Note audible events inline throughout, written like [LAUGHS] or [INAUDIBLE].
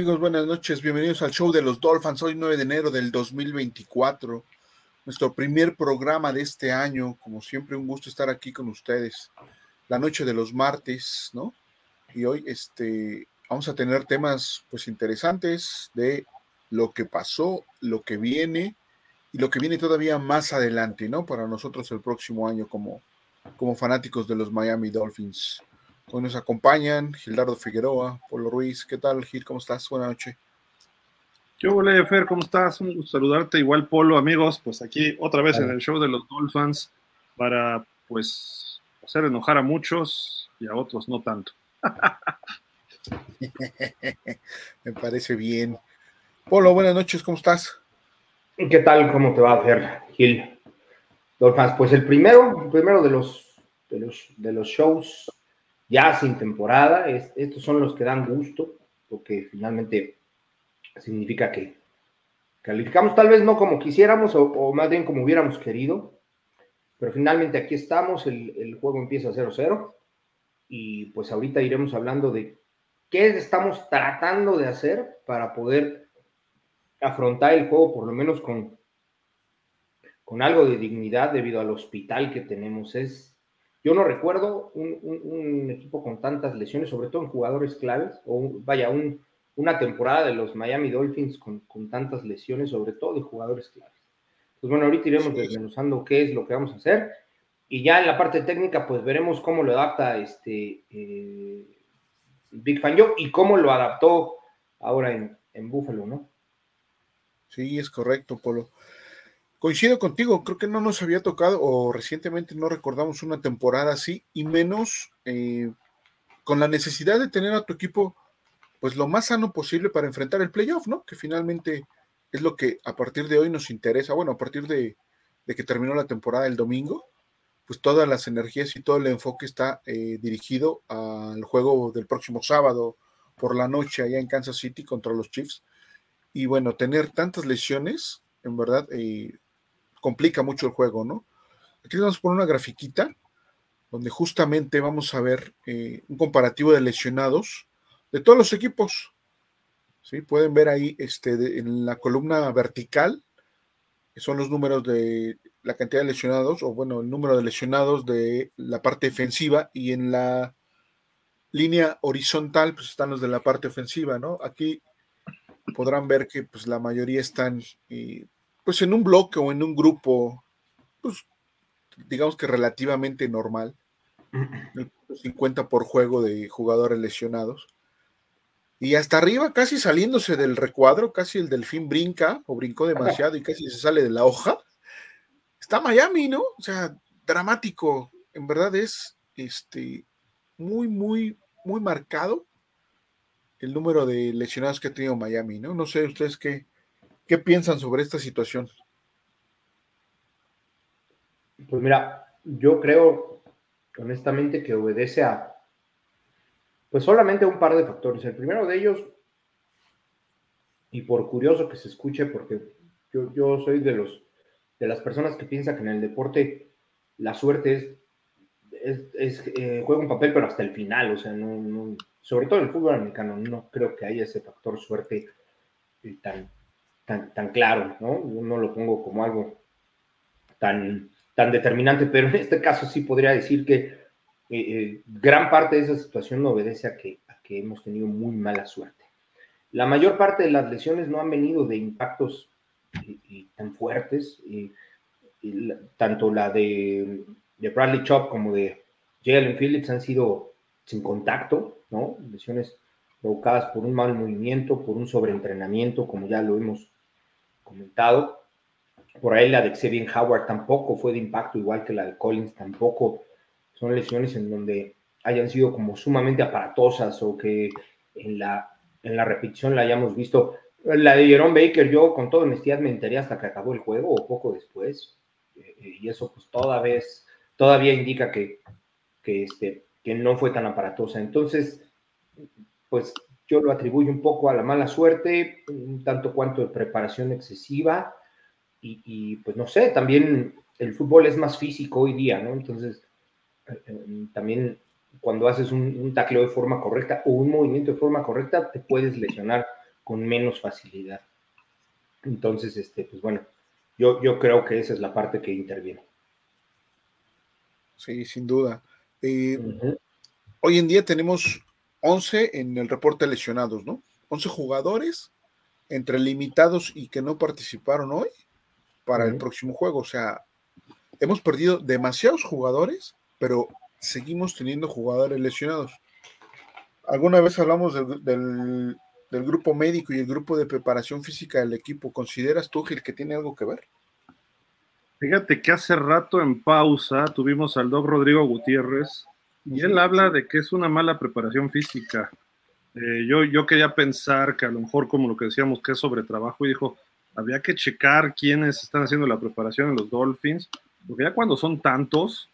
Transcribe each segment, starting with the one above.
¿Qué tal amigos? Buenas noches. Bienvenidos al show de los Dolphins. Hoy 9 de enero del 2024. Nuestro primer programa de este año. Como siempre, un gusto estar aquí con ustedes. La noche de los martes, ¿no? Y hoy este, vamos a tener temas pues interesantes de lo que pasó, lo que viene y lo que viene todavía más adelante, ¿no? Para nosotros el próximo año como, como fanáticos de los Miami Dolphins. Hoy nos acompañan Gildardo Figueroa, Polo Ruiz. ¿Qué tal, Gil? ¿Cómo estás? Buenas noches. Yo, hola, Fer, ¿cómo estás? Un gusto saludarte. Igual, Polo, amigos, pues aquí otra vez en el show de los Dolphins para, pues, hacer enojar a muchos y a otros no tanto. [LAUGHS] Me parece bien. Polo, buenas noches, ¿cómo estás? ¿Qué tal? ¿Cómo te va a hacer, Gil? Dolphins, pues el primero, el primero de los, de los, de los shows ya sin temporada. estos son los que dan gusto, porque finalmente significa que calificamos tal vez no como quisiéramos o, más bien como hubiéramos querido, pero finalmente aquí estamos, el, juego empieza 0-0 y pues ahorita iremos hablando de qué estamos tratando de hacer para poder afrontar el juego por lo menos con, con algo de dignidad debido al hospital que tenemos. Es, yo no recuerdo un, equipo con tantas lesiones, sobre todo en jugadores claves, o vaya, una temporada de los Miami Dolphins con, tantas lesiones, sobre todo de jugadores claves. Pues bueno, ahorita iremos desmenuzando qué es lo que vamos a hacer. Y ya en la parte técnica, pues veremos cómo lo adapta este eh, Big Fan Joe y cómo lo adaptó ahora en, en Buffalo, ¿no? Sí, es correcto, Polo. Coincido contigo, creo que no nos había tocado o recientemente no recordamos una temporada así y menos eh, con la necesidad de tener a tu equipo pues lo más sano posible para enfrentar el playoff, ¿no? Que finalmente es lo que a partir de hoy nos interesa, bueno, a partir de, que terminó la temporada el domingo, pues todas las energías y todo el enfoque está eh, dirigido al juego del próximo sábado por la noche allá en Kansas City contra los Chiefs. Y bueno, tener tantas lesiones, en verdad, eh, complica mucho el juego, ¿no? Aquí vamos a poner una grafiquita donde justamente vamos a ver eh, un comparativo de lesionados de todos los equipos. ¿sí? Pueden ver ahí este, en la columna vertical, que son los números de la cantidad de lesionados, o bueno, el número de lesionados de la parte defensiva, y en la línea horizontal, pues están los de la parte ofensiva, ¿no? Aquí podrán ver que pues la mayoría están eh, pues en un bloque o en un grupo, pues digamos que relativamente normal, [CLEARS THROAT] 50 por juego de jugadores lesionados. Y hasta arriba, casi saliéndose del recuadro, casi el delfín brinca o brincó demasiado y casi se sale de la hoja. Está Miami, ¿no? O sea, dramático. En verdad es este, muy, muy, muy marcado el número de lesionados que ha tenido Miami, ¿no? No sé ustedes qué, ¿Qué piensan sobre esta situación? Pues mira, yo creo honestamente que obedece a pues solamente un par de factores. El primero de ellos, y por curioso que se escuche, porque yo, soy de los de las personas que piensan que en el deporte la suerte es, eh, juega un papel, pero hasta el final, o sea, no, sobre todo en el fútbol americano, no creo que haya ese factor suerte eh, tan, tan, claro, ¿no? Yo no lo pongo como algo tan, tan determinante, pero en este caso sí podría decir que eh, eh, gran parte de esa situación obedece a que, que hemos tenido muy mala suerte. La mayor parte de las lesiones no han venido de impactos tan fuertes, y, tanto la de, de, Bradley Chop como de Jalen Phillips han sido sin contacto, ¿no? Lesiones provocadas por un mal movimiento, por un sobreentrenamiento, como ya lo hemos comentado. Por ahí la de Xavier Howard tampoco fue de impacto, igual que la de Collins tampoco. Son lesiones en donde hayan sido como sumamente aparatosas o que en la, en la repetición la hayamos visto. La de Jerome Baker, yo con toda honestidad me enteré hasta que acabó el juego o poco después. Eh, y eso pues todavía, todavía indica que, que, este, que no fue tan aparatosa. Entonces, pues yo lo atribuyo un poco a la mala suerte, un tanto cuanto de preparación excesiva y, pues no sé, también el fútbol es más físico hoy día, ¿no? Entonces, eh, eh, también cuando haces un, un tacleo de forma correcta o un movimiento de forma correcta, te puedes lesionar con menos facilidad. Entonces, este, pues bueno, yo, yo creo que esa es la parte que interviene. Sí, sin duda. Eh, hoy en día tenemos 11 en el reporte de lesionados, ¿no? 11 jugadores entre limitados y que no participaron hoy para el próximo juego. O sea, hemos perdido demasiados jugadores, pero seguimos teniendo jugadores lesionados. Alguna vez hablamos del, grupo médico y el grupo de preparación física del equipo. ¿Consideras tú, Gil, que tiene algo que ver? Fíjate que hace rato en pausa tuvimos al doc Rodrigo Gutiérrez y él habla de que es una mala preparación física. Eh, yo, yo quería pensar que a lo mejor, como lo que decíamos, que es sobre trabajo, y dijo, habría que checar quiénes están haciendo la preparación en los Dolphins, porque ya cuando son tantos,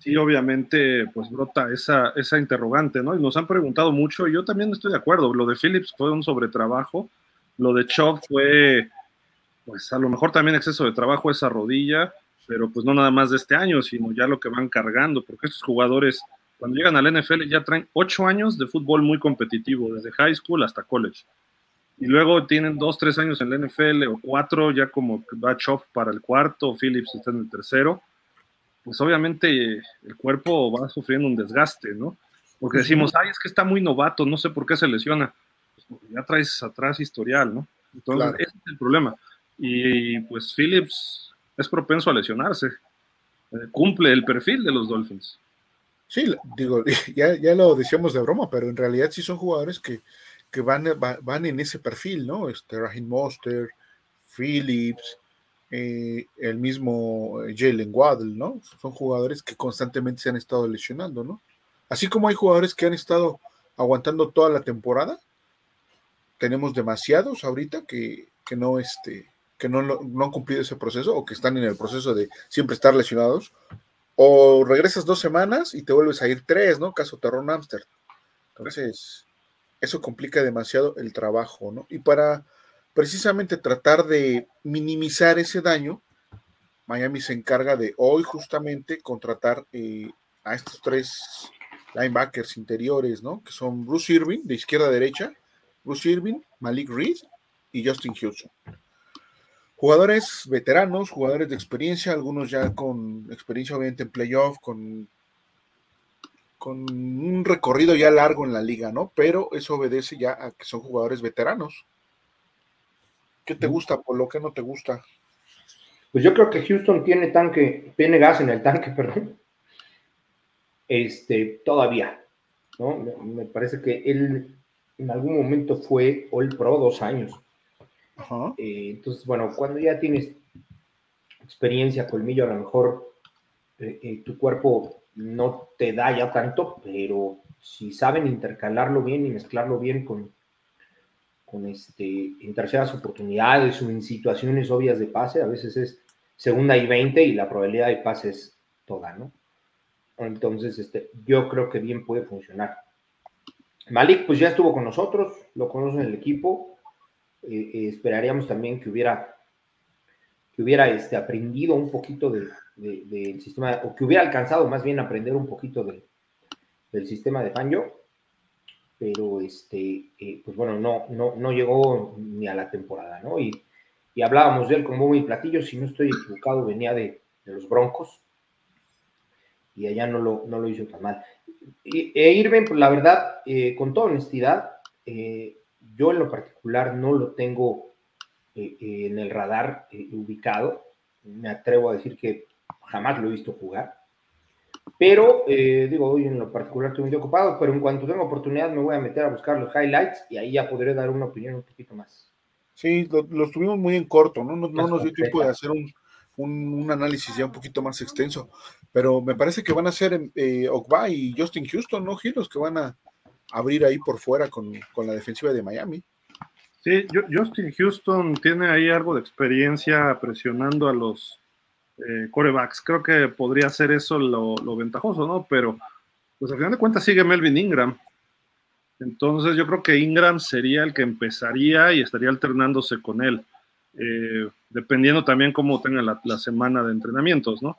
sí, obviamente, pues brota esa, esa interrogante, ¿no? Y nos han preguntado mucho, y yo también estoy de acuerdo, lo de Phillips fue un sobretrabajo, lo de Chop fue pues a lo mejor también exceso de trabajo esa rodilla, pero pues no nada más de este año, sino ya lo que van cargando, porque estos jugadores cuando llegan al NFL ya traen ocho años de fútbol muy competitivo, desde high school hasta college. Y luego tienen dos, tres años en la NFL o cuatro, ya como va Chop para el cuarto, Phillips está en el tercero. Pues obviamente el cuerpo va sufriendo un desgaste, ¿no? Porque decimos, ay, es que está muy novato, no sé por qué se lesiona. Pues ya traes atrás historial, ¿no? Entonces, ese es el problema. Y pues Phillips es propenso a lesionarse. Eh, cumple el perfil de los Dolphins. Sí, digo, [LAUGHS] ya, ya lo decíamos de broma, pero en realidad sí son jugadores que, van, van en ese perfil, ¿no? Este, Raheem Monster, Phillips, eh, el mismo Jalen Waddle, ¿no? Son jugadores que constantemente se han estado lesionando, ¿no? Así como hay jugadores que han estado aguantando toda la temporada, tenemos demasiados ahorita que, que no, este, que no, no han cumplido ese proceso o que están en el proceso de siempre estar lesionados, o regresas dos semanas y te vuelves a ir tres, ¿no? Caso Terrón Amsterdam. Entonces, eso complica demasiado el trabajo, ¿no? Y para precisamente tratar de minimizar ese daño, Miami se encarga de hoy justamente contratar eh, a estos tres linebackers interiores, ¿no? Que son Bruce Irving, de izquierda a derecha, Bruce Irving, Malik Reed y Justin Houston. Jugadores veteranos, jugadores de experiencia, algunos ya con experiencia obviamente en playoff, con, con un recorrido ya largo en la liga, ¿no? Pero eso obedece ya a que son jugadores veteranos. ¿Qué te gusta, Polo? ¿Qué no te gusta? Pues yo creo que Houston tiene tanque, tiene gas en el tanque, [LAUGHS] perdón. Este, todavía, ¿no? Me parece que él en algún momento fue All Pro dos años. Eh, entonces, bueno, cuando ya tienes experiencia, colmillo, a lo mejor eh, eh, tu cuerpo no te da ya tanto, pero si saben intercalarlo bien y mezclarlo bien con, con este, en terceras oportunidades o en situaciones obvias de pase, a veces es segunda y 20 y la probabilidad de pase es toda, ¿no? Entonces, este, yo creo que bien puede funcionar. Malik, pues ya estuvo con nosotros, lo conocen el equipo, eh, eh, esperaríamos también que hubiera, que hubiera este, aprendido un poquito del sistema, o que hubiera alcanzado más bien aprender un poquito del sistema de Fangio, pero este, eh, pues bueno, no, no, no llegó ni a la temporada, ¿no? Y, y hablábamos de él como muy platillo, si no estoy equivocado, venía de, los Broncos, y allá no lo, no lo hizo tan mal. e Irving, pues la verdad, con toda honestidad, eh, yo en lo particular no lo tengo eh, eh, en el radar eh, ubicado. Me atrevo a decir que jamás lo he visto jugar. Pero, digo, hoy en lo particular estoy muy ocupado, pero en cuanto tenga oportunidad me voy a meter a buscar los highlights y ahí ya podré dar una opinión un poquito más. Sí, lo, tuvimos muy en corto, no, no, nos dio tiempo de hacer un, un, análisis ya un poquito más extenso, pero me parece que van a ser eh, Ogba y Justin Houston, ¿no, Gil? Los que van a, abrir ahí por fuera con, la defensiva de Miami. Sí, Justin Houston tiene ahí algo de experiencia presionando a los eh, corebacks. Creo que podría ser eso lo, ventajoso, ¿no? Pero, pues al final de cuentas sigue Melvin Ingram. Entonces yo creo que Ingram sería el que empezaría y estaría alternándose con él, eh, dependiendo también cómo tenga la, semana de entrenamientos, ¿no?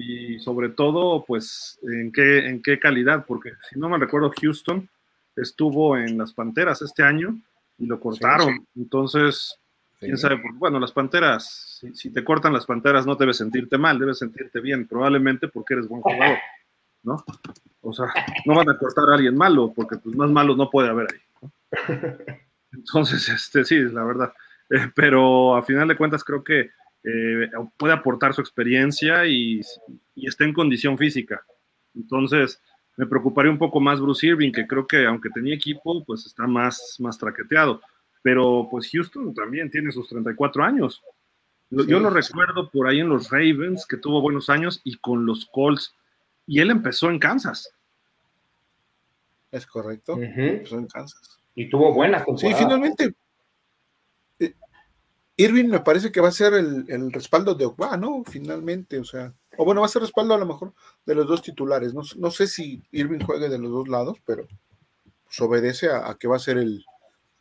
Y sobre todo, pues, en qué, en qué calidad, porque si no me recuerdo, Houston estuvo en las Panteras este año y lo cortaron. Entonces, quién sabe, bueno, las Panteras, si, te cortan las Panteras no debes sentirte mal, debes sentirte bien, probablemente porque eres buen jugador, ¿no? O sea, no van a cortar a alguien malo, porque pues más malos no puede haber ahí. [LAUGHS] Entonces, este, sí, la verdad. Eh, pero a final de cuentas creo que eh, puede aportar su experiencia y, y, está en condición física. Entonces, me preocuparía un poco más Bruce Irving, que creo que aunque tenía equipo, pues está más, más traqueteado. Pero pues Houston también tiene sus 34 años. Yo lo recuerdo por ahí en los Ravens, que tuvo buenos años, y con los Colts. Y él empezó en Kansas. Es correcto. Empezó en Kansas. Y tuvo buenas Sí, finalmente. Irving me parece que va a ser el, respaldo de Ogba, ¿no? Finalmente, o sea o bueno, va a ser respaldo a lo mejor de los dos titulares. No, sé si Irving juegue de los dos lados, pero pues obedece a, que va a ser el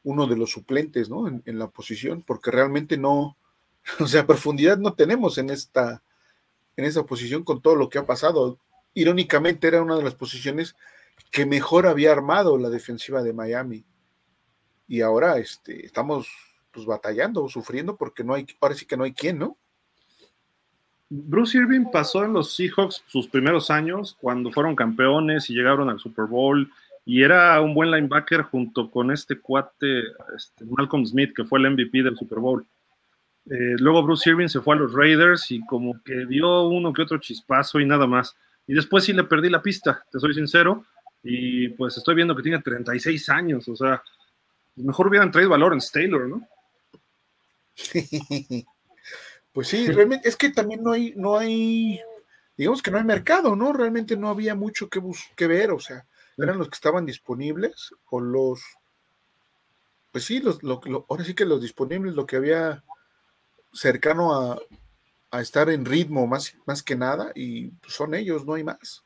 uno de los suplentes, ¿no? En, la posición, porque realmente no, [LAUGHS] o sea, profundidad no tenemos en esta, en esa posición con todo lo que ha pasado. Irónicamente era una de las posiciones que mejor había armado la defensiva de Miami. Y ahora este, estamos pues batallando, sufriendo, porque no hay, sí que no hay quien, ¿no? Bruce Irving pasó en los Seahawks sus primeros años cuando fueron campeones y llegaron al Super Bowl y era un buen linebacker junto con este cuate este, Malcolm Smith que fue el MVP del Super Bowl. Eh, luego Bruce Irving se fue a los Raiders y como que dio uno que otro chispazo y nada más. Y después sí le perdí la pista, te soy sincero, y pues estoy viendo que tiene 36 años, o sea, mejor hubieran traído a Lawrence Taylor, ¿no? [LAUGHS] Pues sí, realmente es que también no hay, no hay, digamos que no hay mercado, ¿no? Realmente no había mucho que, que ver, o sea, eran los que estaban disponibles o los, pues sí, los, ahora sí que los disponibles, lo que había cercano a, estar en ritmo más, más que nada, y pues son ellos, no hay más.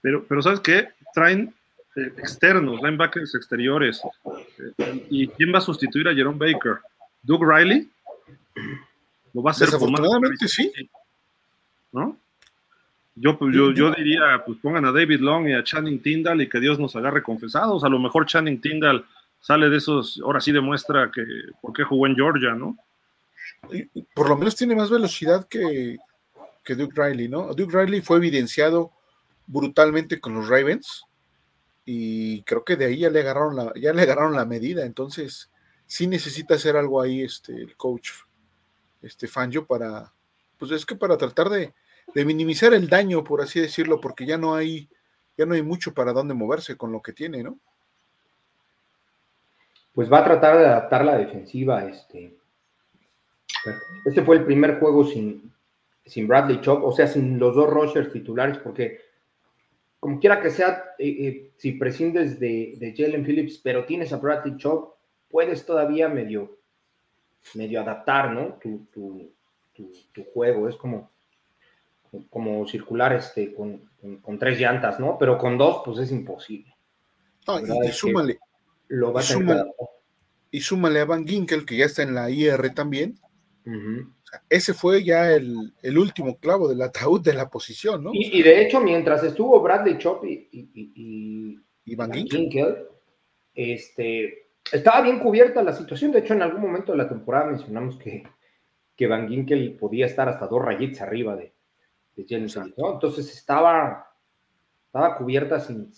Pero, pero ¿sabes qué? Traen eh, externos, linebackers exteriores. Eh, ¿Y quién va a sustituir a Jerome Baker? ¿Doug Riley? Lo va a hacer Desafortunadamente sí. ¿No? Yo, pues, yo, yo diría, pues pongan a David Long y a Channing Tyndall y que Dios nos agarre confesados. A lo mejor Channing Tyndall sale de esos, ahora sí demuestra que por qué jugó en Georgia, ¿no? Por lo menos tiene más velocidad que, que Duke Riley, ¿no? Duke Riley fue evidenciado brutalmente con los Ravens y creo que de ahí ya le agarraron la, ya le agarraron la medida, entonces sí necesita hacer algo ahí este, el coach este Fangio para, pues es que para tratar de, minimizar el daño, por así decirlo, porque ya no hay, ya no hay mucho para dónde moverse con lo que tiene, ¿no? Pues va a tratar de adaptar la defensiva, este. Este fue el primer juego sin, sin Bradley Chop, o sea, sin los dos rushers titulares, porque como quiera que sea, eh, eh, si prescindes de, de Jalen Phillips, pero tienes a Bradley Chop, puedes todavía medio medio adaptar, ¿no? Tu, tu, tu, juego. Es como, como circular este, con, con, tres llantas, ¿no? Pero con dos, pues es imposible. y, súmale. Lo a súmale, y súmale a Van Ginkel, que ya está en la IR también. ese fue ya el, el, último clavo del ataúd de la posición, ¿no? Y, de hecho, mientras estuvo Bradley Chop y, y, y Van Ginkel, este, estaba bien cubierta la situación. De hecho, en algún momento de la temporada mencionamos que, que Van Ginkel podía estar hasta dos rayitas arriba de, de ¿no? Entonces estaba, estaba cubierta sin,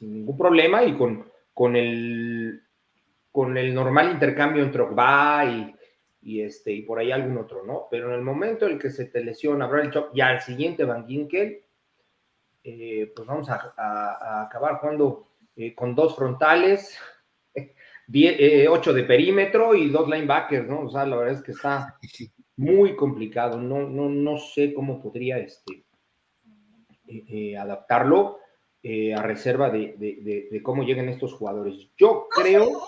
ningún problema y con, con, el, con el normal intercambio entre Ogba y, este, y por ahí algún otro, ¿no? Pero en el momento en el que se te lesiona Chop y al siguiente Van Ginkel, eh, pues vamos a, acabar jugando eh, con dos frontales 8 eh, de perímetro y dos linebackers, ¿no? O sea, la verdad es que está muy complicado. No, no, no sé cómo podría este, eh, eh, adaptarlo a reserva de, cómo lleguen estos jugadores. Yo creo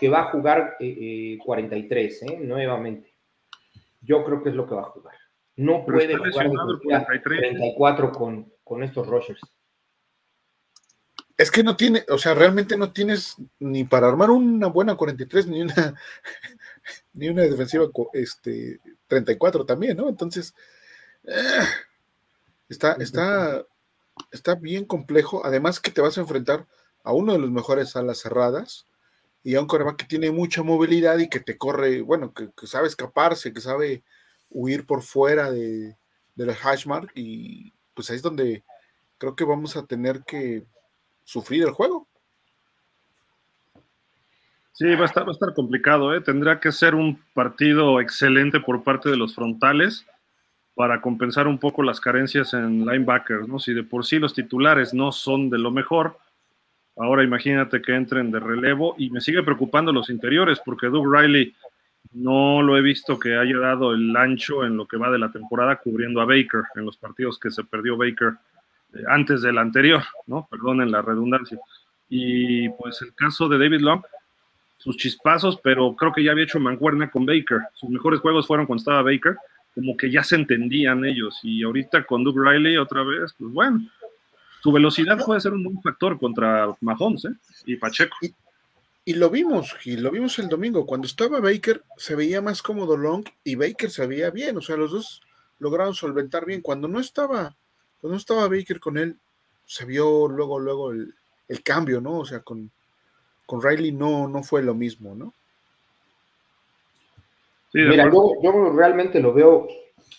que va a jugar 43, Nuevamente. Yo creo que es lo que va a jugar. No puede jugar 34 con, con estos Rogers. Es que no tiene, o sea, realmente no tienes ni para armar una buena 43 ni una [LAUGHS] ni una defensiva este 34 también, ¿no? Entonces, eh, Está, está, está bien complejo. Además que te vas a enfrentar a uno de los mejores alas cerradas y a un coreback que tiene mucha movilidad y que te corre, bueno, que, sabe escaparse, que sabe huir por fuera de, de la hashmark y pues ahí es donde creo que vamos a tener que sufrir el juego. Sí, va a estar, va a estar complicado, ¿eh? Tendrá que ser un partido excelente por parte de los frontales para compensar un poco las carencias en linebackers, ¿no? Si de por sí los titulares no son de lo mejor, ahora imagínate que entren de relevo y me sigue preocupando los interiores porque Doug Riley no lo he visto que haya dado el ancho en lo que va de la temporada cubriendo a Baker en los partidos que se perdió Baker antes del anterior, ¿no? Perdonen la redundancia. Y pues el caso de David Long, sus chispazos, pero creo que ya había hecho mancuerna con Baker. Sus mejores juegos fueron cuando estaba Baker, como que ya se entendían ellos. Y ahorita con Doug Riley otra vez, pues bueno, su velocidad puede ser un buen factor contra Mahomes ¿eh? y Pacheco. Y, lo vimos, y lo vimos el domingo. Cuando estaba Baker, se veía más cómodo Long y Baker se veía bien. O sea, los dos lograron solventar bien. Cuando no estaba, cuando estaba Baker con él, se vio luego, luego el, el cambio, ¿no? O sea, con, con Riley no, no fue lo mismo, ¿no? Mira, yo, realmente lo veo,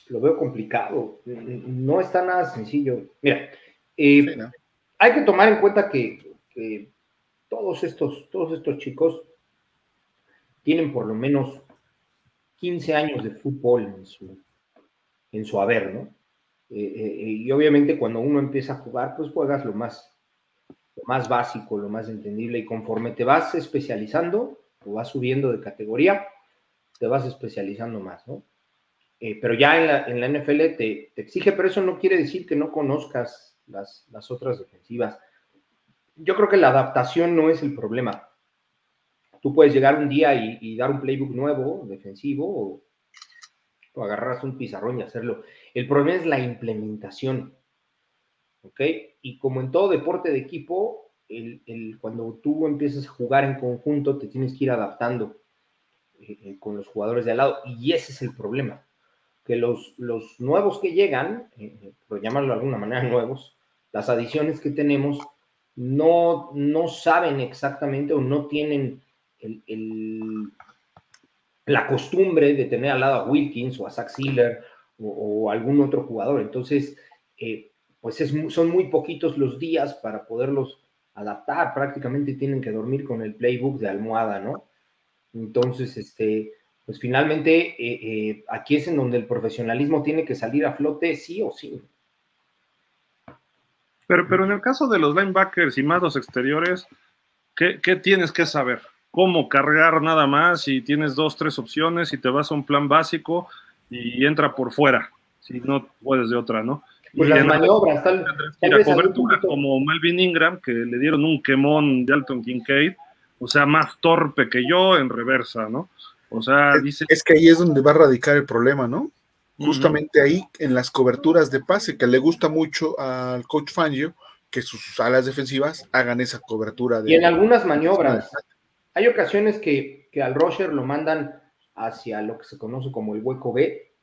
lo veo complicado. No está nada sencillo. Mira, eh, hay que tomar en cuenta que, todos, estos, todos estos chicos tienen por lo menos 15 años de fútbol en su, en su haber, ¿no? Eh, eh, y obviamente cuando uno empieza a jugar, pues juegas lo más, más básico, lo más entendible, y conforme te vas especializando o vas subiendo de categoría, te vas especializando más, ¿no? Eh, pero ya en la, NFL te, exige, pero eso no quiere decir que no conozcas las, otras defensivas. Yo creo que la adaptación no es el problema. Tú puedes llegar un día y, dar un playbook nuevo, defensivo, o, o agarrar un pizarrón y hacerlo. El problema es la implementación. ¿ok? Y como en todo deporte de equipo, cuando tú empiezas a jugar en conjunto, te tienes que ir adaptando eh, eh, con los jugadores de al lado. Y ese es el problema, que los, los nuevos que llegan, eh, por llamarlo de alguna manera [LAUGHS] nuevos, las adiciones que tenemos, no, no saben exactamente o no tienen la costumbre de tener al lado a Wilkins o a Zach Sealer o, algún otro jugador. Entonces, pues son muy poquitos los días para poderlos adaptar, prácticamente tienen que dormir con el playbook de almohada, ¿no? Entonces, este, pues finalmente eh, eh, aquí es en donde el profesionalismo tiene que salir a flote sí o sí. Pero, pero en el caso de los linebackers y más los exteriores, ¿qué, ¿qué, tienes que saber? ¿Cómo cargar nada más? Si tienes dos, tres opciones y te vas a un plan básico y entra por fuera, si no puedes de otra, ¿no? Pues las maniobras, tal, tal cobertura como Melvin Ingram, que le dieron un quemón de Alton Kincaid, o sea, más torpe que yo en reversa, ¿no? O sea, dice... Es que ahí es donde va a radicar el problema, ¿no? Justamente ahí, en las coberturas de pase, que le gusta mucho al coach Fangio que sus alas defensivas hagan esa cobertura. De, y en algunas maniobras, hay ocasiones que, que al Roger lo mandan hacia lo que se conoce como el hueco B,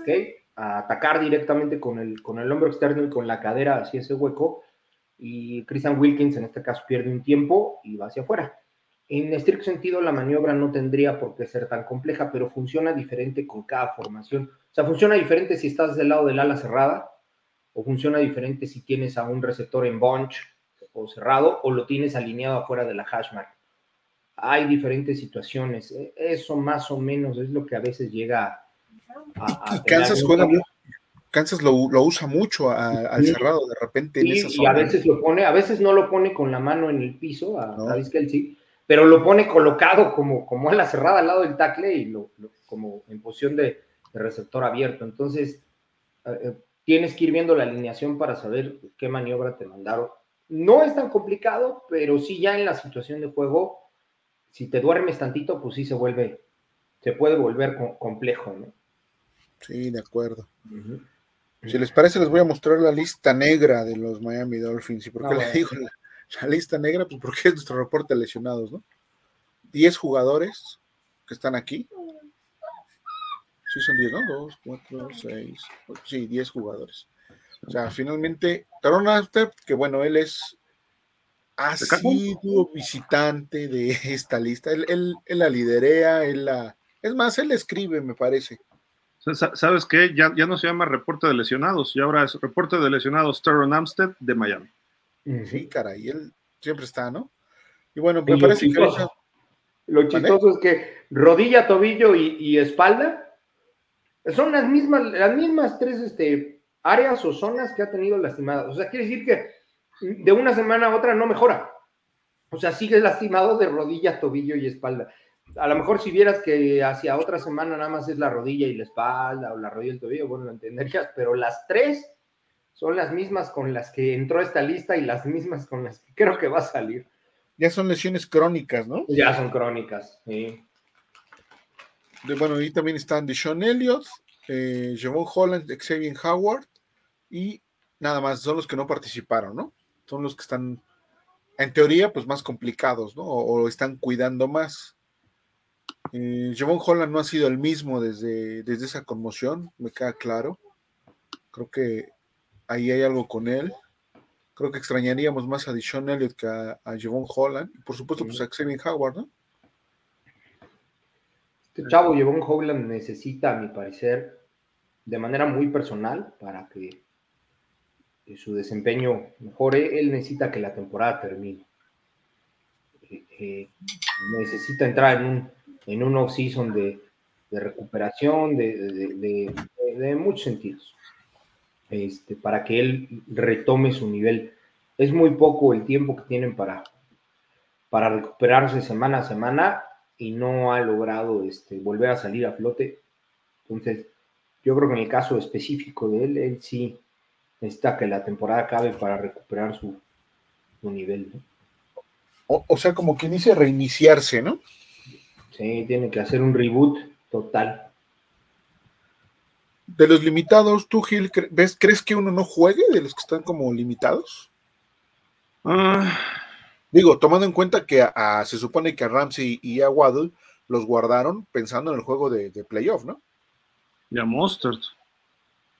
¿ok? a atacar directamente con el, con el hombro externo y con la cadera hacia ese hueco. Y Christian Wilkins en este caso pierde un tiempo y va hacia afuera. En estricto sentido, la maniobra no tendría por qué ser tan compleja, pero funciona diferente con cada formación. O sea, funciona diferente si estás del lado del ala cerrada, o funciona diferente si tienes a un receptor en bunch o cerrado, o lo tienes alineado afuera de la hashmark. Hay diferentes situaciones. E, eso más o menos es lo que a veces llega y Kansas juega Kansas lo, usa mucho al cerrado de repente. y a veces lo pone, a veces no lo pone con la mano en el piso, a no. Kelsey, pero lo pone colocado como, como en la cerrada al lado del tackle y lo, como en posición de, receptor abierto. Entonces, eh, eh, tienes que ir viendo la alineación para saber qué maniobra te mandaron. No es tan complicado, pero sí ya en la situación de juego, si te duermes tantito, pues sí se vuelve, se puede volver complejo, ¿no? Sí, de acuerdo. Si les parece, les voy a mostrar la lista negra de los Miami Dolphins. ¿Y por qué le digo la, lista negra? Pues porque es nuestro reporte de lesionados, ¿no? Diez jugadores que están aquí. Sí, son diez, ¿no? Dos, cuatro, seis. Sí, diez jugadores. O sea, finalmente, Taron que bueno, él es asiduo visitante de [LAUGHS] esta lista. Él, él, la liderea, él la. Es más, él escribe, me parece. ¿Sabes qué? Ya, ya no se llama reporte de lesionados, y ahora es reporte de lesionados Teron Amstead de Miami. Sí, caray, él siempre está, ¿no? Y bueno, me parece que. Lo chistoso es que rodilla, tobillo y, espalda son las mismas, las mismas tres este, áreas o zonas que ha tenido lastimadas. O sea, quiere decir que de una semana a otra no mejora. O sea, sigue lastimado de rodilla, tobillo y espalda. A lo mejor si vieras que hacia otra semana nada más es la rodilla y la espalda o la rodilla y el tobillo, bueno, lo entenderías, pero las tres son las mismas con las que entró esta lista y las mismas con las que creo que va a salir. Ya son lesiones crónicas, ¿no? Ya son crónicas, sí. bueno, ahí también están Deshaun Elliott, eh, Javon Holland, Xavier Howard y nada más, son los que no participaron, ¿no? Son los que están, en teoría, pues más complicados, ¿no? O, están cuidando más. Eh, Javon Holland no ha sido el mismo desde, desde esa conmoción, me queda claro. Creo que ahí hay algo con él. Creo que extrañaríamos más a Dishon Elliott que a, Javon Holland. Y por supuesto, pues a Xavier Howard, ¿no? Este chavo, Javon Holland, necesita, a mi parecer, de manera muy personal, para que, su desempeño mejore, él necesita que la temporada termine. Eh, eh, necesita entrar en un, en un off-season de, recuperación de, de muchos sentidos este, para que él retome su nivel. Es muy poco el tiempo que tienen para, para recuperarse semana a semana y no ha logrado este, volver a salir a flote. Entonces, yo creo que en el caso específico de él, él sí necesita que la temporada acabe para recuperar su, nivel. O, o, sea, como quien dice reiniciarse, ¿no? Sí, tiene que hacer un reboot total de los limitados, tú, Gil, ¿ves, ¿crees que uno no juegue de los que están como limitados? Ah. Digo, tomando en cuenta que se supone que a Ramsey y a Waddle los guardaron pensando en el juego de, playoff, ¿no? Y a Mostert.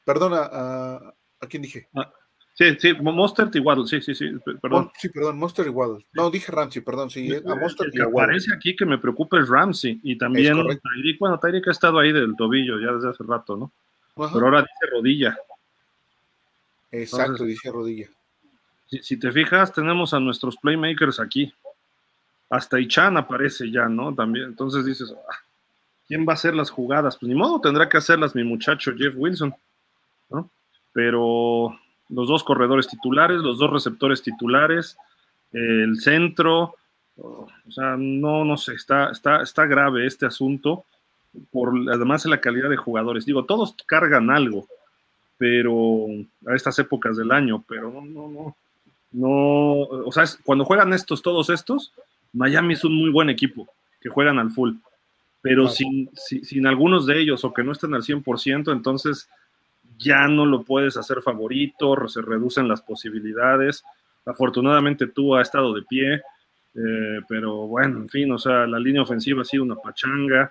Perdona, a, quién dije? Ah, sí, sí, Mostert y Waddle, sí, sí, sí, perdón. Sí, perdón, Mostert y Waddle. No, dije Ramsey, perdón, sí, a Mostert y a Waddle. Parece aquí que me preocupa es Ramsey y también Tyreek, bueno, Tyreek ha estado ahí del tobillo ya desde hace rato, ¿no? Pero ahora dice rodilla. Exacto, dice rodilla. Si, te fijas, tenemos a nuestros playmakers aquí. Hasta Ichan aparece ya, ¿no? También. Entonces dices, ah, ¿quién va a hacer las jugadas? Pues ni modo, tendrá que hacerlas mi muchacho Jeff Wilson, ¿no? Pero los dos corredores titulares, los dos receptores titulares, el centro, o sea, no, no sé, está, está, está grave este asunto por además de la calidad de jugadores. Digo, todos cargan algo, pero a estas épocas del año, pero no, no, no, no, o sea, cuando juegan estos, todos estos, Miami es un muy buen equipo, que juegan al full, pero sin, sin, algunos de ellos o que no estén al 100%, entonces ya no lo puedes hacer favorito, se reducen las posibilidades. Afortunadamente tú ha estado de pie, eh, pero bueno, en fin, o sea, la línea ofensiva ha sido una pachanga.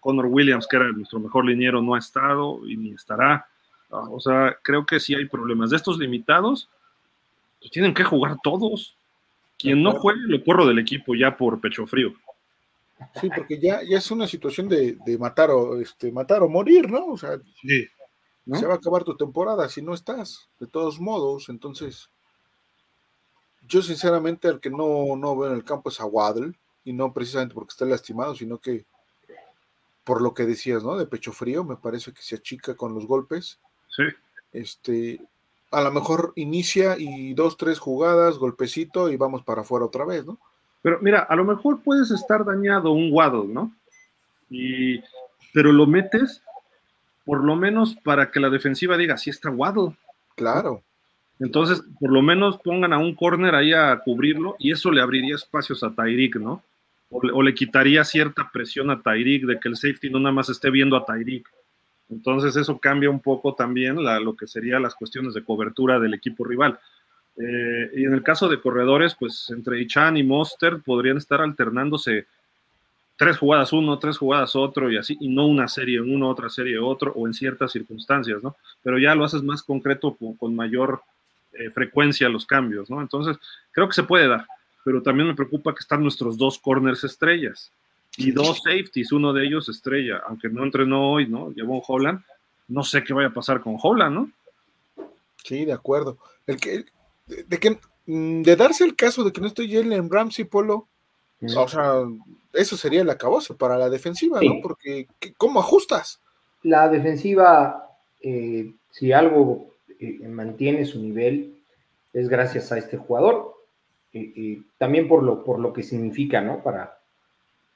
Connor Williams, que era nuestro mejor liniero, no ha estado y ni estará. Ah, o sea, creo que sí hay problemas. De estos limitados, pues tienen que jugar todos. Quien no juegue, lo corro del equipo ya por pecho frío. Sí, porque ya, ya es una situación de, matar, o, este, matar o morir, ¿no? O sea, se va a acabar tu temporada si no estás, de todos modos. Entonces, yo sinceramente el que no, no veo en el campo es a Waddle, y no precisamente porque esté lastimado, sino que por lo que decías, ¿no? De pecho frío, me parece que se achica con los golpes. Sí. Este, a lo mejor inicia y dos, tres jugadas, golpecito y vamos para afuera otra vez, ¿no? Pero mira, a lo mejor puedes estar dañado un Waddle, ¿no? Y, pero lo metes por lo menos para que la defensiva diga, sí está Waddle. Claro. Entonces, por lo menos pongan a un corner ahí a cubrirlo y eso le abriría espacios a Tyreek, ¿no? o, le quitaría cierta presión a Tyreek de que el safety no nada más esté viendo a Tyreek. Entonces eso cambia un poco también lo que serían las cuestiones de cobertura del equipo rival. Eh, y en el caso de corredores, pues entre Ichan y Monster podrían estar alternándose tres jugadas uno, tres jugadas otro y así, y no una serie uno, otra serie otro, o en ciertas circunstancias, ¿no? Pero ya lo haces más concreto con, mayor eh, frecuencia los cambios, ¿no? Entonces, creo que se puede dar, pero también me preocupa que están nuestros dos corners estrellas y dos safeties, uno de ellos estrella, aunque no entrenó hoy, ¿no? Llevó un Holland, no sé qué vaya a pasar con Holland, ¿no? Sí, de acuerdo. El que, de, que, mm, de darse el caso de que no estoy Jalen Ramsey, Polo, o sea, eso sería el acabose para la defensiva, ¿no? Porque, ¿cómo ajustas? La defensiva, eh, si algo eh, mantiene su nivel, es gracias a este jugador. Eh, también por lo, por lo que significa, ¿no? Para,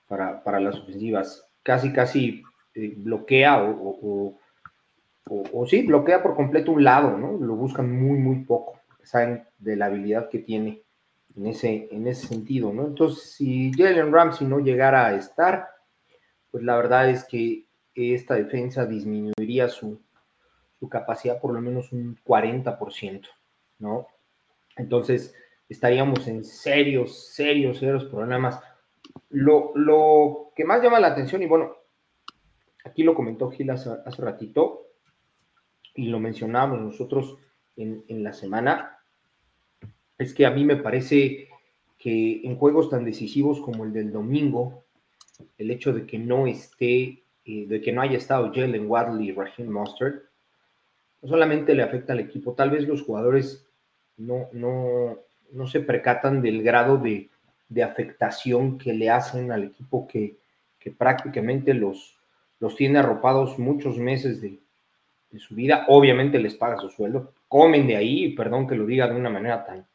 para, las ofensivas. Casi, casi bloquea o, o, sí, bloquea por completo un lado, ¿no? Lo buscan muy, muy poco. Saben de la habilidad que tiene en ese, en ese sentido, ¿no? Entonces, si Jalen Ramsey no llegara a estar, pues la verdad es que esta defensa disminuiría su, capacidad por lo menos un 40%, ¿no? Entonces, estaríamos en serios, serios, serios problemas. Lo, lo, que más llama la atención, y bueno, aquí lo comentó Gil hace, ratito, y lo mencionábamos nosotros en, en la semana, es que a mí me parece que en juegos tan decisivos como el del domingo, el hecho de que no esté, eh, de que no haya estado Jalen Wadley y Raheem Mustard, no solamente le afecta al equipo, tal vez los jugadores no, no, no se percatan del grado de, afectación que le hacen al equipo que, prácticamente los, los tiene arropados muchos meses de, de su vida. Obviamente les paga su sueldo, comen de ahí, perdón que lo diga de una manera tan,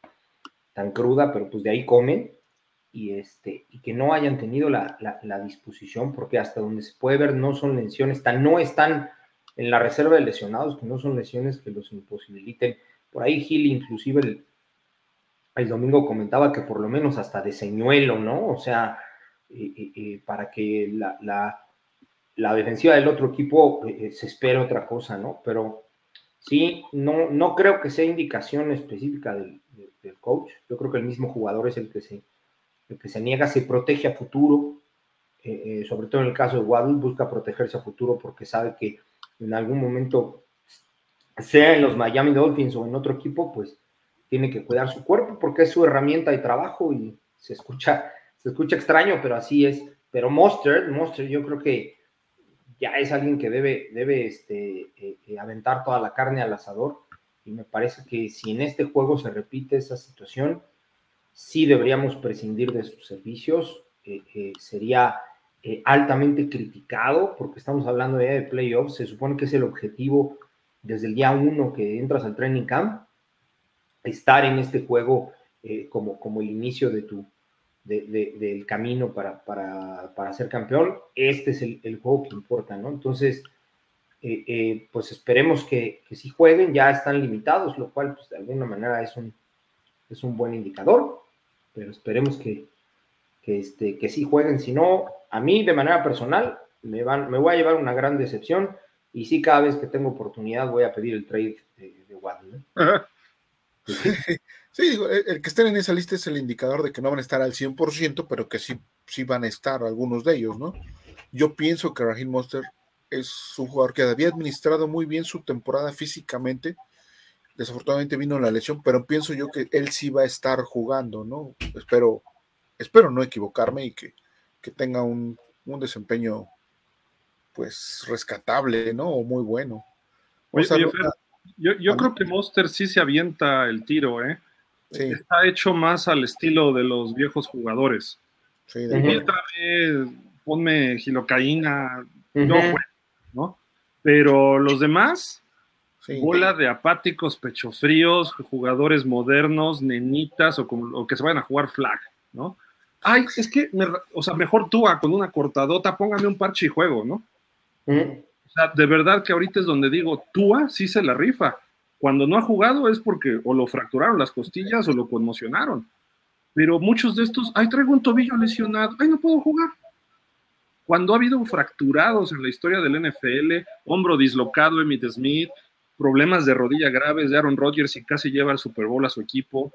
tan cruda, pero pues de ahí comen y, este, y que no hayan tenido la, disposición, porque hasta donde se puede ver no son lesiones, tan, no están en la reserva de lesionados, que no son lesiones que los imposibiliten. Por ahí Gil inclusive el, el domingo comentaba que por lo menos hasta de señuelo, ¿no? O sea, eh, eh, eh, para que la, la, defensiva del otro equipo se espere otra cosa, ¿no? Pero sí, no, no creo que sea indicación específica del, del coach. Yo creo que el mismo jugador es el que se, el que se niega, se protege a futuro, eh, eh, sobre todo en el caso de Waddle, busca protegerse a futuro porque sabe que en algún momento, sea en los Miami Dolphins o en otro equipo, pues tiene que cuidar su cuerpo porque es su herramienta de trabajo y se escucha, se escucha extraño, pero así es. Pero Monster, Monster, yo creo que ya es alguien que debe, debe este, eh, aventar toda la carne al asador y me parece que si en este juego se repite esa situación, sí deberíamos prescindir de sus servicios. Eh, eh, sería eh, altamente criticado porque estamos hablando ya de playoffs. Se supone que es el objetivo desde el día uno que entras al training camp, estar en este juego como, como el inicio de tu, del camino para, para, ser campeón. Este es el juego que importa, ¿no? Entonces, eh, eh, pues esperemos que, que si jueguen, ya están limitados, lo cual pues, de alguna manera es un, es un buen indicador, pero esperemos que, que, este, que sí jueguen, si no, a mí de manera personal me, van, me voy a llevar una gran decepción y sí cada vez que tengo oportunidad voy a pedir el trade de, de Sí, [LAUGHS] el que estén en esa lista es el indicador de que no van a estar al 100%, pero que sí, sí van a estar algunos de ellos, ¿no? Yo pienso que Raheem Monster es un jugador que había administrado muy bien su temporada físicamente. Desafortunadamente vino la lesión, pero pienso yo que él sí va a estar jugando, ¿no? Espero, espero no equivocarme y que, tenga un, desempeño pues rescatable, ¿no? O muy bueno. yo, creo que Monster sí se avienta el tiro, ¿eh? Está hecho más al estilo de los viejos jugadores. Sí, de ponme gilocaína, no ¿no? Pero los demás, bola de apáticos, pechofríos, jugadores modernos, nenitas o, como, que se vayan a jugar flag, ¿no? Ay, es que, o sea, mejor tú con una cortadota, póngame un parche y juego, ¿no? O sea, de verdad que ahorita es donde digo, Tua sí se la rifa. Cuando no ha jugado es porque o lo fracturaron las costillas o lo conmocionaron. Pero muchos de estos, ay, traigo un tobillo lesionado, ay, no puedo jugar. Cuando ha habido fracturados en la historia del NFL, hombro dislocado, Emmitt Smith, problemas de rodilla graves de Aaron Rodgers y casi lleva al Super Bowl a su equipo,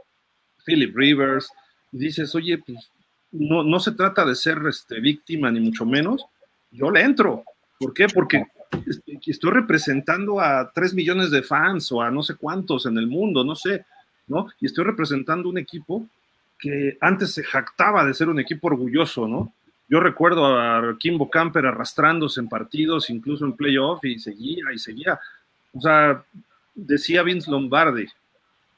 Philip Rivers, dices, oye, pues no, no se trata de ser este, víctima ni mucho menos, yo le entro. ¿Por qué? Porque estoy representando a tres millones de fans o a no sé cuántos en el mundo, no sé, ¿no? Y estoy representando un equipo que antes se jactaba de ser un equipo orgulloso, ¿no? Yo recuerdo a Kimbo Camper arrastrándose en partidos, incluso en playoff, y seguía y seguía. O sea, decía Vince Lombardi,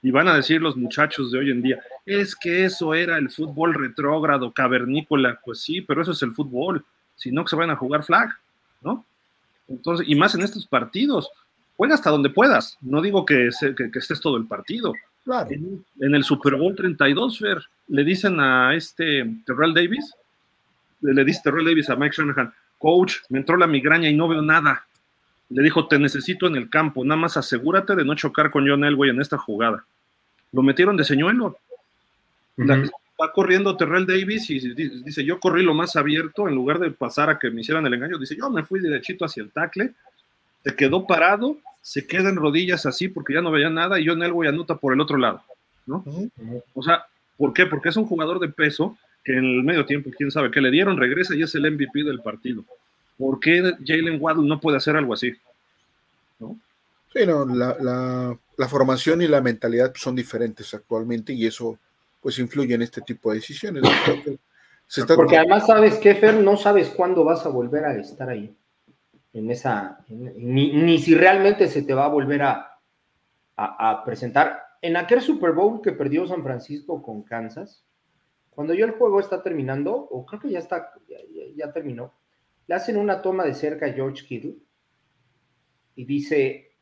y van a decir los muchachos de hoy en día, es que eso era el fútbol retrógrado, cavernícola. Pues sí, pero eso es el fútbol. Si no, que se van a jugar flag, ¿no? Entonces, y más en estos partidos, juega hasta donde puedas. No digo que, estés todo el partido. Claro. En, el Super Bowl 32, Fer, le dicen a este Terrell Davis, le dice Terrell Davis a Mike Shanahan, coach, me entró la migraña y no veo nada. Le dijo, te necesito en el campo, nada más asegúrate de no chocar con John Elway en esta jugada. Lo metieron de señuelo. va corriendo Terrell Davis y dice, yo corrí lo más abierto en lugar de pasar a que me hicieran el engaño. Dice, yo me fui derechito hacia el tackle, se quedó parado, se queda en rodillas así porque ya no veía nada y John Elway anota por el otro lado. ¿no? O sea, ¿por qué? Porque es un jugador de peso que en el medio tiempo, quién sabe, que le dieron, regresa y es el MVP del partido. ¿Por qué Jalen Waddle no puede hacer algo así? ¿No? Sí, no, la, formación y la mentalidad son diferentes actualmente y eso pues influye en este tipo de decisiones. Porque además sabes que Fer, no sabes cuándo vas a volver a estar ahí. En esa, ni, si realmente se te va a volver a, a, presentar. En aquel Super Bowl que perdió San Francisco con Kansas, cuando yo el juego está terminando, o creo que ya está, ya, terminó, le hacen una toma de cerca a George Kittle y dice,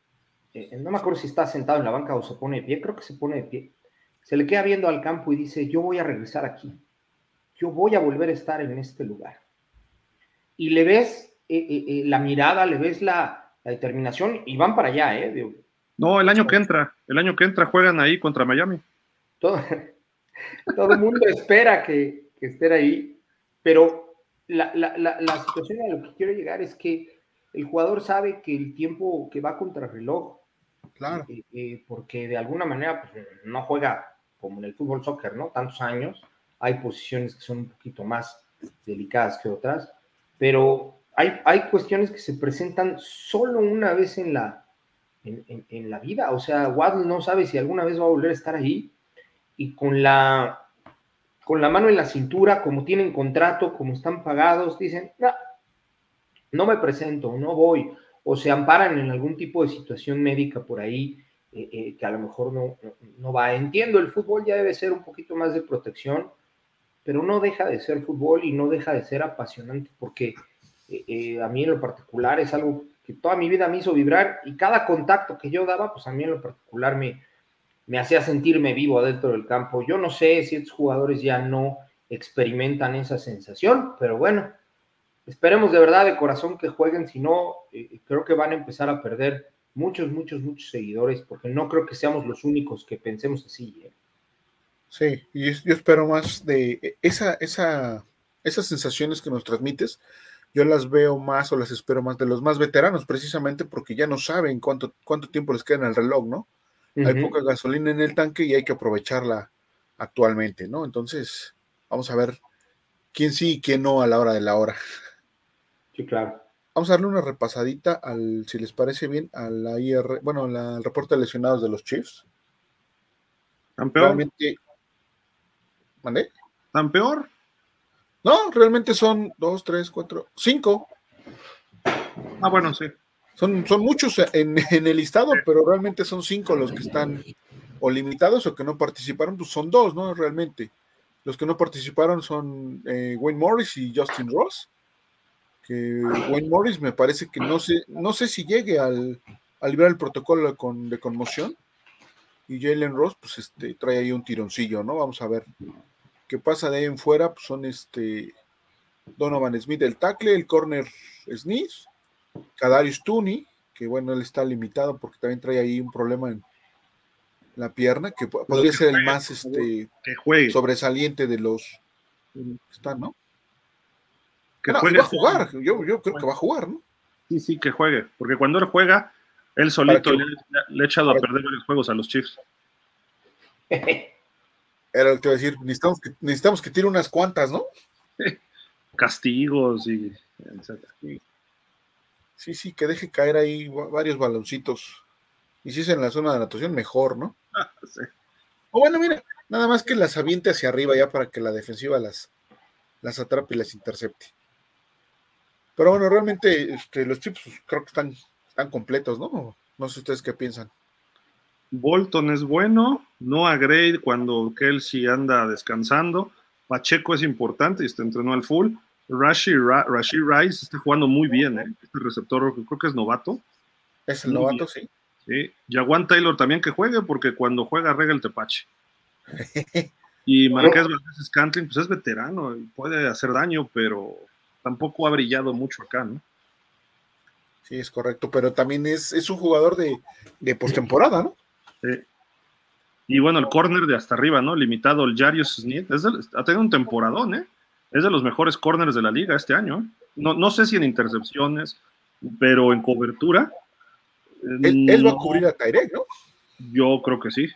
eh, no me acuerdo si está sentado en la banca o se pone de pie, creo que se pone de pie, se le queda viendo al campo y dice, yo voy a regresar aquí, yo voy a volver a estar en este lugar. Y le ves eh, eh, la mirada, le ves la, determinación y van para allá, ¿eh? no, el año que entra, el año que entra juegan ahí contra Miami. Todo, [LAUGHS] todo el mundo espera que, que estén ahí, pero la, la, la, situación a lo que quiero llegar es que el jugador sabe que el tiempo que va contra el reloj, claro. Eh, eh, porque de alguna manera pues, no juega como en el fútbol soccer, ¿no? Tantos años, hay posiciones que son un poquito más delicadas que otras, pero hay, hay cuestiones que se presentan solo una vez en la, en, en, la vida, o sea, Waddle no sabe si alguna vez va a volver a estar ahí, y con la, con la mano en la cintura, como tienen contrato, como están pagados, dicen, no, no me presento, no voy, o se amparan en algún tipo de situación médica por ahí eh, eh, que a lo mejor no, no, va. Entiendo, el fútbol ya debe ser un poquito más de protección, pero no deja de ser fútbol y no deja de ser apasionante, porque eh, a mí en lo particular es algo que toda mi vida me hizo vibrar y cada contacto que yo daba, pues a mí en lo particular me, me hacía sentirme vivo adentro del campo. Yo no sé si estos jugadores ya no experimentan esa sensación, pero bueno, esperemos de verdad de corazón que jueguen, si no, eh, creo que van a empezar a perder muchos, muchos, muchos seguidores, porque no creo que seamos los únicos que pensemos así. ¿eh? Sí, y yo espero más de esa, esa, esas sensaciones que nos transmites, yo las veo más o las espero más de los más veteranos, precisamente porque ya no saben cuánto, cuánto tiempo les queda en el reloj, ¿no? Hay poca gasolina en el tanque y hay que aprovecharla actualmente, ¿no? Entonces, vamos a ver quién sí y quién no a la hora de la hora. Sí, claro. Vamos a darle una repasadita al, si les parece bien, a la IR, bueno, al reporte de lesionados de los Chiefs. ¿Tan peor? Realmente, ¿Mandé? ¿Tan peor? No, realmente son dos, tres, cuatro, cinco. Ah, bueno, sí. Son, son muchos en, el listado, pero realmente son cinco los que están o limitados o que no participaron, pues son dos, ¿no? Realmente. Los que no participaron son eh, Wayne Morris y Justin Ross. Que Wayne Morris me parece que no sé, no sé si llegue al, al librar el protocolo con, de conmoción. Y Jalen Ross, pues este, trae ahí un tironcillo, ¿no? Vamos a ver qué pasa de ahí en fuera. Pues son este Donovan Smith, el tackle, el corner Smith, Kadarius Tooney, que bueno, él está limitado porque también trae ahí un problema en la pierna, que podría ser el más este, sobresaliente de los que están, ¿no? Que juegue. Va a jugar, yo, yo creo que va a jugar, ¿no? Sí, sí, que juegue, porque cuando él juega, él solito le, ha echado a perder varios juegos a los Chiefs. [LAUGHS] Era lo que te iba a decir, necesitamos que, necesitamos que tire unas cuantas, ¿no? [LAUGHS] Castigos y Sí, sí, que deje caer ahí varios baloncitos. Y si es en la zona de natación, mejor, ¿no? [LAUGHS] O bueno, mira, nada más que las aviente hacia arriba ya para que la defensiva las, las atrape y las intercepte. Pero bueno, realmente este, los chips pues, creo que están, están completos, ¿no? No sé ustedes qué piensan. Bolton es bueno, no Gray cuando Kelsey anda descansando. Pacheco es importante y está entrenó al full. Rashi, Rice está jugando muy bien, ¿eh? Este receptor creo que es novato. Es el novato, sí. Sí. Jaguan Taylor también que juegue, porque cuando juega rega el tepache. y [LAUGHS] Marqués Valdés Scantling, pues es veterano y puede hacer daño, pero tampoco ha brillado mucho acá, ¿no? Sí, es correcto, pero también es, es un jugador de, de postemporada, ¿no? Sí. Y bueno, el corner de hasta arriba, ¿no? Limitado, el Jarius Smith, ha tenido un temporadón, ¿eh? Es de los mejores corners de la liga este año. ¿eh? No, no sé si en intercepciones, pero en cobertura. Él, va a cubrir a Tyrek, ¿no? Yo creo que sí.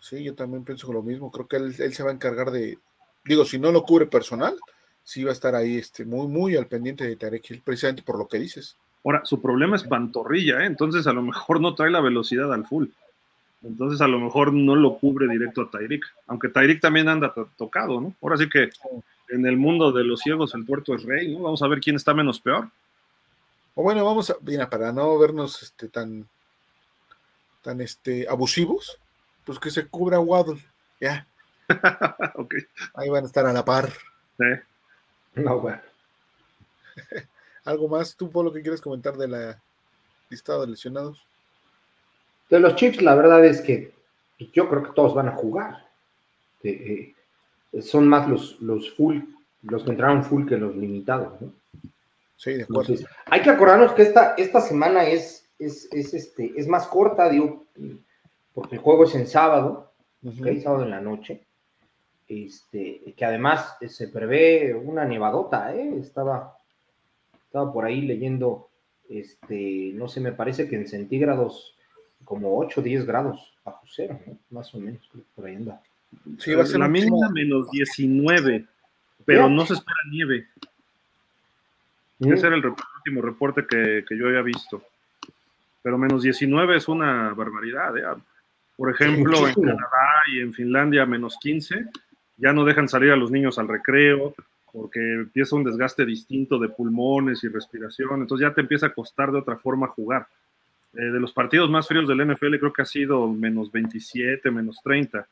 Sí, yo también pienso lo mismo. Creo que él, se va a encargar de. Digo, si no lo cubre personal, sí va a estar ahí este, muy, muy al pendiente de Tarek Hill, precisamente por lo que dices. Ahora, su problema es pantorrilla, ¿eh? entonces a lo mejor no trae la velocidad al full. Entonces a lo mejor no lo cubre directo a Tyreek, aunque Tyreek también anda tocado, ¿no? Ahora sí que en el mundo de los ciegos el puerto es rey, ¿no? Vamos a ver quién está menos peor. O bueno, vamos a, mira, para no vernos este, tan, tan este, abusivos, pues que se cubra Waddle, ya. [LAUGHS] Ahí van a estar a la par. Sí. No, bueno. [LAUGHS] ¿Algo más tú, por lo que quieres comentar de la lista de lesionados? De los Chiefs, la verdad es que yo creo que todos van a jugar. Eh, son más los, los full, los que entraron full que los limitados, ¿no? Sí, de acuerdo. hay que acordarnos que esta, esta semana es, es, este, es más corta, digo, porque el juego es en sábado, sábado en la noche. Este, que además se prevé una nevadota, ¿eh? Estaba, estaba por ahí leyendo, este, no sé, me parece que en centígrados como 8 o 10 grados bajo cero, más o menos, por ahí anda. Sí, va a ser la mínima menos 19, pero no se espera nieve. Mm. Ese era el último reporte que, yo había visto. Pero menos 19 es una barbaridad. ¿eh? Por ejemplo, en Canadá y en Finlandia, menos 15, ya no dejan salir a los niños al recreo porque empieza un desgaste distinto de pulmones y respiración. Entonces ya te empieza a costar de otra forma jugar. Eh, de los partidos más fríos del NFL creo que ha sido menos 27, menos 30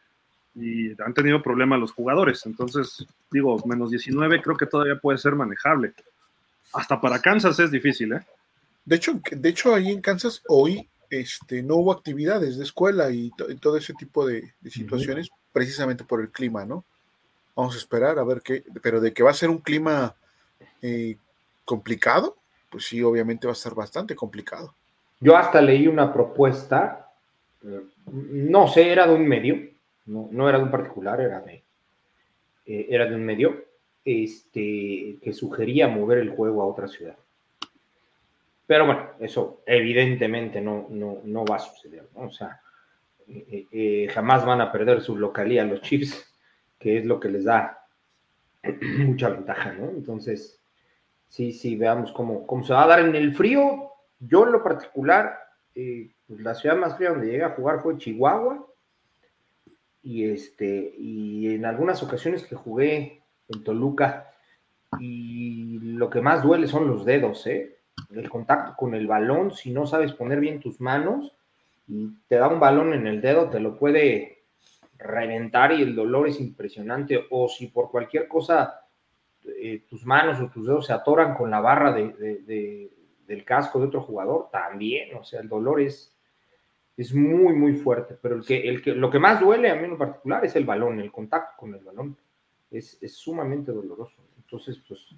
y han tenido problemas los jugadores. Entonces, digo, menos 19 creo que todavía puede ser manejable. Hasta para Kansas es difícil, ¿eh? De hecho, de hecho ahí en Kansas hoy este, no hubo actividades de escuela y, todo ese tipo de, situaciones precisamente por el clima, ¿no? Vamos a esperar a ver qué, pero de que va a ser un clima eh, complicado, pues sí, obviamente va a ser bastante complicado. Yo hasta leí una propuesta, eh, no sé, era de un medio, no, era de un particular, era de, eh, era de un medio, este, que sugería mover el juego a otra ciudad. Pero bueno, eso evidentemente no, no, va a suceder, O sea, eh, jamás van a perder su localía los Chiefs, que es lo que les da [CLEARS THROAT] mucha ventaja, ¿no? Entonces, sí, sí, veamos cómo, cómo se va a dar en el frío, yo en lo particular, eh, pues, la ciudad más fría donde llegué a jugar fue Chihuahua. Y, este, y en algunas ocasiones que jugué en Toluca, y lo que más duele son los dedos, ¿eh? el contacto con el balón, si no sabes poner bien tus manos y te da un balón en el dedo, te lo puede reventar y el dolor es impresionante. O si por cualquier cosa eh, tus manos o tus dedos se atoran con la barra de, del casco de otro jugador, también, o sea, el dolor es, es muy, muy fuerte, pero el que, el que, lo que más duele a mí en particular es el balón, el contacto con el balón, es, sumamente doloroso. Entonces, pues,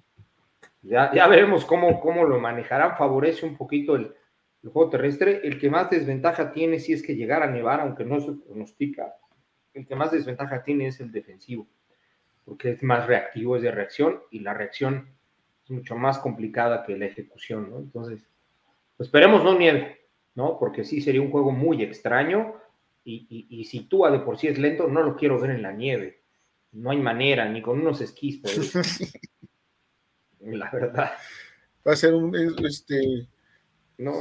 ya, ya veremos cómo, cómo lo manejarán, favorece un poquito el, el juego terrestre, el que más desventaja tiene si es que llegara a nevar, aunque no se pronostica, el que más desventaja tiene es el defensivo, porque es más reactivo, es de reacción, y la reacción es mucho más complicada que la ejecución, ¿no? Entonces, pues esperemos no nieve, ¿no? Porque sí sería un juego muy extraño. y, si Tua de por sí es lento, no lo quiero ver en la nieve. No hay manera, ni con unos esquís. [LAUGHS] la verdad. Va a ser un, este,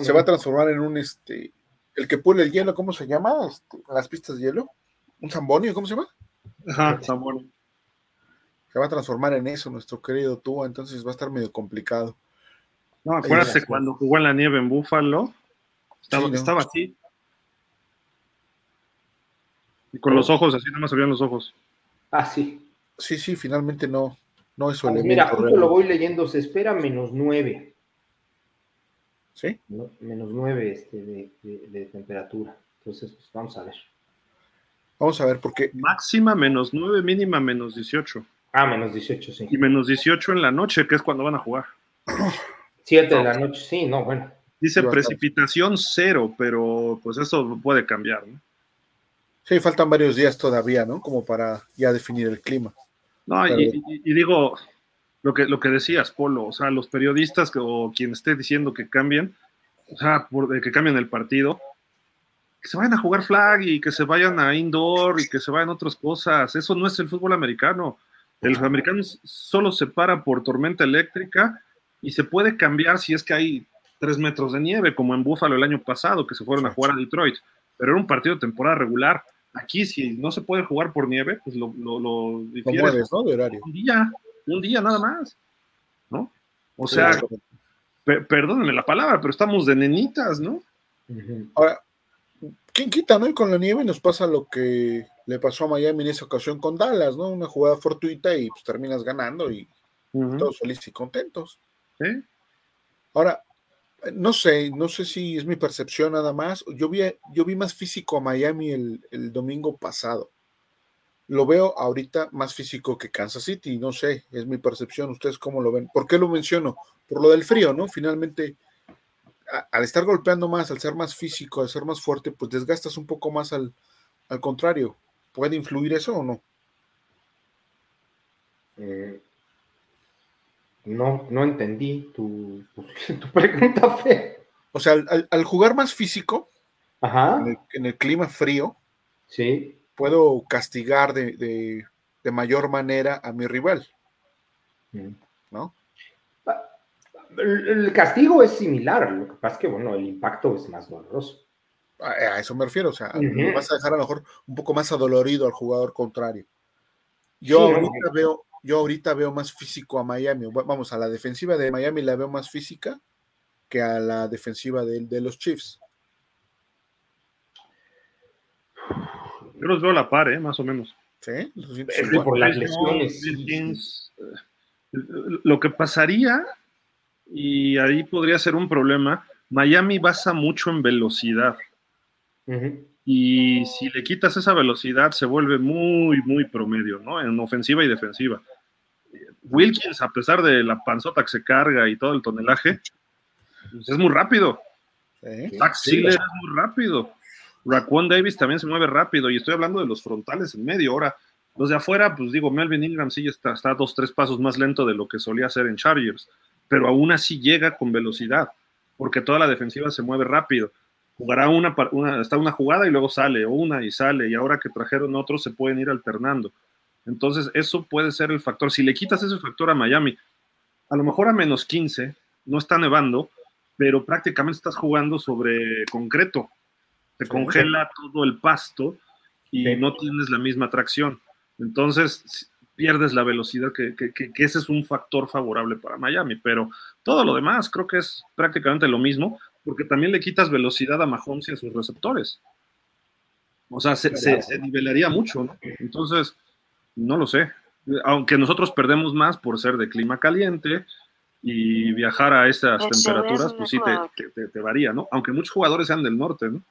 se va a transformar en un, este, el que pule el hielo, ¿cómo se llama? Este, las pistas de hielo. ¿Un zambonio? ¿Cómo se llama? Ajá, zambonio. Se va a transformar en eso nuestro querido Tua, entonces va a estar medio complicado. No, acuérdate cuando jugó en la nieve en Búfalo, estaba, estaba así. Y con los ojos, así nada más abrían los ojos. Ah, sí. Sí, sí, finalmente no, no es su ah, Mira, justo lo voy leyendo, se espera menos nueve. ¿Sí? menos nueve este, de, temperatura. Entonces, pues vamos a ver. Vamos a ver, porque. Máxima menos nueve, mínima menos dieciocho. Ah, menos dieciocho, sí. Y menos dieciocho en la noche, que es cuando van a jugar. Siete de la noche, sí, no, bueno. Dice precipitación cero, pero pues eso puede cambiar, ¿no? Sí, faltan varios días todavía, ¿no? Como para ya definir el clima. No, y, digo, lo que, lo que decías, Polo, o sea, los periodistas que, o quien esté diciendo que cambien, o sea, que cambien el partido, que se vayan a jugar flag y que se vayan a indoor y que se vayan a otras cosas. Eso no es el fútbol americano. El americano solo se para por tormenta eléctrica y se puede cambiar si es que hay tres metros de nieve, como en Buffalo el año pasado, que se fueron a jugar a Detroit. Pero era un partido de temporada regular. Aquí, si no se puede jugar por nieve, pues lo, lo, lo difieres, ¿no? De horario. Un día, un día nada más, ¿no? O sea, perdónenme la palabra, pero estamos de nenitas, ¿no? Ahora, ¿quién quita, no? Y con la nieve nos pasa lo que le pasó a Miami en esa ocasión con Dallas, ¿no? Una jugada fortuita y pues terminas ganando y todos felices y contentos. Ahora, no sé, no sé si es mi percepción nada más. Yo vi, yo vi más físico a Miami el, domingo pasado. Lo veo ahorita más físico que Kansas City, no sé, es mi percepción. ¿Ustedes cómo lo ven? ¿Por qué lo menciono? Por lo del frío, ¿no? Finalmente, al estar golpeando más, al ser más físico, al ser más fuerte, pues desgastas un poco más al, al contrario. ¿Puede influir eso o no? Eh, no, no entendí tu, [LAUGHS] pregunta, Fe. O sea, al, jugar más físico, En, el, clima frío, sí. puedo castigar de, mayor manera a mi rival. Mm. ¿No? El, castigo es similar, lo que pasa es que, bueno, el impacto es más doloroso. A, eso me refiero, o sea, vas a dejar a lo mejor un poco más adolorido al jugador contrario. Yo ahorita veo, yo ahorita veo más físico a Miami. Vamos, a la defensiva de Miami la veo más física que a la defensiva de, los Chiefs. Yo los veo a la par, ¿eh? más o menos. Sí, por las lesiones. Lo que pasaría, y ahí podría ser un problema, Miami basa mucho en velocidad. Y si le quitas esa velocidad, se vuelve muy, muy promedio, ¿no? En ofensiva y defensiva. Wilkins, a pesar de la panzota que se carga y todo el tonelaje, pues es muy rápido. Sí, Zach es muy rápido. Raquan Davis también se mueve rápido. Y estoy hablando de los frontales en medio. Ahora, los de afuera, pues digo, Melvin Ingram sí está, está dos, tres pasos más lento de lo que solía hacer en Chargers. Pero aún así llega con velocidad, porque toda la defensiva se mueve rápido jugará una, una, está una jugada y luego sale, una y sale, y ahora que trajeron otros se pueden ir alternando. Entonces, eso puede ser el factor. Si le quitas ese factor a Miami, a lo mejor a menos 15, no está nevando, pero prácticamente estás jugando sobre concreto. Se congela todo el pasto y no tienes la misma tracción. Entonces, pierdes la velocidad, que, que, que, ese es un factor favorable para Miami, pero todo lo demás creo que es prácticamente lo mismo porque también le quitas velocidad a Mahomes y a sus receptores. O sea, se, nivelaría mucho, ¿no? Entonces, no lo sé. Aunque nosotros perdemos más por ser de clima caliente y viajar a esas temperaturas, pues sí te, te, varía, ¿no? Aunque muchos jugadores sean del norte, ¿no?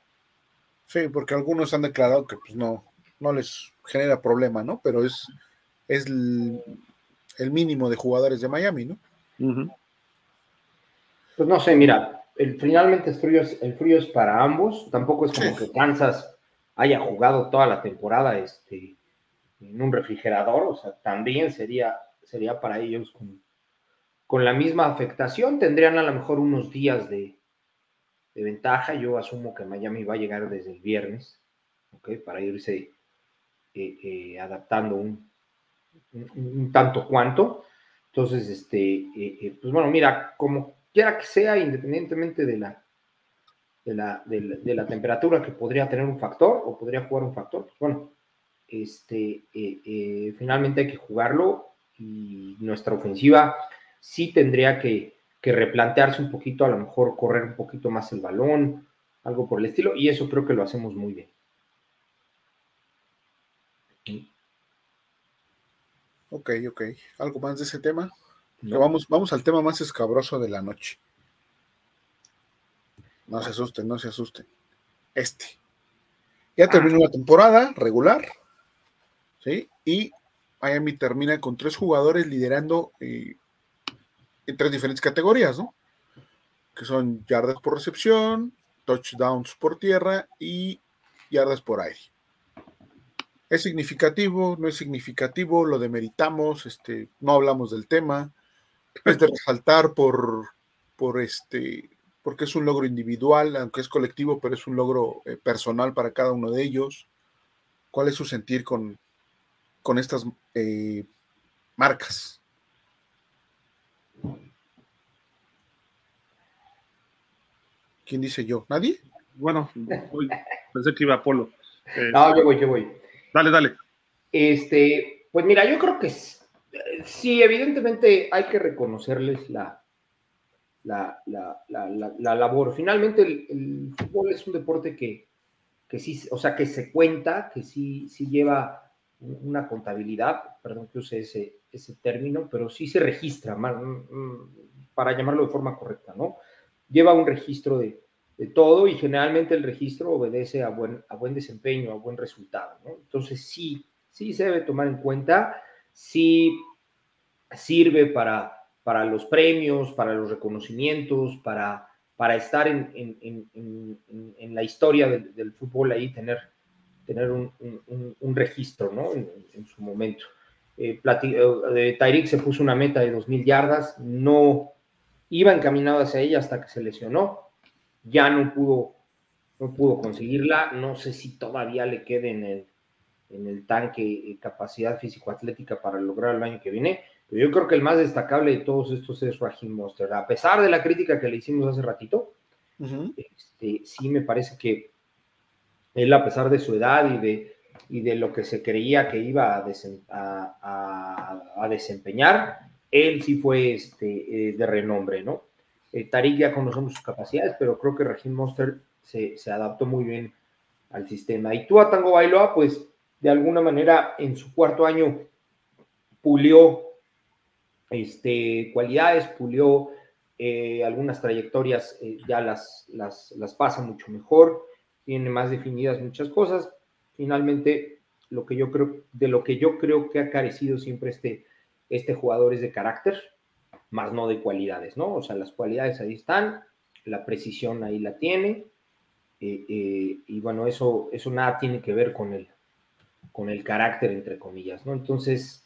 Sí, porque algunos han declarado que pues no, no les genera problema, ¿no? Pero es, es el, mínimo de jugadores de Miami, ¿no? Pues no sé, mira, el, finalmente el frío, es, el frío es para ambos. Tampoco es como que Kansas haya jugado toda la temporada este, en un refrigerador. O sea, también sería, sería para ellos con, con la misma afectación. Tendrían a lo mejor unos días de, de, ventaja. Yo asumo que Miami va a llegar desde el viernes. para irse eh, eh, adaptando un, un, tanto cuanto. Entonces, este, pues bueno, mira, como quiera que sea, independientemente de la, de la, de la, temperatura que podría tener un factor o podría jugar un factor, pues bueno, este, finalmente hay que jugarlo y nuestra ofensiva sí tendría que, que replantearse un poquito, a lo mejor correr un poquito más el balón, algo por el estilo, y eso creo que lo hacemos muy bien. Ok, ok. ¿Algo más de ese tema? Vamos, vamos al tema más escabroso de la noche. No se asusten, no se asusten. Este. Ya terminó la temporada regular. ¿Sí? Y Miami termina con tres jugadores liderando eh, en tres diferentes categorías, ¿no? Que son yardas por recepción, touchdowns por tierra y yardas por aire. ¿Es significativo? ¿No es significativo? ¿Lo demeritamos? Este, no hablamos del tema. Es de resaltar por, por este, porque es un logro individual, aunque es colectivo, pero es un logro eh, personal para cada uno de ellos. ¿Cuál es su sentir con, con estas eh, marcas? ¿Quién dice yo? ¿Nadie? Bueno, pensé que iba Apolo. Eh, [LAUGHS] no, yo voy, yo voy. Dale, dale. Este, pues mira, yo creo que sí, evidentemente hay que reconocerles la, la, labor. Finalmente, el, fútbol es un deporte que, que sí, o sea, que se cuenta, que sí, sí lleva una contabilidad, perdón que use ese, ese término, pero sí se registra, para llamarlo de forma correcta, ¿no? Lleva un registro de, todo y generalmente el registro obedece a buen, a buen desempeño, a buen resultado. Entonces sí, sí se debe tomar en cuenta, sí sirve para, para los premios, para los reconocimientos, para, para estar en, en, la historia del, fútbol ahí, tener, tener un, un, registro, ¿no? En, su momento. Eh, eh se puso una meta de 2.000 yardas, no iba encaminado hacia ella hasta que se lesionó, ya no pudo, no pudo conseguirla, no sé si todavía le quede en el, en el tanque eh, capacidad físico-atlética para lograr el año que viene, pero yo creo que el más destacable de todos estos es Raheem Monster. A pesar de la crítica que le hicimos hace ratito, este, sí me parece que él, a pesar de su edad y de, y de lo que se creía que iba a, desempeñar, él sí fue este, eh, de renombre, ¿no? Eh, Tarik ya conocemos sus capacidades, pero creo que Regime Monster se, adaptó muy bien al sistema. Y tú a Tango Bailoa, pues de alguna manera en su cuarto año pulió este, cualidades, pulió eh, algunas trayectorias, eh, ya las, las, las, pasa mucho mejor, tiene más definidas muchas cosas. Finalmente, lo que yo creo, de lo que yo creo que ha carecido siempre este, este jugador es de carácter, más no de cualidades, ¿no? O sea, las cualidades ahí están, la precisión ahí la tiene, eh, y bueno, eso, eso nada tiene que ver con el, con el carácter, entre comillas, ¿no? Entonces,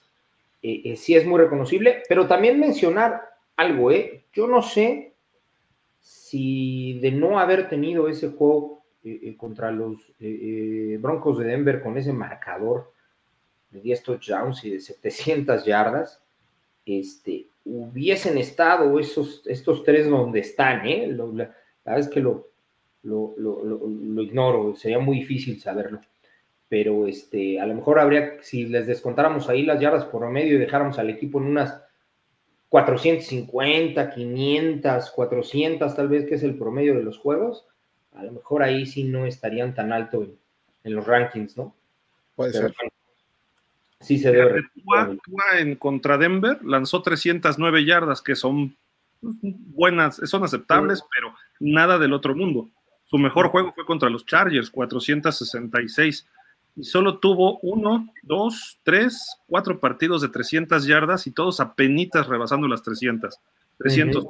eh, sí es muy reconocible, pero también mencionar algo, ¿eh? Yo no sé si de no haber tenido ese juego contra los Broncos de Denver con ese marcador de 10 touchdowns y de 700 yardas, este, hubiesen estado esos, estos tres donde están, ¿eh? la, verdad es que lo, lo, ignoro, sería muy difícil saberlo. Pero este, a lo mejor habría, si les descontáramos ahí las yardas por medio y dejáramos al equipo en unas 450, 500, 400 tal vez, que es el promedio de los juegos, a lo mejor ahí sí no estarían tan alto en, los rankings, ¿no? Puede ser. Sí se debe. en contra Denver lanzó 309 yardas, que son buenas, son aceptables, pero nada del otro mundo. Su mejor juego fue contra los Chargers, 466. Y solo tuvo uno, dos, tres, cuatro partidos de 300 yardas y todos apenas rebasando las 300. 308,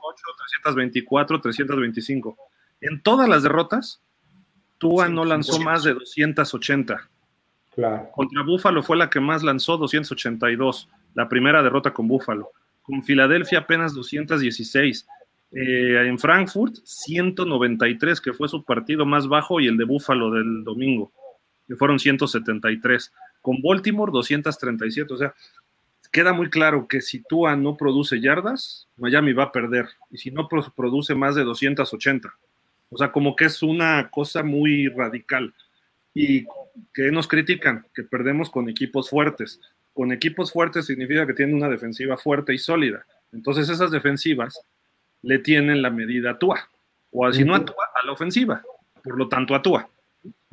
324, 325. En todas las derrotas, Tua no lanzó más de 280. Contra Búfalo fue la que más lanzó, 282. La primera derrota con Búfalo. Con Filadelfia apenas 216. Eh, en Frankfurt, 193, que fue su partido más bajo, y el de Búfalo del domingo. Que fueron 173. Con Baltimore, 237. O sea, queda muy claro que si Tua no produce yardas, Miami va a perder. Y si no produce más de 280. O sea, como que es una cosa muy radical. Y que nos critican, que perdemos con equipos fuertes. Con equipos fuertes significa que tienen una defensiva fuerte y sólida. Entonces esas defensivas le tienen la medida a Tua. O si no a Tua, a la ofensiva. Por lo tanto, a Tua.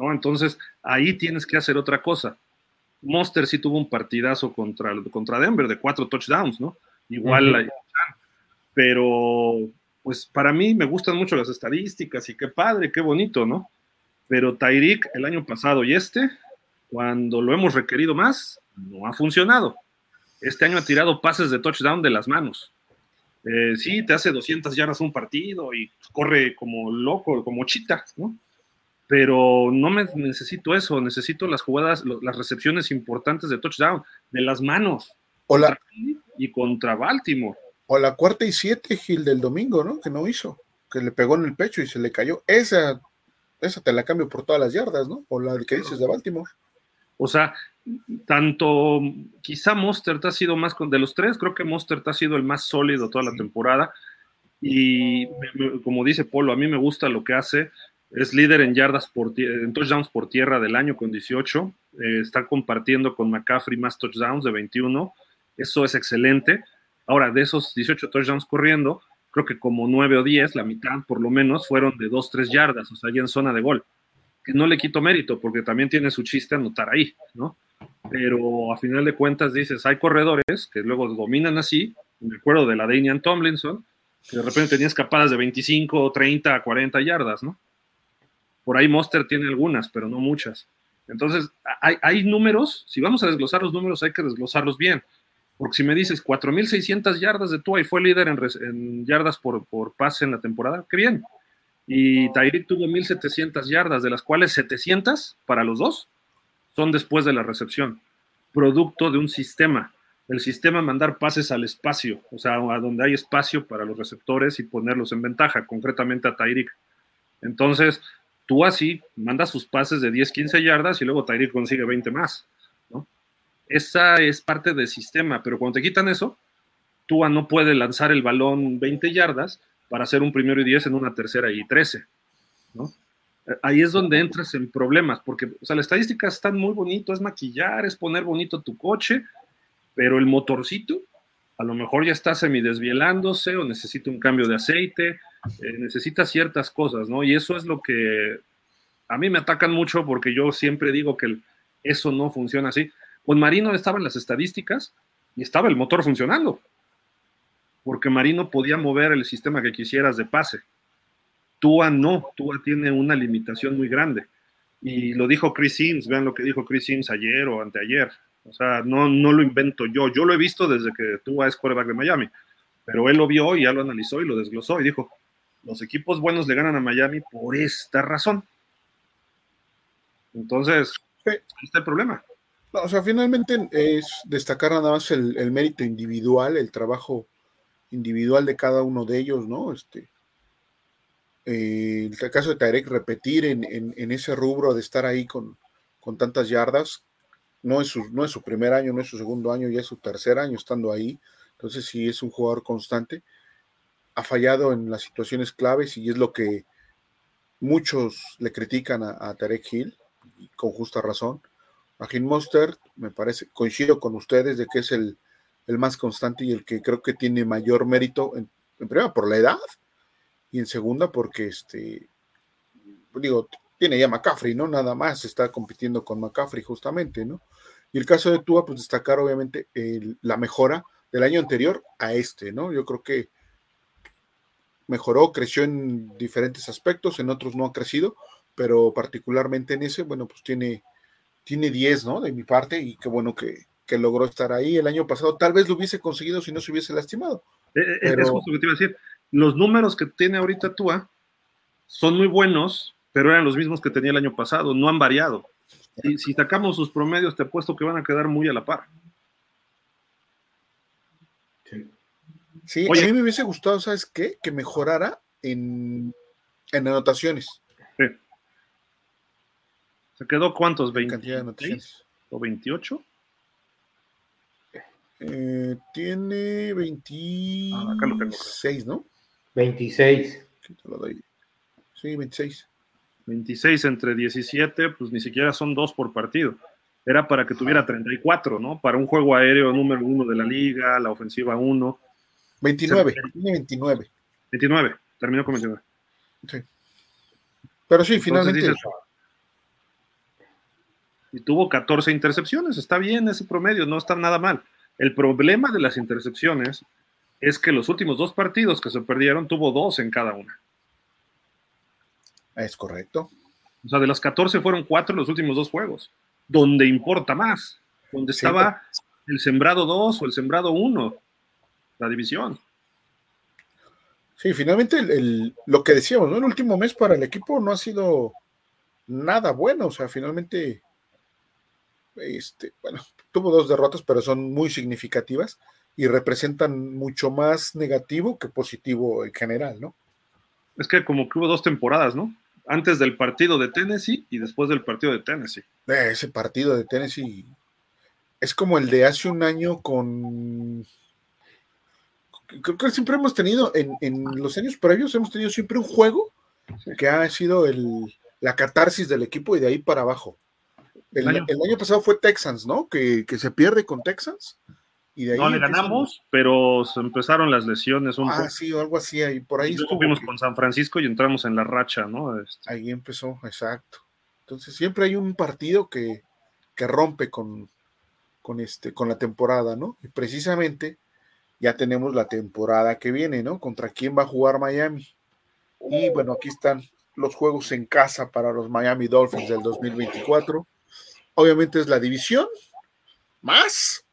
¿No? Entonces ahí tienes que hacer otra cosa. Monster sí tuvo un partidazo contra, contra Denver de cuatro touchdowns, ¿no? Igual, pero pues para mí me gustan mucho las estadísticas y qué padre, qué bonito, ¿no? Pero Tyreek el año pasado y este, cuando lo hemos requerido más, no ha funcionado. Este año ha tirado pases de touchdown de las manos. Eh, sí, te hace 200 yardas un partido y corre como loco, como chita, ¿no? Pero no me necesito eso, necesito las jugadas, las recepciones importantes de touchdown, de las manos. y contra Baltimore. O la cuarta y siete, Gil, del domingo, ¿no? Que no hizo, que le pegó en el pecho y se le cayó. Esa, esa te la cambio por todas las yardas, ¿no? O la que dices de Baltimore. O sea, tanto, quizá Mostert ha sido más, de los tres, creo que Mostert ha sido el más sólido toda la temporada. Y como dice Polo, a mí me gusta lo que hace. Es líder en yardas por en touchdowns por tierra del año con 18. Eh, está compartiendo con McCaffrey más touchdowns de 21. Eso es excelente. Ahora, de esos 18 touchdowns corriendo, creo que como 9 o 10, la mitad por lo menos, fueron de 2-3 yardas, o sea, ahí en zona de gol. Que no le quito mérito, porque también tiene su chiste anotar ahí, ¿no? Pero a final de cuentas dices, hay corredores que luego dominan así, me acuerdo de la Danian Tomlinson, que de repente tenía escapadas de 25, 30, 40 yardas, ¿no? Por ahí Monster tiene algunas, pero no muchas. Entonces, hay, hay números, si vamos a desglosar los números, hay que desglosarlos bien porque si me dices 4.600 yardas de Tua y fue líder en, yardas por, por, pase en la temporada, qué bien. Y Tyreek tuvo 1.700 yardas, de las cuales 700 para los dos son después de la recepción, producto de un sistema. El sistema mandar pases al espacio, o sea, a donde hay espacio para los receptores y ponerlos en ventaja, concretamente a Tyreek. Entonces, tú así mandas sus pases de 10, 15 yardas y luego Tyreek consigue 20 más esa es parte del sistema, pero cuando te quitan eso, Tua no puede lanzar el balón 20 yardas para hacer un primero y 10 en una tercera y 13, ¿no? Ahí es donde entras en problemas, porque, o sea, las estadísticas están muy bonito, es maquillar, es poner bonito tu coche, pero el motorcito, a lo mejor ya está semidesvielándose o necesita un cambio de aceite, eh, necesita ciertas cosas, ¿no? Y eso es lo que a mí me atacan mucho porque yo siempre digo que eso no funciona así. Con Marino estaban las estadísticas y estaba el motor funcionando, porque Marino podía mover el sistema que quisieras de pase. Tua no, Tua tiene una limitación muy grande. Y lo dijo Chris Sims, vean lo que dijo Chris Sims ayer o anteayer. O sea, no, no lo invento yo, yo lo he visto desde que Tua es quarterback de Miami, pero él lo vio y ya lo analizó y lo desglosó y dijo, los equipos buenos le ganan a Miami por esta razón. Entonces, ahí está el problema. No, o sea, finalmente es destacar nada más el, mérito individual, el trabajo individual de cada uno de ellos, ¿no? Este, eh, el caso de Tarek repetir en, ese rubro de estar ahí con, tantas yardas, no es, su, no es su primer año, no es su segundo año, ya es su tercer año estando ahí, entonces sí es un jugador constante, ha fallado en las situaciones claves y es lo que muchos le critican a, a Tarek Hill, con justa razón, Agin Monster, me parece, coincido con ustedes de que es el, más constante y el que creo que tiene mayor mérito, en, primera por la edad y en segunda porque, este, digo, tiene ya McCaffrey, ¿no? Nada más está compitiendo con McCaffrey justamente, ¿no? Y el caso de Tua, pues destacar obviamente la mejora del año anterior a este, ¿no? Yo creo que mejoró, creció en diferentes aspectos, en otros no ha crecido, pero particularmente en ese, bueno, pues tiene tiene 10, ¿no? De mi parte, y qué bueno que, logró estar ahí el año pasado. Tal vez lo hubiese conseguido si no se hubiese lastimado. Eh, eh, es justo lo que te iba a decir. Los números que tiene ahorita Tua son muy buenos, pero eran los mismos que tenía el año pasado, no han variado. Y si sacamos sus promedios, te apuesto que van a quedar muy a la par. Sí, a mí me hubiese gustado, ¿sabes qué? Que mejorara en, en anotaciones. ¿Se quedó cuántos? ¿20 cantidad de noticias. ¿O 28? Eh, tiene 26, ah, ¿no? 26. Sí, 26. 26 entre 17, pues ni siquiera son dos por partido. Era para que tuviera 34, ¿no? Para un juego aéreo número uno de la liga, la ofensiva 1. 29, tiene 29. 29, terminó con 29. Sí. Pero sí, finalmente. y tuvo 14 intercepciones, está bien ese promedio, no está nada mal. El problema de las intercepciones es que los últimos dos partidos que se perdieron tuvo dos en cada una. Es correcto. O sea, de las 14 fueron cuatro en los últimos dos juegos, donde importa más, donde estaba el sembrado 2 o el sembrado 1, la división. Sí, finalmente lo que decíamos, ¿no? El último mes para el equipo no ha sido nada bueno, o sea, finalmente, este, bueno, tuvo dos derrotas, pero son muy significativas y representan mucho más negativo que positivo en general, ¿no? Es que como que hubo dos temporadas, ¿no? Antes del partido de Tennessee y después del partido de Tennessee. Ese partido de Tennessee es como el de hace un año con... Creo que siempre hemos tenido, en, los años previos, hemos tenido siempre un juego que ha sido el, la catarsis del equipo y de ahí para abajo. El, año, pasado fue Texans, ¿no? Que, que, se pierde con Texans no le ganamos, pero se empezaron las lesiones un ah, sí, o algo así, ahí por ahí. fuimos con San Francisco y entramos en la racha, ¿no? Este. Ahí empezó, exacto. Entonces siempre hay un partido que, que rompe con, con, este, con la temporada, ¿no? Y precisamente ya tenemos la temporada que viene, ¿no? ¿Contra quién va a jugar Miami? Y bueno, aquí están los juegos en casa para los Miami Dolphins del 2024. Obviamente es la división, más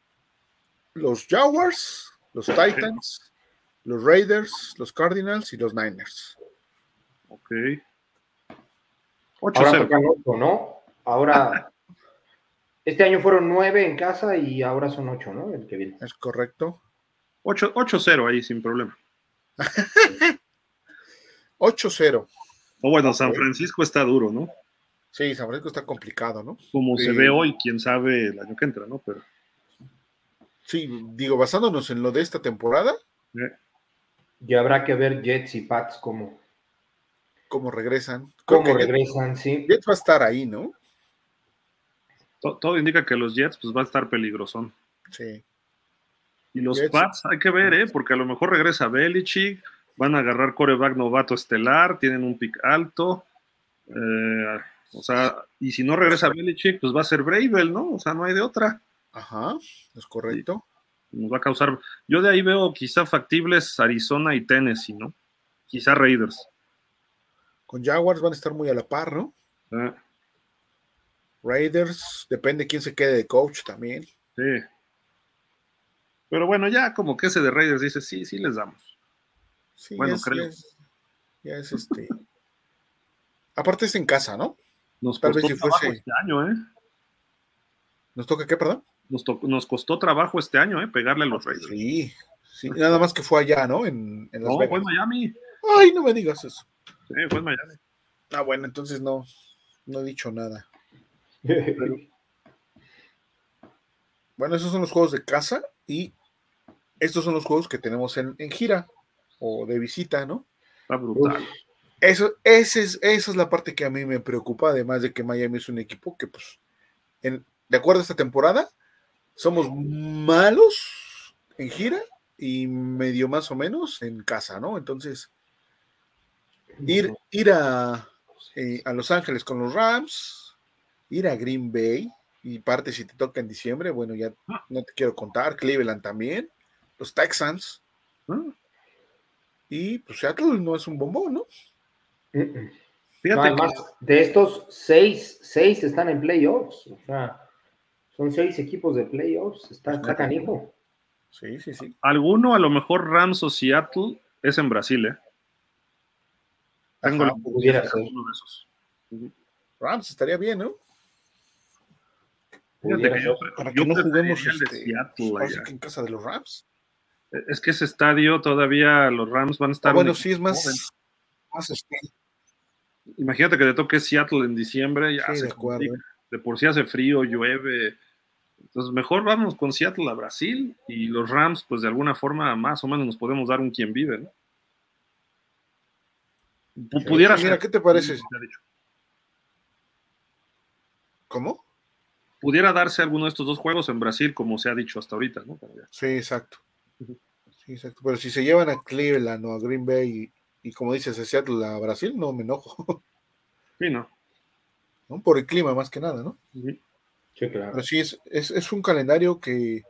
los Jaguars, los Titans, los Raiders, los Cardinals y los Niners. Ok. 8 ahora ¿no? Ahora, [LAUGHS] este año fueron 9 en casa y ahora son 8, ¿no? El que viene. Es correcto. 8-0 ahí sin problema. [LAUGHS] 8-0. O bueno, San Francisco está duro, ¿no? Sí, San Francisco está complicado, ¿no? Como se ve hoy, quién sabe el año que entra, ¿no? Pero. Sí, digo, basándonos en lo de esta temporada. Y habrá que ver Jets y Pats cómo, cómo regresan. Cómo regresan, sí. Jets va a estar ahí, ¿no? Todo, indica que los Jets pues va a estar peligrosón. Sí. Y los Pats hay que ver, ¿eh? Porque a lo mejor regresa Belichick, van a agarrar coreback novato estelar, tienen un pick alto. Eh, o sea, y si no regresa Belichick, pues va a ser Bravel, ¿no? O sea, no hay de otra. Ajá, es correcto. Nos va a causar. Yo de ahí veo quizá factibles Arizona y Tennessee, ¿no? Quizá Raiders. Con Jaguars van a estar muy a la par, ¿no? Ah. Raiders, depende quién se quede de coach también. Sí. Pero bueno, ya como que ese de Raiders dice, sí, sí les damos. Sí, bueno, creo. Ya es, este. Aparte es en casa, ¿no? Nos Tal vez si fuese... este año, ¿eh? ¿Nos toca qué, perdón? Nos, costó trabajo este año, ¿eh? Pegarle a los Raiders. Sí, sí, nada más que fue allá, ¿no? En, en no, fue en Miami. Ay, no me digas eso. Sí, fue en Miami. Ah, bueno, entonces no, no he dicho nada. [LAUGHS] bueno, esos son los juegos de casa y estos son los juegos que tenemos en, gira o de visita, ¿no? Está brutal. Eso, ese es, esa es la parte que a mí me preocupa, además de que Miami es un equipo que, pues, en, de acuerdo a esta temporada, somos malos en gira y medio más o menos en casa, ¿no? Entonces, ir, ir a, eh, a Los Ángeles con los Rams, ir a Green Bay, y parte si te toca en diciembre, bueno, ya no te quiero contar, Cleveland también, los Texans, y pues Seattle no es un bombón, ¿no? Fíjate de estos seis, seis están en playoffs, o sea, son seis equipos de playoffs, está, está canijo. Sí, sí, sí. Alguno, a lo mejor Rams o Seattle, es en Brasil, ¿eh? Tengo Ajá, pudiera ser. uno de esos. Rams estaría bien, ¿no? Fíjate que yo, para que no juguemos este, Seattle, en casa de los Rams. Es que ese estadio todavía los Rams van a estar. Ah, bueno, sí es más, más este, imagínate que te toque Seattle en diciembre, ya se de, de por sí hace frío, llueve. Entonces, mejor vamos con Seattle a Brasil y los Rams, pues de alguna forma más o menos nos podemos dar un quien vive, ¿no? pudiera Mira, ¿qué te parece? ¿Cómo? Pudiera darse alguno de estos dos juegos en Brasil, como se ha dicho hasta ahorita, ¿no? Sí, exacto. Sí, exacto. Pero si se llevan a Cleveland o a Green Bay y, como dices, a Seattle a Brasil, no me enojo. [LAUGHS] Sí, no. ¿No? Por el clima, más que nada, ¿no? Sí, claro. Pero sí, es, es un calendario que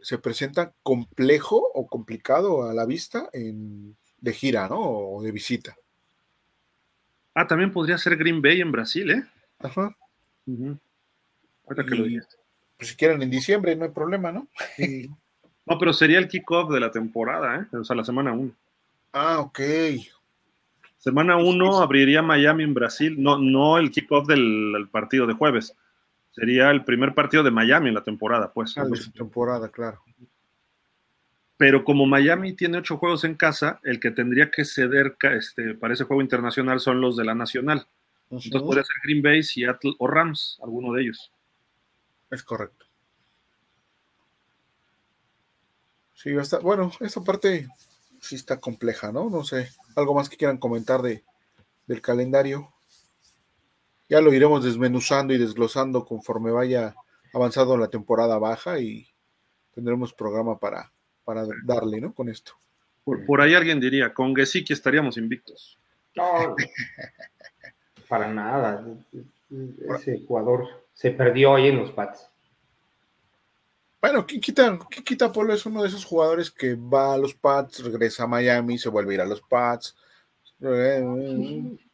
se presenta complejo o complicado a la vista en, de gira, ¿no? O de visita. Ah, también podría ser Green Bay en Brasil, ¿eh? Ajá. Ahorita que lo Pues si quieren en diciembre, no hay problema, ¿no? [LAUGHS] no, pero sería el kickoff de la temporada, ¿eh? O sea, la semana 1. Ah, ok. Semana 1 abriría Miami en Brasil, no, no el kickoff del partido de jueves. Sería el primer partido de Miami en la temporada, pues. Ah, de temporada, claro pero como Miami tiene ocho juegos en casa, el que tendría que ceder este, para ese juego internacional son los de la nacional. Entonces podría ser Green Bay, Seattle o Rams, alguno de ellos. Es correcto. Sí, está, bueno, esta parte sí está compleja, ¿no? No sé, algo más que quieran comentar de, del calendario. Ya lo iremos desmenuzando y desglosando conforme vaya avanzando la temporada baja y tendremos programa para, para darle, ¿no? Con esto. Por, ahí alguien diría, con Gesicki estaríamos invictos. No, [LAUGHS] para nada. Ese jugador se perdió hoy en los Pats. Bueno, ¿quién quita, quita Polo? Es uno de esos jugadores que va a los Pats, regresa a Miami, se vuelve a ir a los Pats. Eh,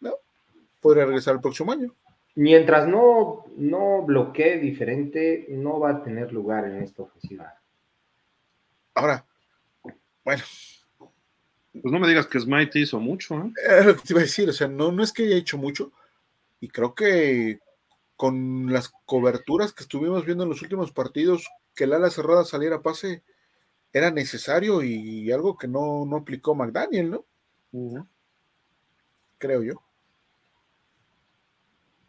no, podría regresar el próximo año. Mientras no, no bloquee diferente, no va a tener lugar en esta ofensiva. Ahora, bueno. Pues no me digas que Smite hizo mucho, ¿eh? Es lo que te iba a decir, o sea, no, no es que haya hecho mucho, y creo que con las coberturas que estuvimos viendo en los últimos partidos, que el ala cerrada saliera a pase era necesario y algo que no, no aplicó McDaniel, ¿no? Creo yo.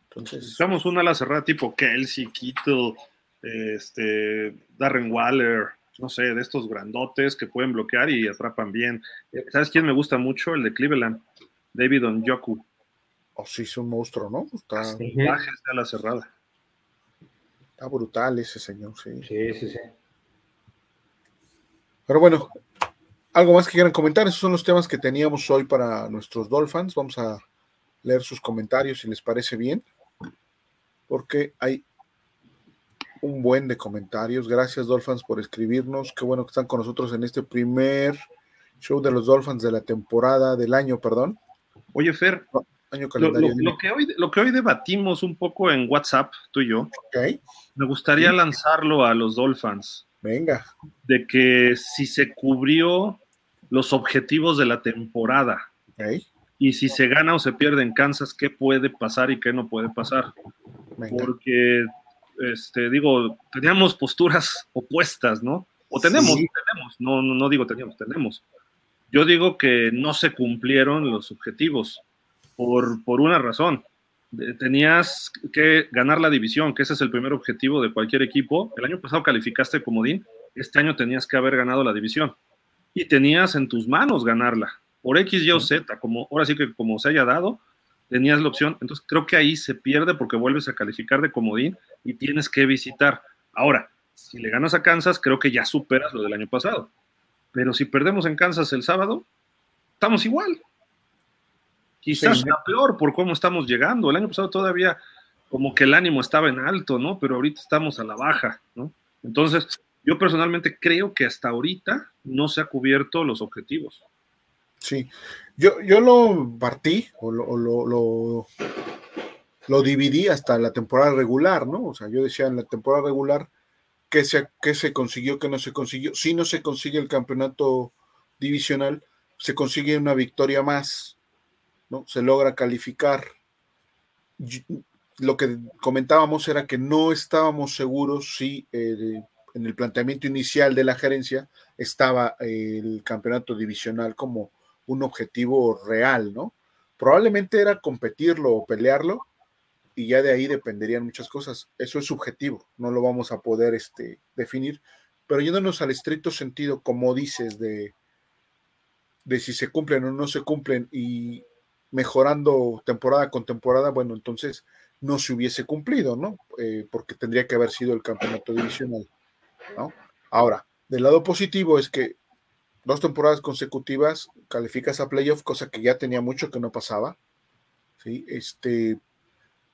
Entonces. Estamos una ala cerrada tipo Kelsey, Kittle, este, Darren Waller, no sé, de estos grandotes que pueden bloquear y atrapan bien. Eh, ¿Sabes quién me gusta mucho? El de Cleveland, David Onyoku. Oh, sí, es un monstruo, ¿no? Está, a la cerrada. Está brutal ese señor, sí. Sí, sí, sí. Pero bueno, algo más que quieran comentar. Esos son los temas que teníamos hoy para nuestros Dolphins. Vamos a leer sus comentarios si les parece bien. Porque hay un buen de comentarios. Gracias, Dolphins, por escribirnos. Qué bueno que están con nosotros en este primer show de los Dolphins de la temporada, del año, perdón. Oye, Fer, año lo, que hoy, lo que hoy debatimos un poco en WhatsApp, tú y yo, me gustaría lanzarlo a los Dolphins. Venga. De que si se cubrió los objetivos de la temporada. Y si se gana o se pierde en Kansas, ¿qué puede pasar y qué no puede pasar? Porque este, digo, teníamos posturas opuestas, ¿no? O tenemos, tenemos, no, no, digo teníamos, tenemos. Yo digo que no se cumplieron los objetivos por, por una razón. Tenías que ganar la división, que ese es el primer objetivo de cualquier equipo. El año pasado calificaste como Dean, este año tenías que haber ganado la división. Y tenías en tus manos ganarla, por X, Y o Z, como, ahora sí que como se haya dado, tenías la opción. Entonces creo que ahí se pierde porque vuelves a calificar de comodín y tienes que visitar. Ahora, si le ganas a Kansas, creo que ya superas lo del año pasado. Pero si perdemos en Kansas el sábado, estamos igual. Quizás está peor por cómo estamos llegando. El año pasado todavía como que el ánimo estaba en alto, ¿no? Pero ahorita estamos a la baja, ¿no? Entonces, yo personalmente creo que hasta ahorita no se ha cubierto los objetivos. Sí, yo, yo lo partí o lo, lo, lo, dividí hasta la temporada regular, ¿no? O sea, yo decía en la temporada regular que se, que se consiguió, que no se consiguió. Si no se consigue el campeonato divisional, se consigue una victoria más, ¿no? Se logra calificar. Lo que comentábamos era que no estábamos seguros si eh, en el planteamiento inicial de la gerencia estaba el campeonato divisional como un objetivo real, ¿no? Probablemente era competirlo o pelearlo y ya de ahí dependerían muchas cosas. Eso es subjetivo, no lo vamos a poder este, definir, pero yéndonos al estricto sentido, como dices, de, de si se cumplen o no se cumplen y mejorando temporada con temporada, bueno, entonces no se hubiese cumplido, ¿no? Eh, porque tendría que haber sido el campeonato divisional, ¿no? Ahora, del lado positivo es que dos temporadas consecutivas calificas a playoff, cosa que ya tenía mucho que no pasaba, ¿sí? Este,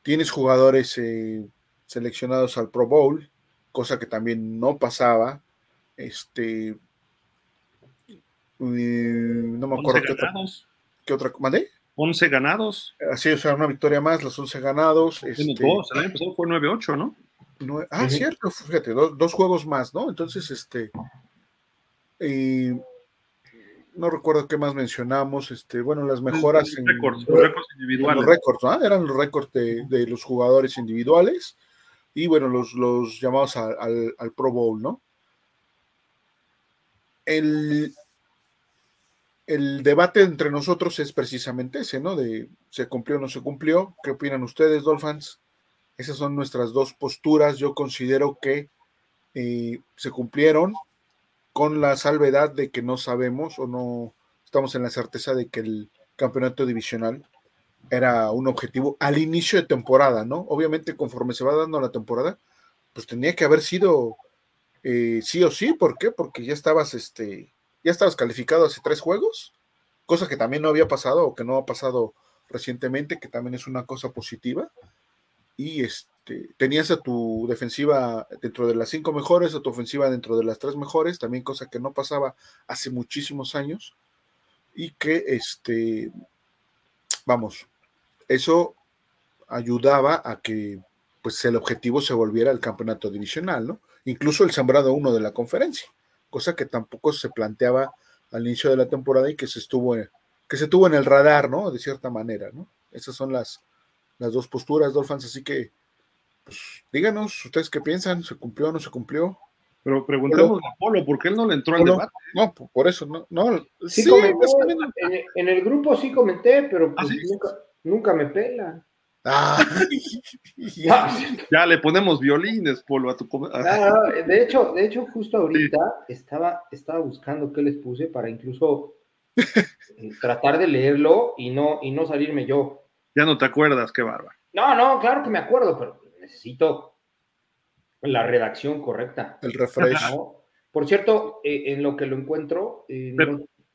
tienes jugadores eh, seleccionados al Pro Bowl, cosa que también no pasaba, este, eh, no me acuerdo qué otra, qué otra, ¿mandé? 11 ganados. Así, o sea, una victoria más, los 11 ganados. Este, el año pasado fue 9-8, ¿no? ah, cierto, fíjate, dos, juegos más, ¿no? Entonces, este. no recuerdo qué más mencionamos, este, bueno, las mejoras en récords, los récords individuales. Los récords, ¿no? Eran los récords de, los jugadores individuales y bueno, los, los llamados al, al Pro Bowl, ¿no? El, el debate entre nosotros es precisamente ese, ¿no? De se cumplió o no se cumplió. ¿Qué opinan ustedes, Dolphins? Esas son nuestras dos posturas. Yo considero que eh, se cumplieron con la salvedad de que no sabemos o no estamos en la certeza de que el campeonato divisional era un objetivo al inicio de temporada, ¿no? Obviamente conforme se va dando la temporada, pues tenía que haber sido eh, sí o sí. ¿Por qué? Porque ya estabas, este, ya estabas calificado hace tres juegos, cosa que también no había pasado o que no ha pasado recientemente, que también es una cosa positiva. Y este, tenías a tu defensiva dentro de las cinco mejores, a tu ofensiva dentro de las tres mejores, también cosa que no pasaba hace muchísimos años. Y que, este, vamos, eso ayudaba a que pues el objetivo se volviera el campeonato divisional, ¿no? Incluso el sembrado uno de la conferencia cosa que tampoco se planteaba al inicio de la temporada y que se estuvo que se tuvo en el radar, ¿no? De cierta manera, ¿no? Esas son las, las dos posturas, Dolphins, así que pues, díganos, ustedes qué piensan, ¿se cumplió o no se cumplió? Pero preguntemos a Polo, ¿por qué él no le entró al debate? No, por eso, no. no sí, comenté, en, el grupo sí comenté, pero pues ¿Ah, nunca, nunca me pela. Ah. [LAUGHS] ya le ponemos violines, Polo, a tu ah, De hecho, de hecho, justo ahorita estaba, estaba buscando qué les puse para incluso eh, [LAUGHS] tratar de leerlo y no, y no salirme yo. Ya no te acuerdas, qué bárbaro. No, no, claro que me acuerdo, pero necesito la redacción correcta. El refresh. Por cierto, eh, en lo que lo encuentro, eh,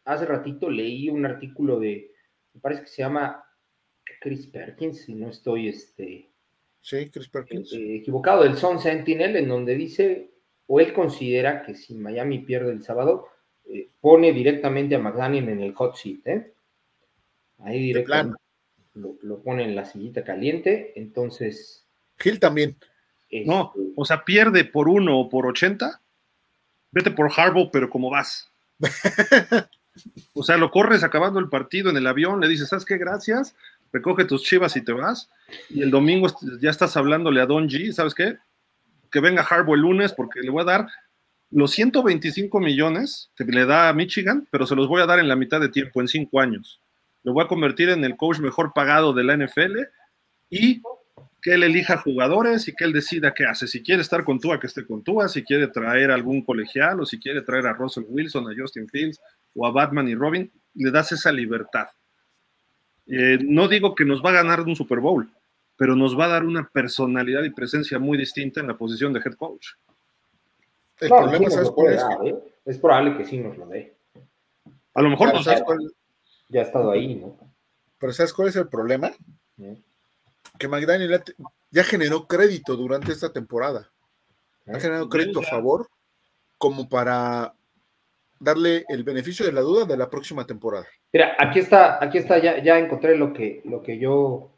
hace ratito leí un artículo de, me parece que se llama Chris Perkins, si no estoy este, sí, Chris Perkins. Eh, equivocado, del Sun Sentinel, en donde dice, o él considera que si Miami pierde el sábado, eh, pone directamente a McDaniel en el hot seat. ¿eh? Ahí directamente lo, lo, pone en la sillita caliente, entonces... Gil también. no, este, o sea, pierde por uno o por 80, vete por Harbaugh, pero como vas. [LAUGHS] O sea, lo corres acabando el partido en el avión, le dices, ¿sabes qué? Gracias, recoge tus chivas y te vas. Y el domingo ya estás hablándole a Don G, ¿sabes qué? Que venga Harbaugh el lunes porque le voy a dar los 125 millones que le da a Michigan, pero se los voy a dar en la mitad de tiempo, en cinco años. Lo voy a convertir en el coach mejor pagado de la NFL y que él elija jugadores y que él decida qué hace. Si quiere estar con Tua, que esté con Tua, si quiere traer algún colegial o si quiere traer a Russell Wilson, a Justin Fields o a Batman y Robin, le das esa libertad. Eh, no digo que nos va a ganar un Super Bowl, pero nos va a dar una personalidad y presencia muy distinta en la posición de head coach. El problema es, ¿eh? es probable que sí nos lo dé. A lo mejor ya ha estado ahí, ¿no? Pero ¿sabes cuál es el problema? Que McDaniel ya generó crédito durante esta temporada. Ha generado crédito a favor como para darle el beneficio de la duda de la próxima temporada. Mira, aquí está, aquí está, ya, encontré lo que, lo que yo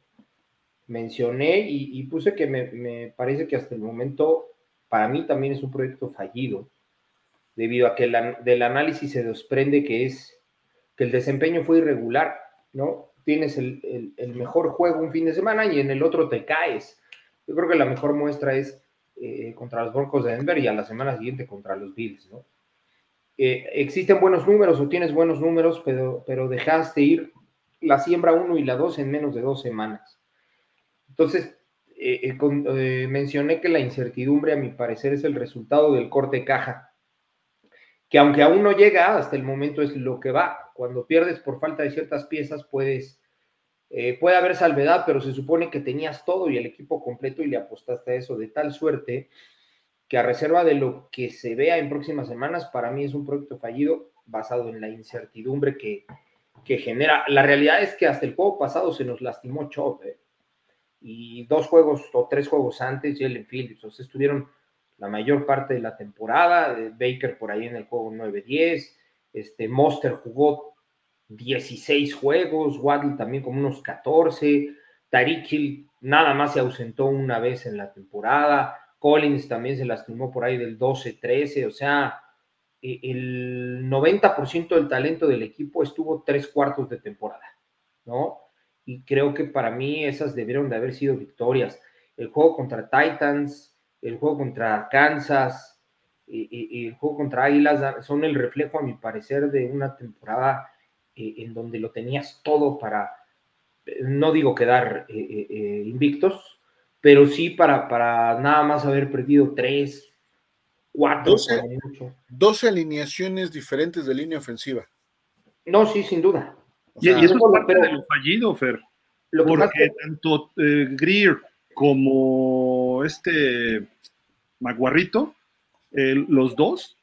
mencioné y, puse que me, parece que hasta el momento para mí también es un proyecto fallido, debido a que del análisis se desprende que es que el desempeño fue irregular, ¿no? Tienes el, mejor juego un fin de semana y en el otro te caes. Yo creo que la mejor muestra es eh, contra los Broncos de Denver y a la semana siguiente contra los Bills, ¿no? Eh, existen buenos números o tienes buenos números, pero, pero dejaste ir la siembra 1 y la 2 en menos de dos semanas. Entonces, eh, eh, mencioné que la incertidumbre, a mi parecer, es el resultado del corte caja, que aunque aún no llega, hasta el momento es lo que va. Cuando pierdes por falta de ciertas piezas, puedes, puede haber salvedad, pero se supone que tenías todo y el equipo completo y le apostaste a eso de tal suerte que a reserva de lo que se vea en próximas semanas, para mí es un proyecto fallido basado en la incertidumbre que, que genera. La realidad es que hasta el juego pasado se nos lastimó Chop, ¿eh? y dos juegos o tres juegos antes, Jalen Phillips, o sea, estuvieron la mayor parte de la temporada, eh, Baker por ahí en el juego 9-10, este, Monster jugó 16 juegos, Waddle también como unos 14, Tariq Hill nada más se ausentó una vez en la temporada, Collins también se lastimó por ahí del 12-13, o sea, e, el 90% del talento del equipo estuvo tres cuartos de temporada, ¿no? Y creo que para mí esas debieron de haber sido victorias. El juego contra Titans, el juego contra Kansas y, el juego contra Águilas son el reflejo, a mi parecer, de una temporada en donde lo tenías todo para, no digo quedar invictos, pero sí para, para nada más haber perdido tres, cuatro. 12, alineaciones diferentes de línea ofensiva. No, sí, sin duda. y, eso es parte de lo fallido, Fer. porque tanto eh, Greer como este Maguarrito, los dos,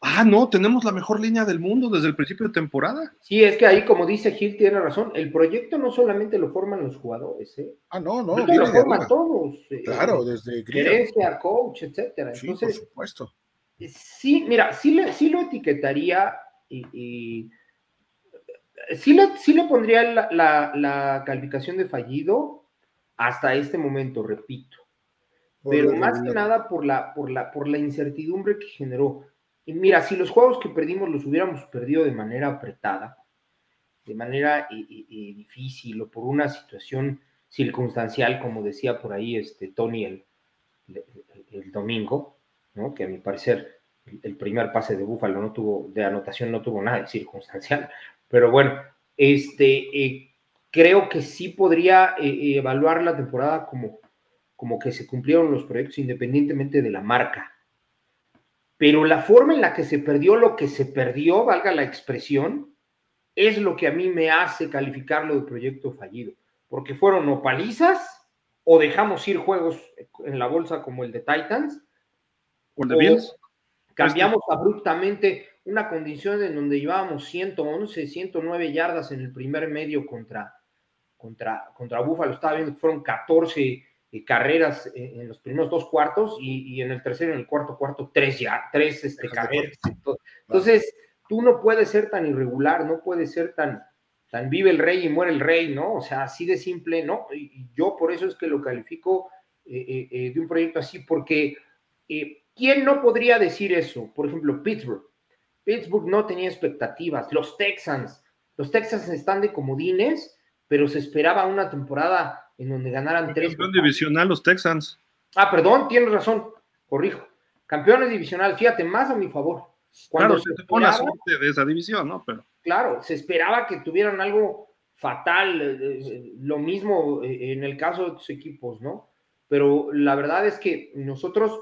ah, no, tenemos la mejor línea del mundo desde el principio de temporada. Sí, es que ahí, como dice Gil, tiene razón. El proyecto no solamente lo forman los jugadores, ¿eh? Ah, no, no. Lo forman todos. Eh, claro, desde Gerencia, coach, etcétera. Sí, por supuesto. Sí, mira, sí, le, sí lo etiquetaría y, sí, le, sí le pondría la, la, calificación de fallido hasta este momento, repito. Pero más que nada por la, por, la, por la incertidumbre que generó mira, si los juegos que perdimos los hubiéramos perdido de manera apretada, de manera difícil o por una situación circunstancial, como decía por ahí este Tony el, el, domingo, ¿no? que a mi parecer el, primer pase de Búfalo no tuvo, de anotación no tuvo nada de circunstancial, pero bueno, este, eh, creo que sí podría eh, evaluar la temporada como, como que se cumplieron los proyectos independientemente de la marca pero la forma en la que se perdió lo que se perdió, valga la expresión, es lo que a mí me hace calificarlo de proyecto fallido, porque fueron o palizas o dejamos ir juegos en la bolsa como el de Titans, o, de cambiamos abruptamente una condición en donde llevábamos 111, 109 yardas en el primer medio contra, contra, contra Búfalo, estaba viendo que fueron 14 carreras en, los primeros dos cuartos y, en el tercero y en el cuarto cuarto tres ya, tres este, carreras. Entonces, tú no puedes ser tan irregular, no puedes ser tan, tan vive el rey y muere el rey, ¿no? O sea, así de simple, ¿no? Y yo por eso es que lo califico eh, eh, eh, de un proyecto así, porque ¿quién no podría decir eso? Por ejemplo, Pittsburgh. Pittsburgh no tenía expectativas. Los Texans, los Texans están de comodines, pero se esperaba una temporada en donde ganaran tres. Campeón divisional los Texans. Ah, perdón, tienes razón, corrijo. Campeones divisional, fíjate, más a mi favor. Cuando claro, se, pone la suerte de esa división, ¿no? Pero... Claro, se esperaba que tuvieran algo fatal, eh, eh, lo mismo eh, en el caso de tus equipos, ¿no? Pero la verdad es que nosotros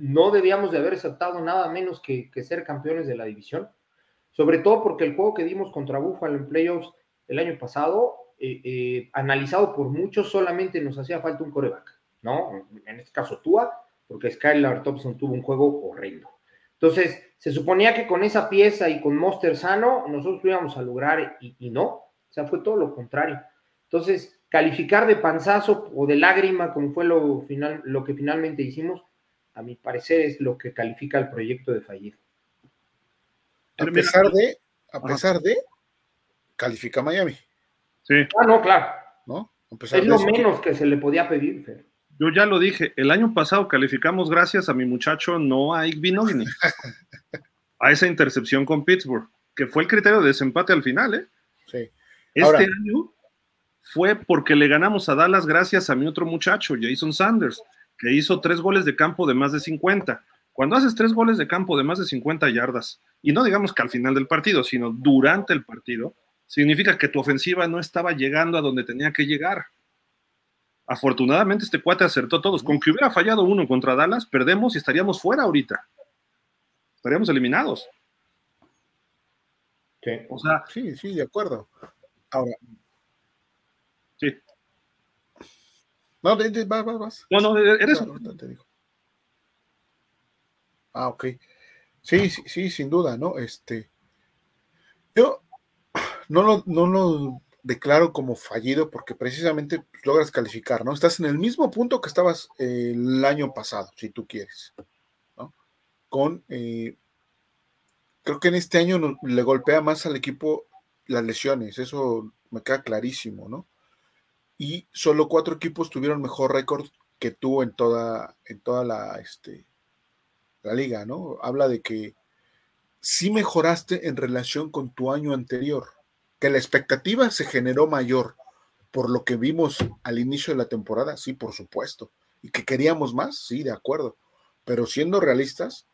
no debíamos de haber aceptado nada menos que, que ser campeones de la división, sobre todo porque el juego que dimos contra Buffalo en playoffs el año pasado eh, eh, analizado por muchos, solamente nos hacía falta un coreback, ¿no? En este caso Tua, porque Skylar Thompson tuvo un juego horrendo. Entonces, se suponía que con esa pieza y con Monster sano, nosotros lo íbamos a lograr y, no, o sea, fue todo lo contrario. Entonces, calificar de panzazo o de lágrima, como fue lo, final, lo que finalmente hicimos, a mi parecer es lo que califica el proyecto de fallido. A pesar de, a pesar de, califica Miami. Sí. Ah, no, claro. ¿No? es lo menos que se le podía pedir, Fer. Yo ya lo dije, el año pasado calificamos gracias a mi muchacho Noah Igvinogni, [LAUGHS] a esa intercepción con Pittsburgh, que fue el criterio de desempate al final, ¿eh? Sí. Este año fue porque le ganamos a Dallas gracias a mi otro muchacho, Jason Sanders, que hizo tres goles de campo de más de 50. Cuando haces tres goles de campo de más de 50 yardas, y no digamos que al final del partido, sino durante el partido, significa que tu ofensiva no estaba llegando a donde tenía que llegar. Afortunadamente este cuate acertó todos. Con que hubiera fallado uno contra Dallas, perdemos y estaríamos fuera ahorita. Estaríamos eliminados. Sí. O sea, sí, sí, de acuerdo. Ahora. Sí. No, vas, vas, vas. No, no, eres. Ah, ok. Sí, sí, sí, sin duda, ¿no? Este. Yo no lo, no lo declaro como fallido porque precisamente logras calificar, ¿no? Estás en el mismo punto que estabas eh, el año pasado, si tú quieres, ¿no? Con, eh, creo que en este año le golpea más al equipo las lesiones, eso me queda clarísimo, ¿no? Y solo cuatro equipos tuvieron mejor récord que tú en toda, en toda la, este, la liga, ¿no? Habla de que sí mejoraste en relación con tu año anterior, que la expectativa se generó mayor por lo que vimos al inicio de la temporada, sí, por supuesto. Y que queríamos más, sí, de acuerdo. Pero siendo realistas,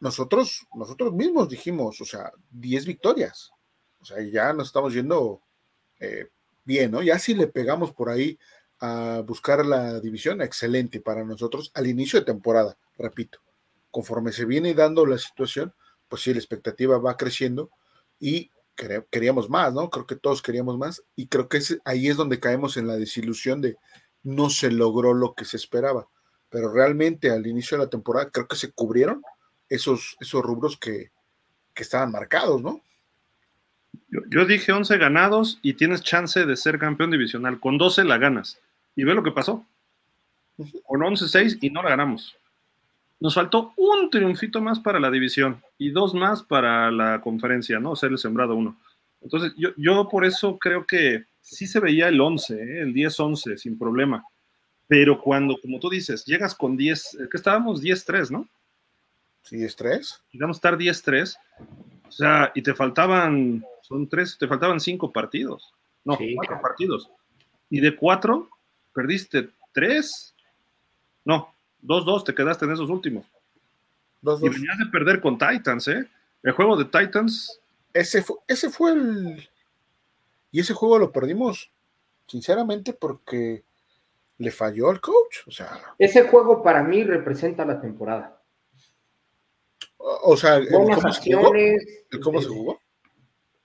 nosotros, nosotros mismos dijimos, o sea, 10 victorias. O sea, ya nos estamos yendo eh, bien, ¿no? Ya si le pegamos por ahí a buscar la división, excelente para nosotros al inicio de temporada, repito. Conforme se viene dando la situación, pues sí, la expectativa va creciendo y queríamos más, ¿no? Creo que todos queríamos más y creo que ahí es donde caemos en la desilusión de no se logró lo que se esperaba, pero realmente al inicio de la temporada creo que se cubrieron esos, esos rubros que, estaban marcados, ¿no? Yo, dije 11 ganados y tienes chance de ser campeón divisional. Con 12 la ganas. Y ve lo que pasó. Con 11-6 y no la ganamos. Nos faltó un triunfito más para la división y dos más para la conferencia, ¿no? Ser el sembrado uno. Entonces, yo, yo por eso creo que sí se veía el 11, ¿eh? el 10-11, sin problema. Pero cuando, como tú dices, llegas con 10, eh, que estábamos 10-3, ¿no? Sí, 10-3. Llegamos a estar 10-3. O sea, y te faltaban, son tres, te faltaban cinco partidos. No, cuatro partidos. Y de cuatro, perdiste tres. No, 2-2 te quedaste en esos últimos. Y venías de perder con Titans, ¿eh? El juego de Titans. Ese fue, ese fue el. Y ese juego lo perdimos, sinceramente, porque le falló al coach. O sea. Ese juego para mí representa la temporada. O, sea, el cómo, se jugó, el cómo se jugó.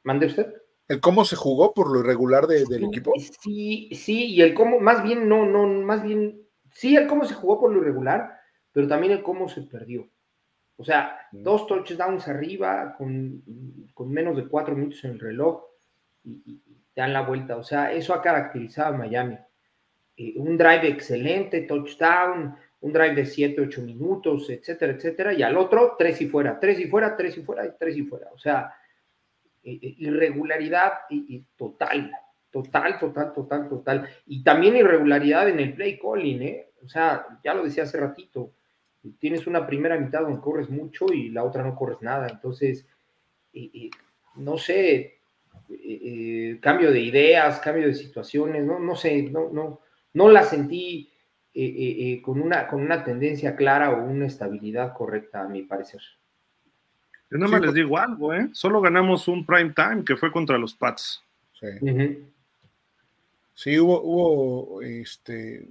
¿Mande usted? El cómo se jugó por lo irregular del equipo. Sí, sí, y el cómo, más bien, no, no, más bien sí el cómo se jugó por lo irregular, pero también el cómo se perdió. O sea, mm. dos touchdowns arriba con, menos de cuatro minutos en el reloj y, dan la vuelta. O sea, eso ha caracterizado a Miami. Eh, un drive excelente, touchdown, un drive de siete, ocho minutos, etcétera, etcétera, y al otro tres y fuera, tres y fuera, tres y fuera, tres y fuera. O sea, eh, eh, irregularidad y, total. Total, total, total, total. Y también irregularidad en el play calling, ¿eh? O sea, ya lo decía hace ratito, tienes una primera mitad donde corres mucho y la otra no corres nada. Entonces, no sé, eh, eh, cambio de ideas, cambio de situaciones, no, no sé, no, no, no la sentí eh, con, una, con una tendencia clara o una estabilidad correcta, a mi parecer. Yo nada más les digo algo, ¿eh? Solo ganamos un prime time que fue contra los Pats. Sí. Sí, hubo, este,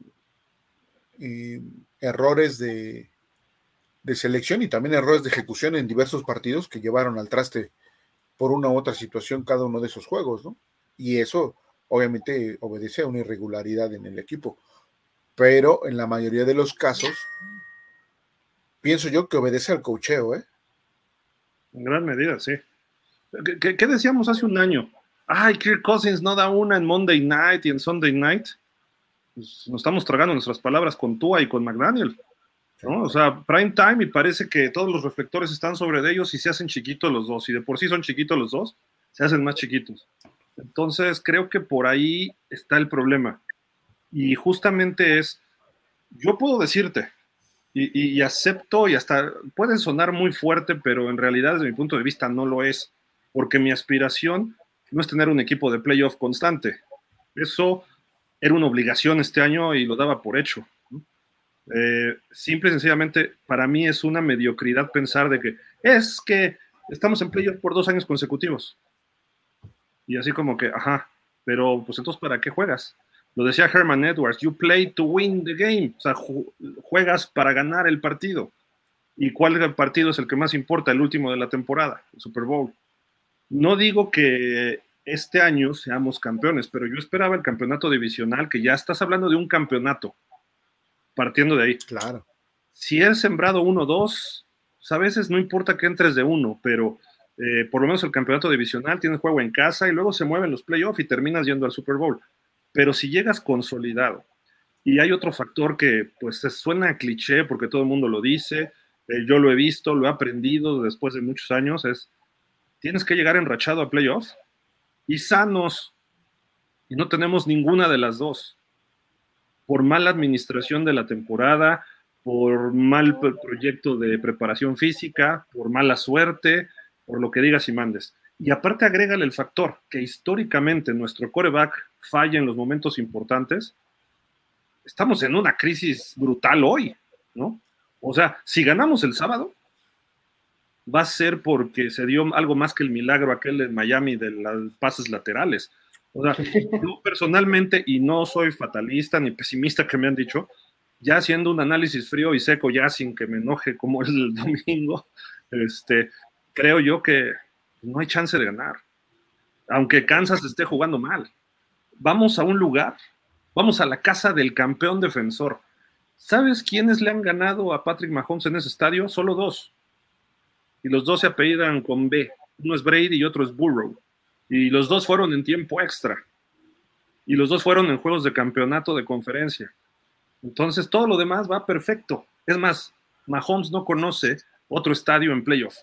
errores de, selección y también errores de ejecución en diversos partidos que llevaron al traste por una u otra situación cada uno de esos juegos, ¿no? Y eso obviamente obedece a una irregularidad en el equipo. Pero en la mayoría de los casos, pienso yo que obedece al cocheo, ¿eh? En gran medida, sí. qué decíamos hace un año? Ay, Kirk Cousins no da una en Monday Night y en Sunday Night. Pues, nos estamos tragando nuestras palabras con Tua y con McDaniel. ¿no? O sea, prime time y parece que todos los reflectores están sobre ellos y se hacen chiquitos los dos. Y de por sí son chiquitos los dos, se hacen más chiquitos. Entonces, creo que por ahí está el problema. Y justamente es, yo puedo decirte, y, y, acepto, y hasta puede sonar muy fuerte, pero en realidad desde mi punto de vista no lo es, porque mi aspiración no es tener un equipo de playoff constante. Eso era una obligación este año y lo daba por hecho. Eh, simple y sencillamente, para mí es una mediocridad pensar de que es que estamos en playoff por dos años consecutivos. Y así como que, ajá, pero pues entonces, ¿para qué juegas? Lo decía Herman Edwards, you play to win the game, o sea, juegas para ganar el partido. ¿Y cuál partido es el que más importa? El último de la temporada, el Super Bowl. No digo que este año seamos campeones, pero yo esperaba el campeonato divisional, que ya estás hablando de un campeonato, partiendo de ahí. Claro. Si es sembrado 1-2, pues, a veces no importa que entres de uno, pero eh, por lo menos el campeonato divisional tiene juego en casa y luego se mueven los playoffs y terminas yendo al Super Bowl. Pero si llegas consolidado, y hay otro factor que pues suena cliché porque todo el mundo lo dice, eh, yo lo he visto, lo he aprendido después de muchos años, es tienes que llegar enrachado a playoffs y sanos. Y no tenemos ninguna de las dos. Por mala administración de la temporada, por mal proyecto de preparación física, por mala suerte, por lo que digas y mandes. Y aparte agrégale el factor que históricamente nuestro coreback falla en los momentos importantes. Estamos en una crisis brutal hoy, ¿no? O sea, si ganamos el sábado, va a ser porque se dio algo más que el milagro aquel en Miami de las pases laterales. O sea, yo personalmente, y no soy fatalista ni pesimista que me han dicho, ya haciendo un análisis frío y seco, ya sin que me enoje como el [LAUGHS] domingo, este, creo yo que no hay chance de ganar. Aunque Kansas esté jugando mal. Vamos a un lugar, vamos a la casa del campeón defensor. ¿Sabes quiénes le han ganado a Patrick Mahomes en ese estadio? Solo dos y los dos se apellidan con B. Uno es Brady y otro es Burrow. Y los dos fueron en tiempo extra. Y los dos fueron en juegos de campeonato de conferencia. Entonces todo lo demás va perfecto. Es más, Mahomes no conoce otro estadio en playoff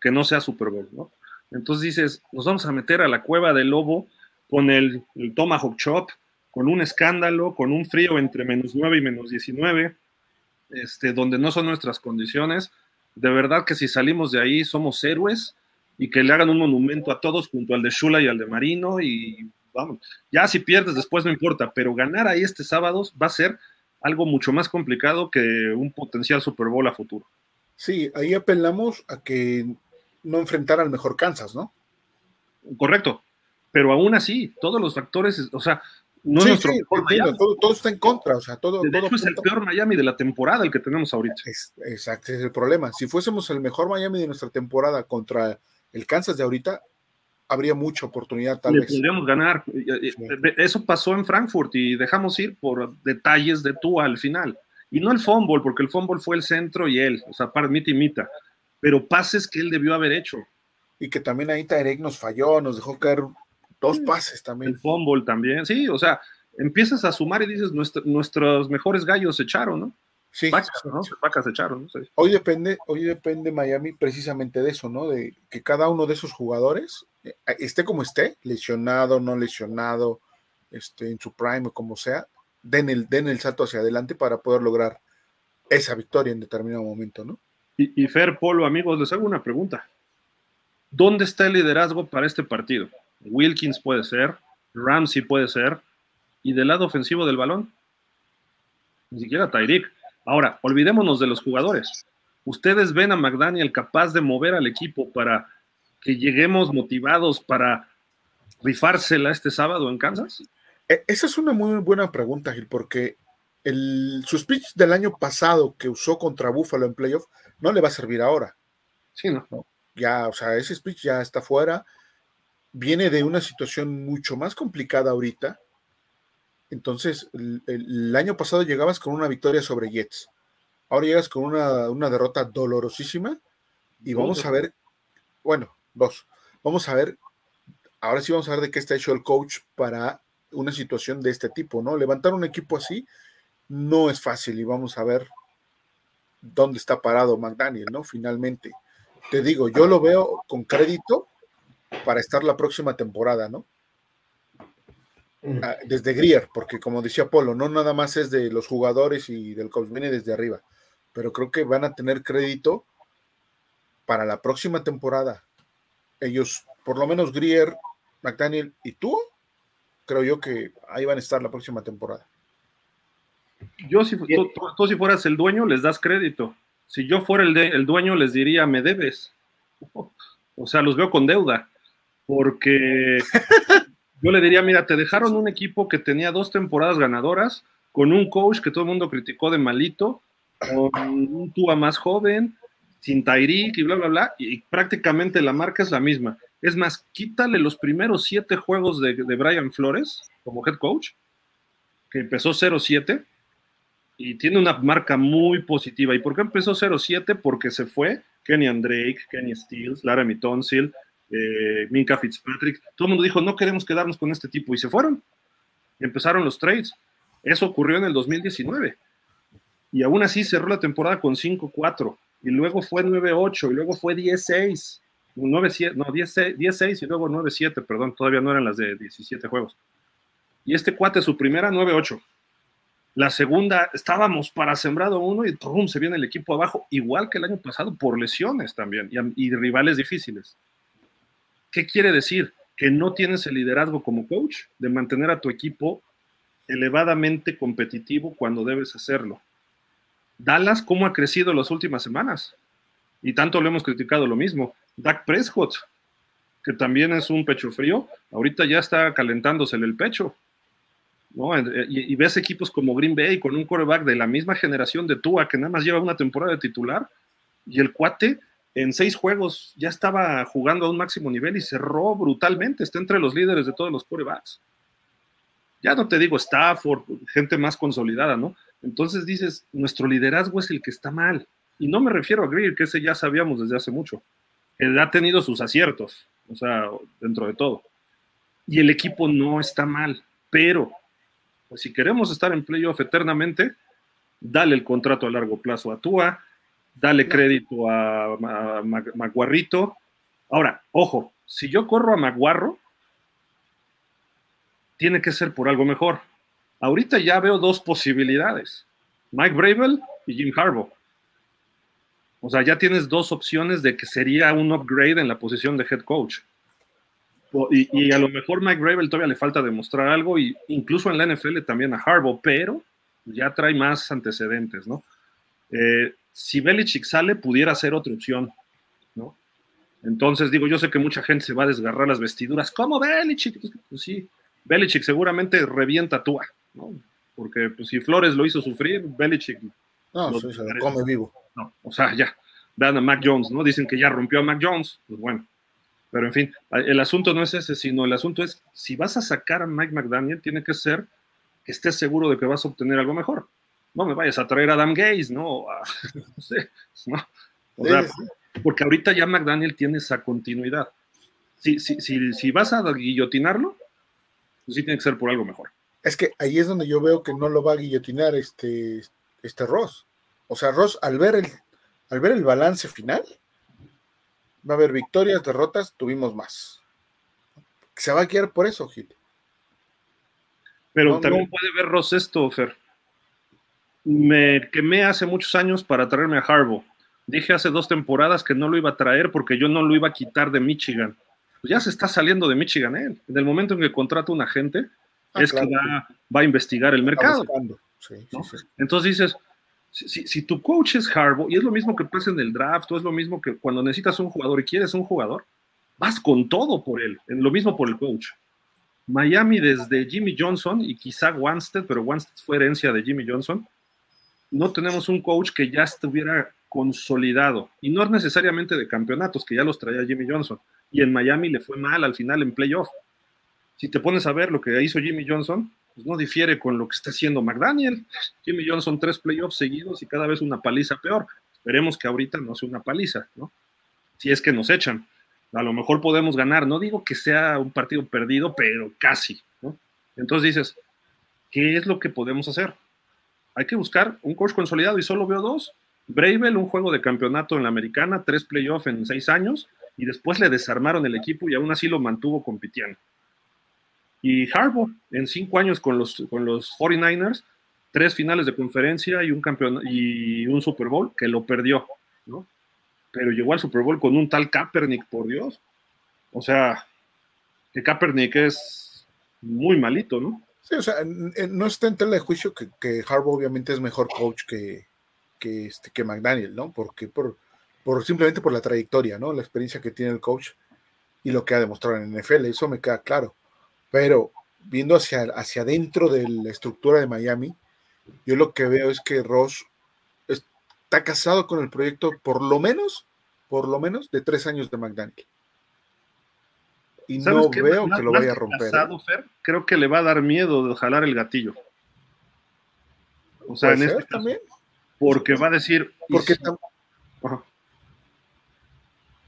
que no sea Super Bowl, ¿no? Entonces dices, nos vamos a meter a la cueva del lobo con el, el Tomahawk Chop, con un escándalo, con un frío entre menos 9 y menos 19, este, donde no son nuestras condiciones de verdad que si salimos de ahí somos héroes y que le hagan un monumento a todos junto al de Shula y al de Marino y vamos, ya si pierdes después no importa, pero ganar ahí este sábado va a ser algo mucho más complicado que un potencial Super Bowl a futuro. Sí, ahí apelamos a que no enfrentar al mejor Kansas, ¿no? Correcto, pero aún así, todos los factores, o sea, no sí, nuestro todo, está en contra, o sea, todo. De hecho, es el peor Miami de la temporada el que tenemos ahorita. exacto, ese es el problema. Si fuésemos el mejor Miami de nuestra temporada contra el Kansas de ahorita, habría mucha oportunidad tal vez. Podríamos ganar. Eso pasó en Frankfurt y dejamos ir por detalles de tú al final. Y no el fumble, porque el fumble fue el centro y él, o sea, para mí mita. Pero pases que él debió haber hecho. Y que también ahí Tarek nos falló, nos dejó caer Dos pases también. El fumble también, sí, o sea, empiezas a sumar y dices, nuestros mejores gallos se echaron, ¿no? Sí. Vacas, ¿no? Vacas se echaron, ¿no? Hoy depende, hoy depende Miami precisamente de eso, ¿no? De que cada uno de esos jugadores eh, esté como esté, lesionado, no lesionado, este, en su prime o como sea, den el, den el salto hacia adelante para poder lograr esa victoria en determinado momento, ¿no? Y, y Fer, Polo, amigos, les hago una pregunta. ¿Dónde está el liderazgo para este partido? Wilkins puede ser, Ramsey puede ser, y del lado ofensivo del balón, ni siquiera Tyreek. Ahora, olvidémonos de los jugadores. ¿Ustedes ven a McDaniel capaz de mover al equipo para que lleguemos motivados para rifársela este sábado en Kansas? E, esa es una muy buena pregunta, Gil, porque el, su speech del año pasado que usó contra Buffalo en playoff no le va a servir ahora. Sí, no. Ya, o sea, ese speech ya está fuera viene de una situación mucho más complicada ahorita. Entonces, el, año pasado llegabas con una victoria sobre Jets. Ahora llegas con una, derrota dolorosísima. Y vamos a ver, bueno, dos. Vamos a ver, ahora sí vamos a ver de qué está hecho el coach para una situación de este tipo, ¿no? Levantar un equipo así no es fácil y vamos a ver dónde está parado McDaniel, ¿no? Finalmente. Te digo, yo lo veo con crédito para estar la próxima temporada, ¿no? Mm. Ah, desde Grier, porque como decía Polo, no nada más es de los jugadores y del coach, viene desde arriba, pero creo que van a tener crédito para la próxima temporada. Ellos, por lo menos Grier, McDaniel y tú, creo yo que ahí van a estar la próxima temporada. Yo, si tú, si fueras el dueño, les das crédito. Si yo fuera el, el dueño, les diría, me debes. [LAUGHS] O sea, los veo con deuda porque [LAUGHS] yo le diría, mira, te dejaron un equipo que tenía dos temporadas ganadoras, con un coach que todo el mundo criticó de malito, con un Tua más joven, sin Tyreek y bla, bla, bla, y prácticamente la marca es la misma. Es más, quítale los primeros siete juegos de, de Brian Flores como head coach, que empezó 0-7 y tiene una marca muy positiva. ¿Y por qué empezó 0-7? Porque se fue Kenny Drake, Kenny Stills, Laramie Tonsil, eh, Minka Fitzpatrick. Todo el mundo dijo, no queremos quedarnos con este tipo y se fueron. Empezaron los trades. Eso ocurrió en el 2019. Y aún así cerró la temporada con 5-4. Y luego fue 9-8 y luego fue 10-6. 9-7, no, 10-6 y luego 9-7, perdón, todavía no eran las de 17 juegos. Y este cuate, su primera 9-8. La segunda, estábamos para sembrado uno y ¡pum! se viene el equipo abajo, igual que el año pasado, por lesiones también y, y rivales difíciles. ¿Qué quiere decir? Que no tienes el liderazgo como coach de mantener a tu equipo elevadamente competitivo cuando debes hacerlo. Dallas, ¿cómo ha crecido las últimas semanas? Y tanto lo hemos criticado lo mismo. Dak Prescott, que también es un pecho frío, ahorita ya está calentándose el pecho. ¿no? Y, ves equipos como Green Bay con un quarterback de la misma generación de Tua, que nada más lleva una temporada de titular, y el cuate en seis juegos ya estaba jugando a un máximo nivel y cerró brutalmente, está entre los líderes de todos los quarterbacks. Ya no te digo Stafford, gente más consolidada, ¿no? Entonces dices, nuestro liderazgo es el que está mal. Y no me refiero a Greer, que ese ya sabíamos desde hace mucho. Él ha tenido sus aciertos, o sea, dentro de todo. Y el equipo no está mal, pero pues si queremos estar en playoff eternamente, dale el contrato a largo plazo a Tua, dale crédito a, a Maguarrito. Ahora, ojo, si yo corro a Maguarro, tiene que ser por algo mejor. Ahorita ya veo dos posibilidades, Mike Bravel y Jim Harbaugh. O sea, ya tienes dos opciones de que sería un upgrade en la posición de head coach. Y, a lo mejor Mike Bravel todavía le falta demostrar algo, y incluso en la NFL también a Harbaugh, pero ya trae más antecedentes, ¿no? Eh, si Belichick sale, pudiera ser otra opción, ¿no? Entonces, digo, yo sé que mucha gente se va a desgarrar las vestiduras. ¿Cómo Belichick? Pues sí, Belichick seguramente revienta a Tua, ¿no? Porque pues, si Flores lo hizo sufrir, Belichick. No, se lo come vivo. No, o sea, ya. Vean a Mac Jones, ¿no? Dicen que ya rompió a Mac Jones, pues bueno. Pero en fin, el asunto no es ese, sino el asunto es, si vas a sacar a Mike McDaniel, tiene que ser que estés seguro de que vas a obtener algo mejor. No me vayas a traer a Adam Gaze, ¿no? [LAUGHS] no sé, ¿no? O sea, porque ahorita ya McDaniel tiene esa continuidad. Si, si, si, si vas a guillotinarlo, pues sí tiene que ser por algo mejor. Es que ahí es donde yo veo que no lo va a guillotinar este, este Ross. O sea, Ross, al ver el, al ver el balance final, va a haber victorias, derrotas, tuvimos más. Se va a guiar por eso, Gil. Pero también puede ver Ross esto, Fer. Me quemé hace muchos años para traerme a Harbaugh. Dije hace dos temporadas que no lo iba a traer porque yo no lo iba a quitar de Michigan. Pues ya se está saliendo de Michigan él. En el momento en que contrata un agente, ah, es que va, a investigar el mercado. Entonces dices, si, tu coach es Harbaugh, y es lo mismo que pasa en el draft, o es lo mismo que cuando necesitas un jugador y quieres un jugador, vas con todo por él, lo mismo por el coach. Miami desde Jimmy Johnson y quizá Wanstead, pero Wanstead fue herencia de Jimmy Johnson, no tenemos un coach que ya estuviera consolidado, y no es necesariamente de campeonatos, que ya los traía Jimmy Johnson, y en Miami le fue mal al final en playoff. Si te pones a ver lo que hizo Jimmy Johnson, pues no difiere con lo que está haciendo McDaniel. Jimmy Johnson tres playoffs seguidos y cada vez una paliza peor. Esperemos que ahorita no sea una paliza, ¿no? Si es que nos echan. A lo mejor podemos ganar. No digo que sea un partido perdido, pero casi, ¿no? Entonces dices, ¿qué es lo que podemos hacer? Hay que buscar un coach consolidado y solo veo dos. Bravel, un juego de campeonato en la americana, tres playoffs en seis años, y después le desarmaron el equipo y aún así lo mantuvo compitiendo. Y Harbaugh, en cinco años con los, con los 49ers, tres finales de conferencia y un, campeón, y un Super Bowl que lo perdió, ¿no? Pero llegó al Super Bowl con un tal Kaepernick, por Dios. O sea, que Kaepernick es muy malito, ¿no? Sí, o sea, no está en tela de juicio que, que Harbaugh obviamente es mejor coach que, que, este, que McDaniel, ¿no? Porque por, por simplemente por la trayectoria, ¿no? La experiencia que tiene el coach. y lo que ha demostrado en NFL, eso me queda claro. Pero viendo hacia, hacia adentro de la estructura de Miami, yo lo que veo es que Ross está casado con el proyecto por lo menos, por lo menos de tres años de McDaniel. Y no veo que lo vaya a romper. ¿eh? creo que le va a dar miedo de jalar el gatillo. O sea, en este también. Porque va a decir. Porque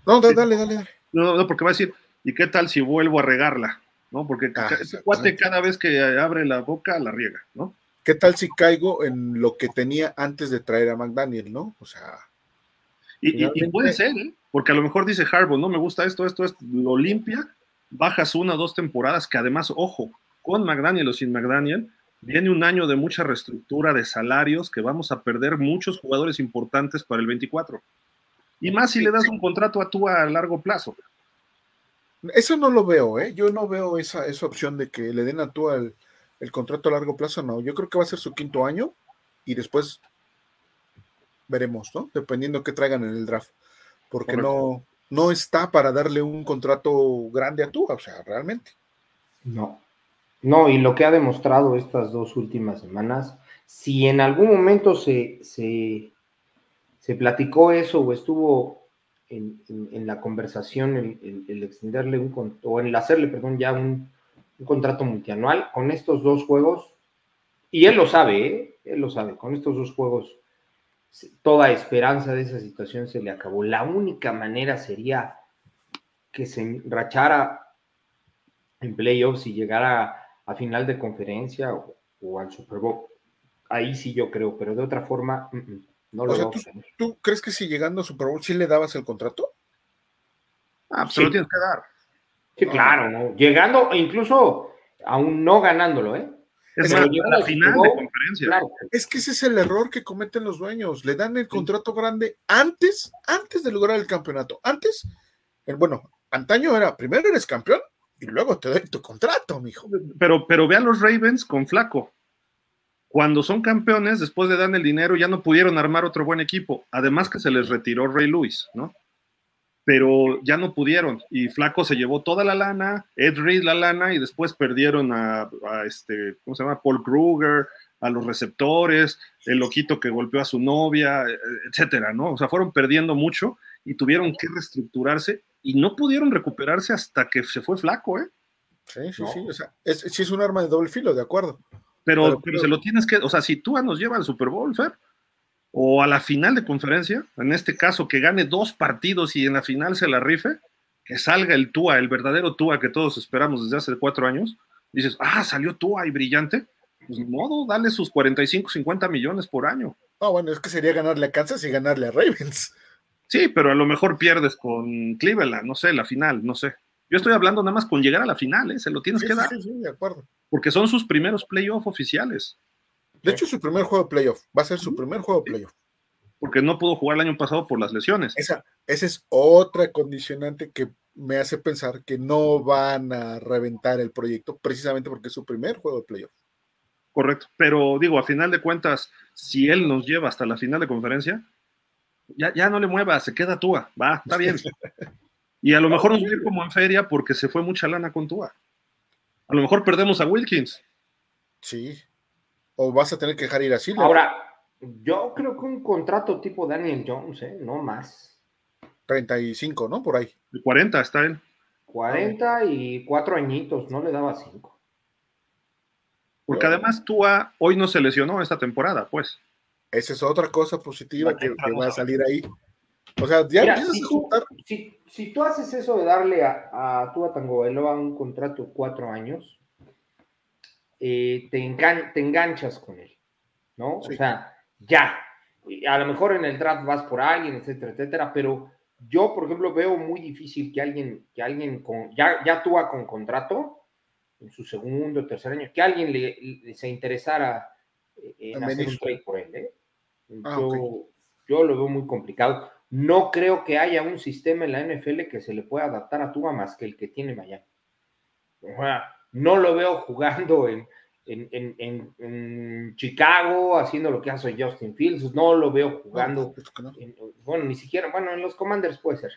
No, dale, dale, dale. No, no, porque va a decir, ¿y qué tal si vuelvo a regarla? ¿No? Porque ah, cuate cada vez que abre la boca la riega, ¿no? ¿Qué tal si caigo en lo que tenía antes de traer a McDaniel, no? O sea. Y, puede ser, ¿eh? Porque a lo mejor dice Harbaugh, no me gusta esto, esto, esto, lo limpia, bajas una o dos temporadas, que además, ojo, con McDaniel o sin McDaniel, viene un año de mucha reestructura de salarios que vamos a perder muchos jugadores importantes para el 24. Y más si le das un contrato a tú a largo plazo. Eso no lo veo, ¿eh? Yo no veo esa, esa opción de que le den a tú el, el contrato a largo plazo, no. Yo creo que va a ser su quinto año y después veremos, ¿no? Dependiendo qué traigan en el draft. Porque no, no está para darle un contrato grande a tú, o sea, realmente. No. No, y lo que ha demostrado estas dos últimas semanas, si en algún momento se, se se platicó eso o estuvo en, la conversación el, extenderle un o el hacerle, perdón, ya un, contrato multianual con estos dos juegos, y él lo sabe, ¿eh? él lo sabe, con estos dos juegos toda esperanza de esa situación se le acabó. La única manera sería que se rachara en playoffs y llegara a final de conferencia o, al Super Bowl. Ahí sí yo creo, pero de otra forma, o sea, ¿tú, crees que si llegando a Super Bowl sí le dabas el contrato? Ah, pues lo tienes que dar. Sí, claro, llegando, incluso aún no ganándolo, ¿eh? Es la final de conferencia. Es que ese es el error que cometen los dueños. Le dan el contrato grande antes, antes de lograr el campeonato. Antes, bueno, antaño era, primero eres campeón y luego te doy tu contrato, mijo. Pero, pero ve a los Ravens con flaco. Cuando son campeones, después de dar el dinero, ya no pudieron armar otro buen equipo. Además que se les retiró Ray Lewis, ¿no? Pero ya no pudieron. Y Flaco se llevó toda la lana, Ed Reed la lana, y después perdieron a, este, ¿cómo se llama? Paul Kruger, a los receptores, el loquito que golpeó a su novia, etcétera, ¿no? O sea, fueron perdiendo mucho y tuvieron que reestructurarse y no pudieron recuperarse hasta que se fue Flaco, ¿eh? Sí, sí, sí. O sea, es, sí es un arma de doble filo, de acuerdo. Pero, se lo tienes que, o sea, si tú nos lleva al Super Bowl, Fer, o a la final de conferencia, en este caso que gane dos partidos y en la final se la rife, que salga el Tua, el verdadero Tua que todos esperamos desde hace cuatro años, dices, ah, salió Tua y brillante, pues ni modo, dale sus 45, 50 millones por año. Ah, bueno, es que sería ganarle a Kansas y ganarle a Ravens. Sí, pero a lo mejor pierdes con Cleveland, no sé, la final, no sé. Yo estoy hablando nada más con llegar a la final, ¿eh? se lo tienes que dar. Sí, sí, de acuerdo porque son sus primeros playoffs oficiales. De hecho, su primer juego de playoff. Va a ser su primer juego de playoff. Porque no pudo jugar el año pasado por las lesiones. Esa, esa es otra condicionante que me hace pensar que no van a reventar el proyecto precisamente porque es su primer juego de playoff. Correcto. Pero digo, a final de cuentas, si él nos lleva hasta la final de conferencia, ya, ya no le mueva, se queda Tua. Va, está bien. y a lo mejor nos va a ir como en feria porque se fue mucha lana con Tua. A lo mejor perdemos a Wilkins. Sí. O vas a tener que dejar ir así. Ahora, yo creo que un contrato tipo Daniel Jones, ¿eh? no más. 35, ¿no? Por ahí. 40 está él. 40 y cuatro añitos, no le daba 5. Porque además Tua hoy no se lesionó esta temporada, pues. Esa es otra cosa positiva que, va a salir ahí. O sea, ya empiezas a juntar si tú haces eso de darle a, a Tua Tagovailoa un contrato de cuatro años, eh, te, te, enganchas con él, ¿no? O sea, ya. A lo mejor en el draft vas por alguien, etcétera, etcétera, pero yo, por ejemplo, veo muy difícil que alguien, que alguien con, ya, ya Tua con contrato, en su segundo o tercer año, que alguien le, se interesara en hacer un trade por él, ¿eh? Ah, yo, yo lo veo muy complicado. No creo que haya un sistema en la NFL que se le pueda adaptar a Tua más que el que tiene Miami. No lo veo jugando en, Chicago, haciendo lo que hace Justin Fields, no lo veo jugando, bueno, ni siquiera, bueno, en los Commanders puede ser,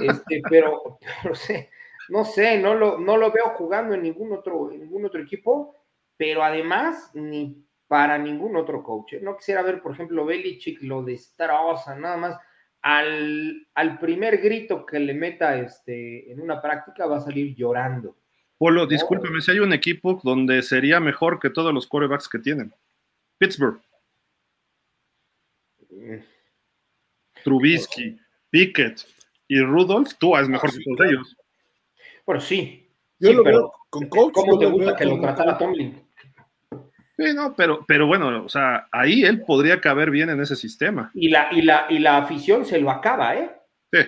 este, [LAUGHS] pero, no sé, no sé, no lo, no lo veo jugando en ningún otro, en ningún otro equipo, pero además ni para ningún otro coach. ¿eh? No quisiera ver, por ejemplo, Belichick lo destroza, nada más. Al, al, primer grito que le meta este, en una práctica va a salir llorando. Polo, discúlpeme, si hay un equipo donde sería mejor que todos los quarterbacks que tienen. Pittsburgh. Mm. Trubisky, Pickett y Rudolph, tú es mejor que todos ellos. Bueno, sí. Yo lo veo con coach. ¿Cómo te gusta que lo tratara Tomlin? Sí, no, pero, pero bueno, o sea, ahí él podría caber bien en ese sistema. Y la, y la, y la afición se lo acaba, ¿eh? Sí.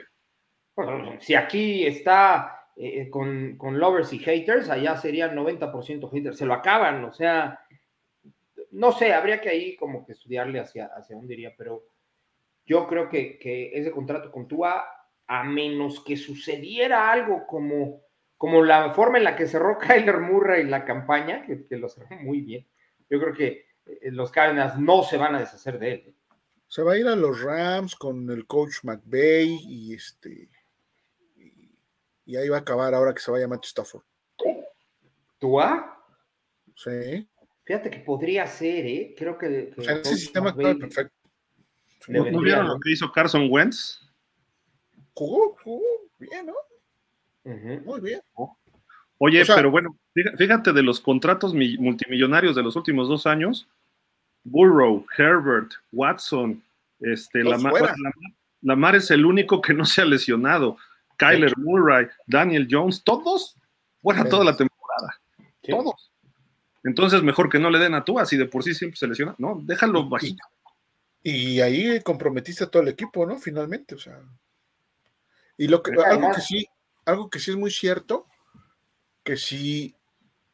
Bueno, si aquí está eh, con, con, lovers y haters, allá serían 90% haters, se lo acaban, o sea, no sé, habría que ahí como que estudiarle hacia, hacia dónde iría, pero yo creo que, que ese contrato con Tua, a menos que sucediera algo como, como la forma en la que cerró [LAUGHS] Kyler Murray la campaña, que, que lo cerró muy bien, yo creo que eh, los Cardinals no se van a deshacer de él. ¿eh? Se va a ir a los Rams con el coach McVay y este y, ahí va a acabar ahora que se vaya Matt Stafford. ¿Tua? Sí. Fíjate que podría ser, ¿eh? Creo que. o sea, ese sistema está perfecto. ¿No, vieron lo que hizo Carson Wentz? Jugó, jugó bien, ¿no? Muy bien. Oye, pero bueno, fíjate de los contratos multimillonarios de los últimos dos años. Burrow, Herbert, Watson, este, Lamar, es el único que no se ha lesionado. Kyler Murray, Daniel Jones, todos fuera toda la temporada. Todos. Entonces, mejor que no le den a tú, así de por sí siempre se lesiona. No, déjalo bajito. Y ahí comprometiste a todo el equipo, ¿no? Finalmente, o sea. Y lo que, algo que sí, algo que sí es muy cierto, que si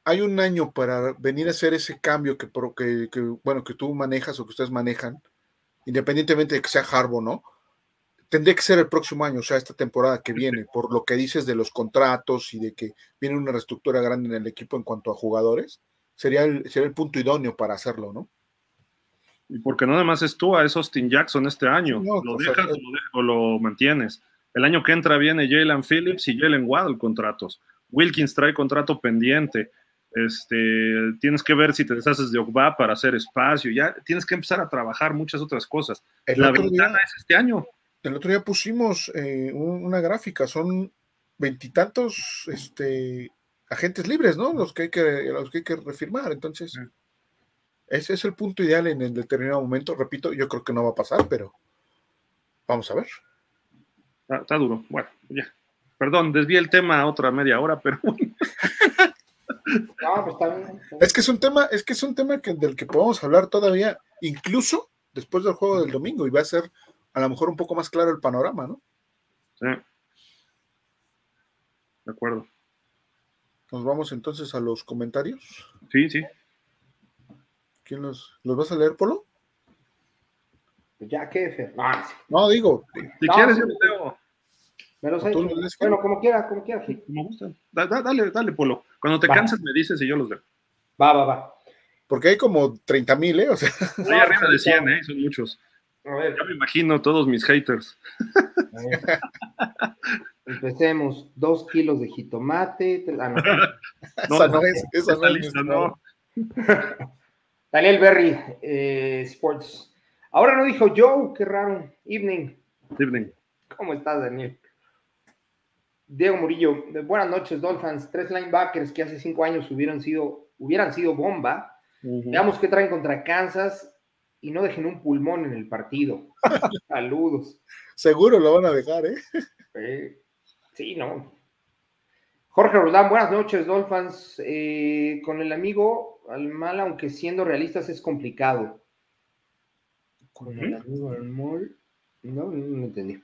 hay un año para venir a hacer ese cambio que, que, que, bueno, que tú manejas o que ustedes manejan, independientemente de que sea Harbo, ¿no? Tendría que ser el próximo año, o sea, esta temporada que viene, por lo que dices de los contratos y de que viene una reestructura grande en el equipo en cuanto a jugadores, sería el, sería el punto idóneo para hacerlo, ¿no? Y porque no además es tú, es Austin Jackson este año. lo dejas o, lo, mantienes. El año que entra viene Jalen Phillips y Jalen Waddle contratos. Wilkins trae contrato pendiente. Este, tienes que ver si te deshaces de Ogba para hacer espacio. Ya tienes que empezar a trabajar muchas otras cosas. La ventana es este año. El otro día pusimos eh, una gráfica. Son veintitantos este, agentes libres, ¿no? Los que hay que, los que, hay que refirmar. Entonces. Ese es el punto ideal en el determinado momento. Repito, yo creo que no va a pasar, pero vamos a ver. Está, duro. Bueno, ya. Perdón, desvié el tema a otra media hora, pero [LAUGHS] No, pues está bien. Es que es un tema, es que es un tema que, del que podemos hablar todavía, incluso después del juego del domingo, y va a ser a lo mejor un poco más claro el panorama, ¿no? Sí. De acuerdo. Nos vamos entonces a los comentarios. Sí, sí. ¿Quién los, los vas a leer, Polo? Pues ya, ¿qué? No, no digo. Si quieres, yo leo. Me los he Bueno, como quiera, como quiera. Me gusta. dale, dale, Polo. Cuando te canses me dices y yo los veo. Va, va, va. Porque hay como 30 mil, ¿eh? O sea. Hay arriba de 100, ¿eh? Son muchos. A ver. Ya me imagino todos mis haters. Empecemos. Dos kilos de jitomate. Ah, no. [LAUGHS] no, esa no es. Esa no es. No. [LAUGHS] Daniel Berry, eh, Sports. Ahora no dijo Joe, qué raro. Evening. Evening. ¿Cómo estás, Daniel? Diego Murillo, buenas noches, Dolphins. Tres linebackers que hace cinco años hubieran sido, hubieran sido bomba. Veamos qué traen contra Kansas y no dejen un pulmón en el partido. [LAUGHS] Saludos. Seguro lo van a dejar, ¿eh? eh sí, no. Jorge Roldán, buenas noches, Dolphins. Eh, con el amigo al mal, aunque siendo realistas es complicado. Con el amigo al mal, no, no lo entendí.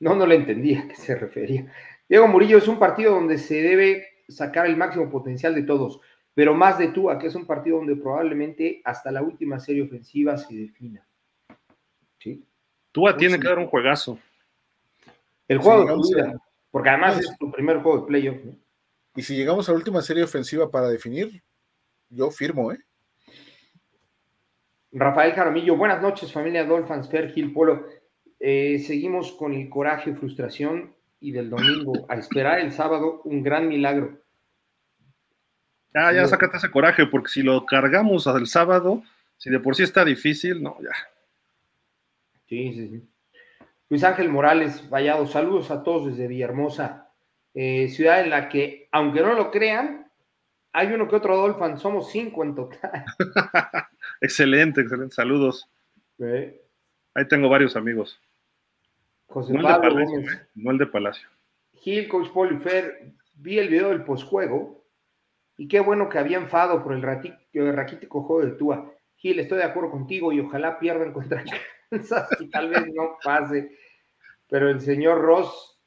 No, no le entendí a qué se refería. Diego Murillo es un partido donde se debe sacar el máximo potencial de todos, pero más de Tua, que es un partido donde probablemente hasta la última serie ofensiva se defina. ¿Sí? Tua tiene que dar un juegazo. El juego de vida, porque además es tu primer juego de playoff. ¿no? Y si llegamos a la última serie ofensiva para definir, yo firmo, ¿eh? Rafael Jaramillo, buenas noches, familia Dolphins, Fer Gil Polo. Eh, seguimos con el coraje, frustración y del domingo a esperar el sábado un gran milagro. Ya, ya, sácate ese coraje, porque si lo cargamos al sábado, si de por sí está difícil, no, ya. Sí, sí, sí. Luis Ángel Morales, Vallado, saludos a todos desde Villahermosa, eh, ciudad en la que, aunque no lo crean, hay uno que otro Dolphin, somos cinco en total. [LAUGHS] excelente, excelente, saludos. Ahí tengo varios amigos. José Pablo el de Palacio, ¿eh? no el de Palacio. Gil, Coach Polifer, vi el video del posjuego y qué bueno que había enfado por el, raquítico juego de Tua. Gil, estoy de acuerdo contigo y ojalá pierdan contra [LAUGHS] Kansas y tal vez no pase. Pero el señor Ross.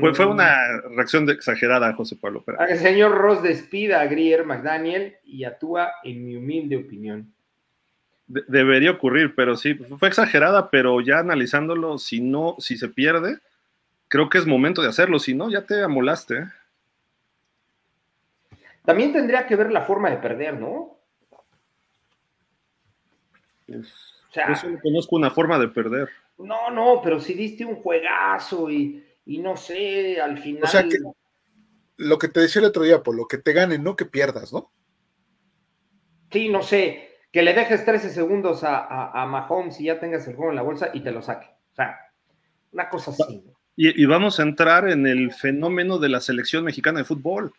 Fue, fue una reacción exagerada, José Pablo. El señor Ross despida a Grier McDaniel y actúa en mi humilde opinión. debería ocurrir, pero sí, fue exagerada, pero ya analizándolo, si no, si se pierde, creo que es momento de hacerlo, si no, ya te amolaste. También tendría que ver la forma de perder, ¿no? Pues, yo solo conozco una forma de perder. No, no, pero si diste un juegazo y, no sé, al final. O sea, que lo que te decía el otro día, por lo que te ganen, no que pierdas, ¿no? Sí, no sé, que le dejes 13 segundos a, a, Mahomes y ya tengas el juego en la bolsa y te lo saque. O sea, una cosa así. Y, y vamos a entrar en el fenómeno de la selección mexicana de fútbol.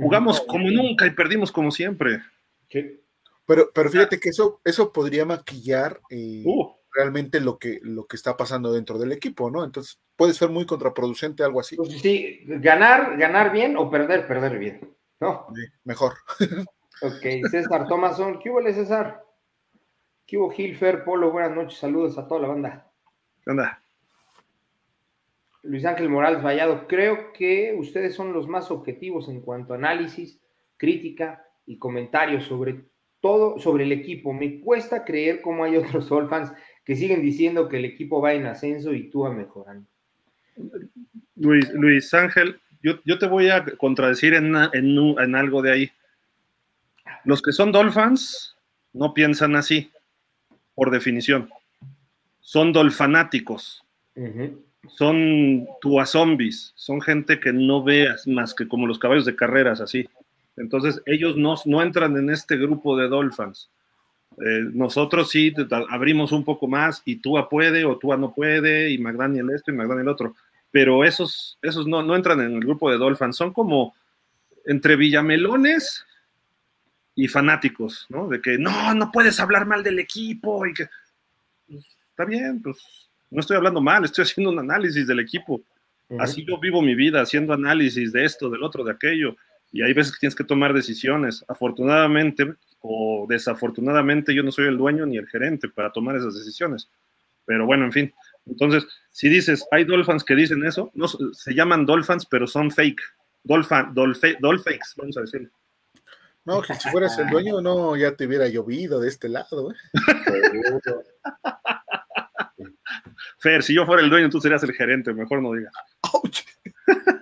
Jugamos como nunca y perdimos como siempre. Pero, pero fíjate que eso, eso podría maquillar eh, uh. realmente lo que, lo que está pasando dentro del equipo, ¿no? Entonces puede ser muy contraproducente algo así. Pues sí, ganar, ganar bien o perder, perder bien, ¿no? mejor. [LAUGHS] ok, César Thomason, ¿qué hubo, César? ¿Qué hubo, Gilfer, Polo? Buenas noches, saludos a toda la banda. ¿Qué onda? Luis Ángel Morales Vallado, creo que ustedes son los más objetivos en cuanto a análisis, crítica y comentarios sobre todo, sobre el equipo. Me cuesta creer cómo hay [LAUGHS] otros fans que siguen diciendo que el equipo va en ascenso y tú a mejorando. Luis, Luis Ángel, yo, te voy a contradecir en, en, algo de ahí. Los que son Dolphins no piensan así, por definición. Son dolfanáticos son tua zombies, son gente que no veas más que como los caballos de carreras, así. Entonces, ellos no, no entran en este grupo de Dolphins. Eh, nosotros sí abrimos un poco más y Tua puede o Tua no puede y McDaniel esto y McDaniel otro, pero esos, esos no, no entran en el grupo de Dolphins, son como entre villamelones y fanáticos, ¿no? De que no, no puedes hablar mal del equipo y que está bien, pues no estoy hablando mal, estoy [LAUGHS] haciendo un análisis del equipo. Así yo vivo mi vida, haciendo análisis de esto, del otro, de aquello. Y hay veces que tienes que tomar decisiones. Afortunadamente o desafortunadamente yo no soy el dueño ni el gerente para tomar esas decisiones. Pero bueno, en fin. Entonces, si dices, hay Dolphins que dicen eso, no, se llaman Dolphins, pero son fake. Dolphin, dolfe, Dolfakes, vamos a decir. No, que si fueras el dueño, no, ya te hubiera llovido de este lado. ¿eh? [LAUGHS] Fer, si yo fuera el dueño, tú serías el gerente, mejor no digas.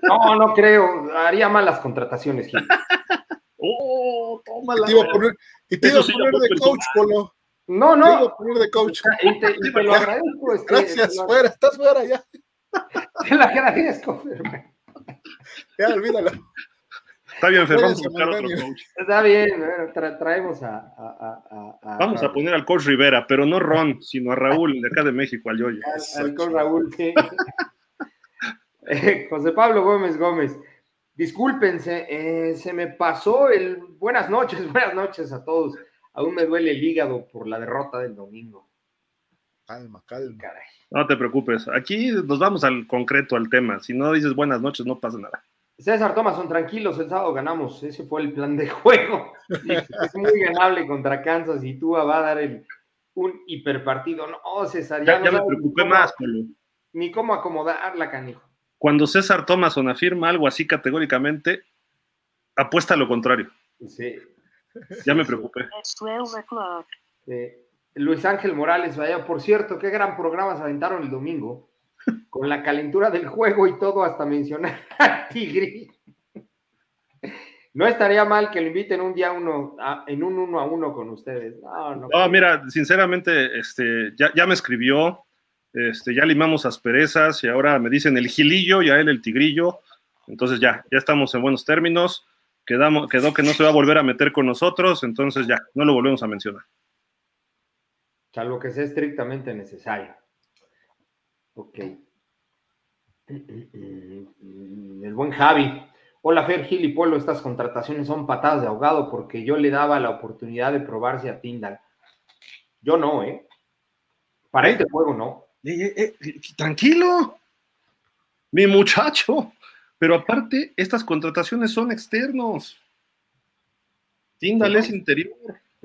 No, no creo, haría malas contrataciones, Gil. [LAUGHS] Oh, tómala. Y te iba a poner, y te iba a poner de coach, Polo. No, no. Te iba a poner de coach. Y te, y te lo agradezco. Este, Gracias, fuera, estás fuera ya. [LAUGHS] Te lo agradezco, Fer. Ya, olvídalo. Está bien, Fer, vamos a buscar otro coach. Está bien, traemos a, a, a, Vamos a poner al coach Rivera, pero no Ron, sino a Raúl, de acá de México, al Yoyo. Al, coach Raúl, sí. [LAUGHS] Eh, José Pablo Gómez Gómez. Discúlpense, eh, se me pasó el. Buenas noches, [LAUGHS] buenas noches a todos. Aún me duele el hígado por la derrota del domingo. Calma, calma. Caray. No te preocupes. Aquí nos vamos al concreto, al tema. Si no dices buenas noches, no pasa nada. César son tranquilos, el sábado ganamos. Ese fue el plan de juego. es muy ganable contra Kansas y tú va a dar el, un hiperpartido. No, César, ya, ya, me preocupé más, Polo. Ni cómo acomodarla, canijo. Cuando César Thomason afirma algo así categóricamente, apuesta a lo contrario. Sí. Ya me preocupé. Luis Ángel Morales, vaya, por cierto, qué gran programa se aventaron el domingo con la calentura del juego y todo, hasta mencionar [LAUGHS] a Tigri. No estaría mal que lo inviten un día uno en un uno a uno con ustedes. No, no. mira, sinceramente, este, ya, me escribió este, ya limamos asperezas y ahora me dicen el gilillo y a él el tigrillo. Entonces ya, ya estamos en buenos términos. Quedamos, quedó que no se va a volver a meter con nosotros, entonces ya, no lo volvemos a mencionar. Salvo que sea estrictamente necesario. Ok. El buen Javi. Hola Fer Gil y Polo, estas contrataciones son patadas de ahogado porque yo le daba la oportunidad de probarse a Tindal. Yo no, ¿eh? Para este juego no. Eh, eh, eh, tranquilo, mi muchacho. Pero aparte, estas contrataciones son externos. Tindal es interior.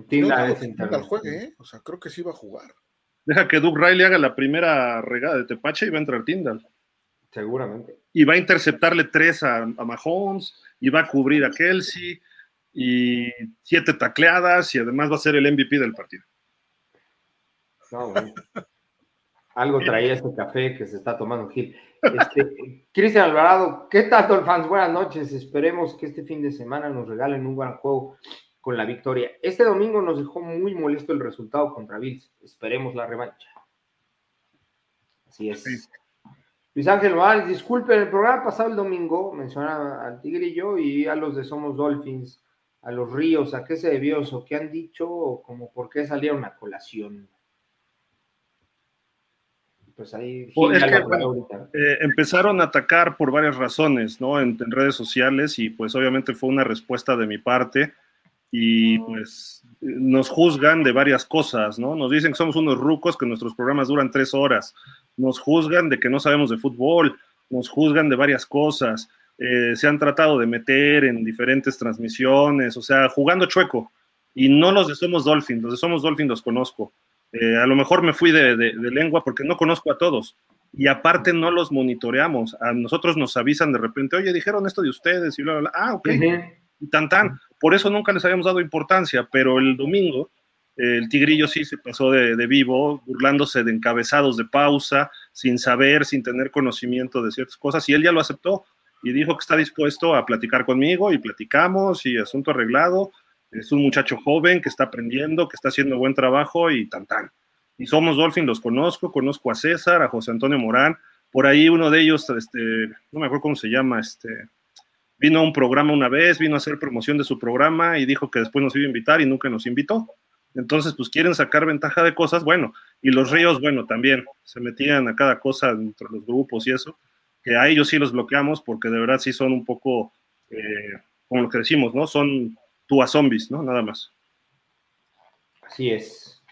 Tindal es interior. juegue, ¿eh? O sea, creo que sí va a jugar. Deja que Doug Riley haga la primera regada de Tepache y va a entrar Tindal. Seguramente. Y va a interceptarle tres a, Mahomes, y va a cubrir a Kelsey, y siete tacleadas, y además va a ser el MVP del partido. Algo traía ese café que se está tomando Gil. Este, [LAUGHS] Cristian Alvarado, ¿qué tal, fans? Buenas noches. Esperemos que este fin de semana nos regalen un buen juego con la victoria. Este domingo nos dejó muy molesto el resultado contra Bills. Esperemos la revancha. Así es. Luis Ángel Morales, disculpen, el programa pasado el domingo mencionaba al Tigrillo y a los de Somos Dolphins, a los Ríos, ¿a qué se debió eso? ¿Qué han dicho o como por qué salieron a colación? Pues ahí pues eh, empezaron a atacar por varias razones, ¿no? En, redes sociales y pues obviamente fue una respuesta de mi parte y pues nos juzgan de varias cosas, ¿no? Nos dicen que somos unos rucos, que nuestros programas duran tres horas, nos juzgan de que no sabemos de fútbol, nos juzgan de varias cosas, eh, se han tratado de meter en diferentes transmisiones, o sea, jugando chueco. Y no los de Somos Dolphin, los de Somos Dolphin los conozco. Eh, a lo mejor me fui de, lengua porque no conozco a todos. Y aparte no los monitoreamos. A nosotros nos avisan de repente, oye, dijeron esto de ustedes y bla, bla, bla. Ah, ok. Y tan, tan. Por eso nunca les habíamos dado importancia, pero el domingo el tigrillo sí se pasó de, vivo, burlándose de encabezados de pausa, sin saber, sin tener conocimiento de ciertas cosas, y él ya lo aceptó y dijo que está dispuesto a platicar conmigo y platicamos y asunto arreglado. Es un muchacho joven que está aprendiendo, que está haciendo buen trabajo y tan tan. Y somos Dolphin, los conozco, conozco a César, a José Antonio Morán, por ahí uno de ellos, este, no me acuerdo cómo se llama, este, vino a un programa una vez, vino a hacer promoción de su programa y dijo que después nos iba a invitar y nunca nos invitó. Entonces, pues quieren sacar ventaja de cosas, bueno, y los ríos, bueno, también se metían a cada cosa entre los grupos y eso, que a ellos sí los bloqueamos porque de verdad sí son un poco, eh, como lo que decimos, ¿no? Son tú zombies, ¿no? Nada más. Así es.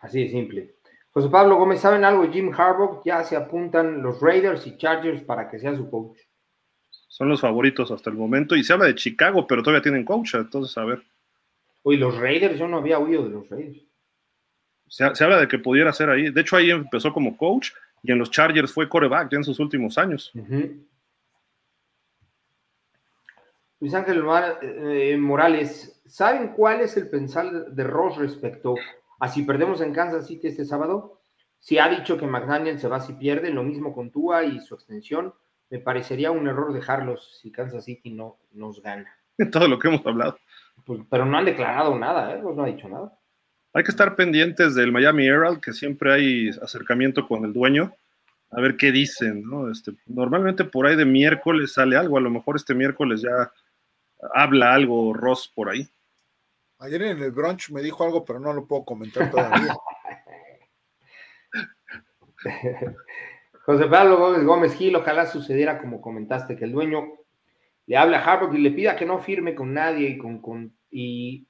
Así de simple. José Pablo Gómez, ¿saben algo Jim Harbaugh? Ya se apuntan los Raiders y Chargers para que sea su coach. Son los favoritos hasta el momento y se habla de Chicago, pero todavía tienen coach, entonces a ver. Uy, los Raiders, yo no había oído de los Raiders. Se, habla de que pudiera ser ahí. De hecho, ahí empezó como coach y en los Chargers fue coreback ya en sus últimos años. Luis Ángel eh, Morales, ¿saben cuál es el pensar de Ross respecto a si perdemos en Kansas City este sábado? Si ha dicho que McDaniel se va si pierde, lo mismo con Tua y su extensión, me parecería un error dejarlos si Kansas City no nos gana. [LAUGHS] Todo lo que hemos hablado. Pues, pero no han declarado nada, ¿eh? no ha dicho nada. Hay que estar pendientes del Miami Herald, que siempre hay acercamiento con el dueño, a ver qué dicen, ¿no? Este, normalmente por ahí de miércoles sale algo, a lo mejor este miércoles ya habla algo Ross por ahí. Ayer en el brunch me dijo algo, pero no lo puedo comentar todavía. [LAUGHS] José Pablo Gómez Gómez Gil, ojalá sucediera como comentaste, que el dueño le habla a Harvard y le pida que no firme con nadie y, con, y,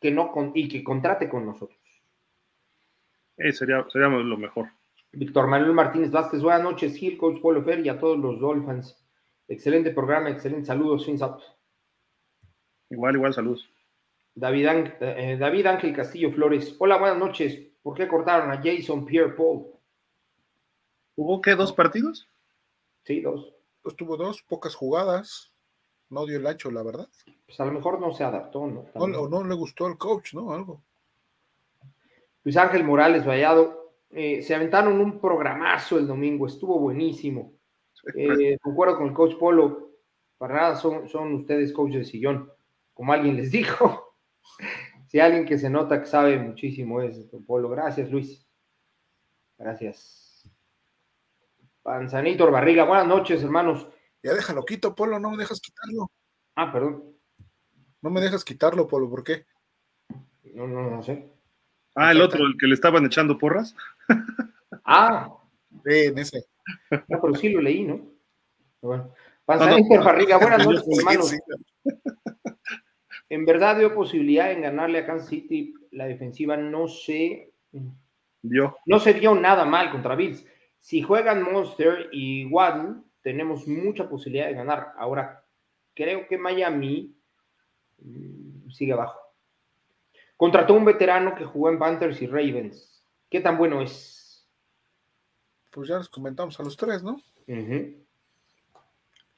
que no y que contrate con nosotros. sería, sería lo mejor. Víctor Manuel Martínez Vázquez, buenas noches, Gil, Coach Polo Fer y a todos los Dolphins. Excelente programa, excelente saludos, fins Igual, igual, saludos. David, eh, David Ángel Castillo Flores, hola, buenas noches. ¿Por qué cortaron a Jason Pierre Paul? ¿Hubo qué, dos partidos? Sí, dos. Pues tuvo dos, pocas jugadas no dio el ancho, la verdad. Pues a lo mejor no se adaptó, ¿no? O no, le gustó al coach, ¿no? Algo. Luis Ángel Morales Vallado, eh, se aventaron un programazo el domingo, estuvo buenísimo. Eh, concuerdo con el coach Polo, para nada son, son ustedes coach de sillón, como alguien les [LAUGHS] dijo. si alguien que se nota que sabe muchísimo es Polo. Gracias, Luis. Gracias. Panzanito Barriga, buenas noches, hermanos. Ya déjalo quito, Polo, no me dejas quitarlo. Ah, perdón. No me dejas quitarlo, Polo, ¿por qué? No, no, no sé. Ah, el otro, el que le estaban echando porras. [LAUGHS] Ah. Sí, en ese. No, pero sí lo leí, ¿no? Bueno. Panzanito Barriga, buenas noches, hermanos. En verdad dio posibilidad en ganarle a Kansas City. La defensiva no se Vio. no se vio nada mal contra Bills. Si juegan Monster y Waddle, tenemos mucha posibilidad de ganar. Ahora, creo que Miami mm, sigue abajo. Contrató un veterano que jugó en Panthers y Ravens. ¿Qué tan bueno es? Pues ya les comentamos a los tres, ¿no? Sí,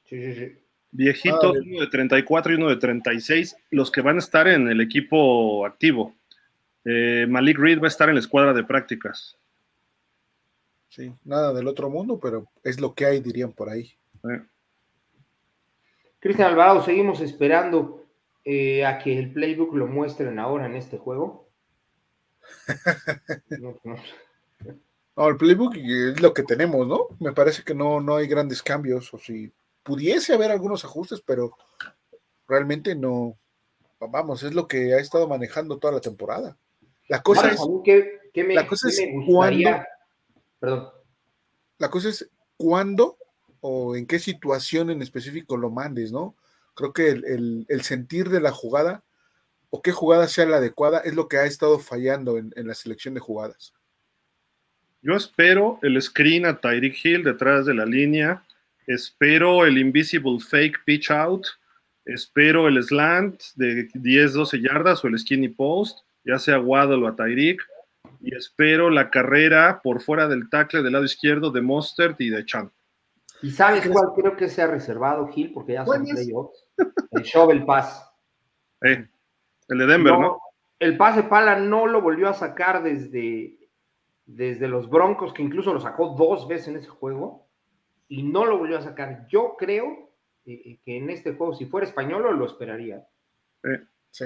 sí, sí. Viejitos, Ah, uno de 34 y uno de 36, los que van a estar en el equipo activo. Eh, Malik Reed va a estar en la escuadra de prácticas. Sí, nada del otro mundo, pero es lo que hay, dirían por ahí. Eh, Cristian Alvarado, seguimos esperando eh, a que el playbook lo muestren ahora en este juego. [LAUGHS] No, no. No, el playbook es lo que tenemos, ¿no? Me parece que no, no hay grandes cambios, o si pudiese haber algunos ajustes, pero realmente no. Vamos, es lo que ha estado manejando toda la temporada. La cosa Ahora, es, a mí, ¿qué, qué me, la cosa qué es me gustaría? Perdón. la cosa es cuándo o en qué situación en específico lo mandes, ¿no? Creo que el, el- el sentir de la jugada o qué jugada sea la adecuada es lo que ha estado fallando en, en la selección de jugadas. Yo espero el screen a Tyreek Hill detrás de la línea. Espero el invisible fake pitch out. Espero el slant de 10-12 yardas o el skinny post, ya sea Waddle o a Tyreek. Y espero la carrera por fuera del tackle del lado izquierdo de Mostert y de Chan. ¿Y sabes cuál creo que se ha reservado Gil? Porque ya son playoffs. El shovel pass. Eh, el de Denver, ¿no? El pase pala no lo volvió a sacar desde, desde los Broncos, que incluso lo sacó dos veces en ese juego, y no lo volvió a sacar. Yo creo eh, que en este juego, si fuera español, lo esperaría. Sí.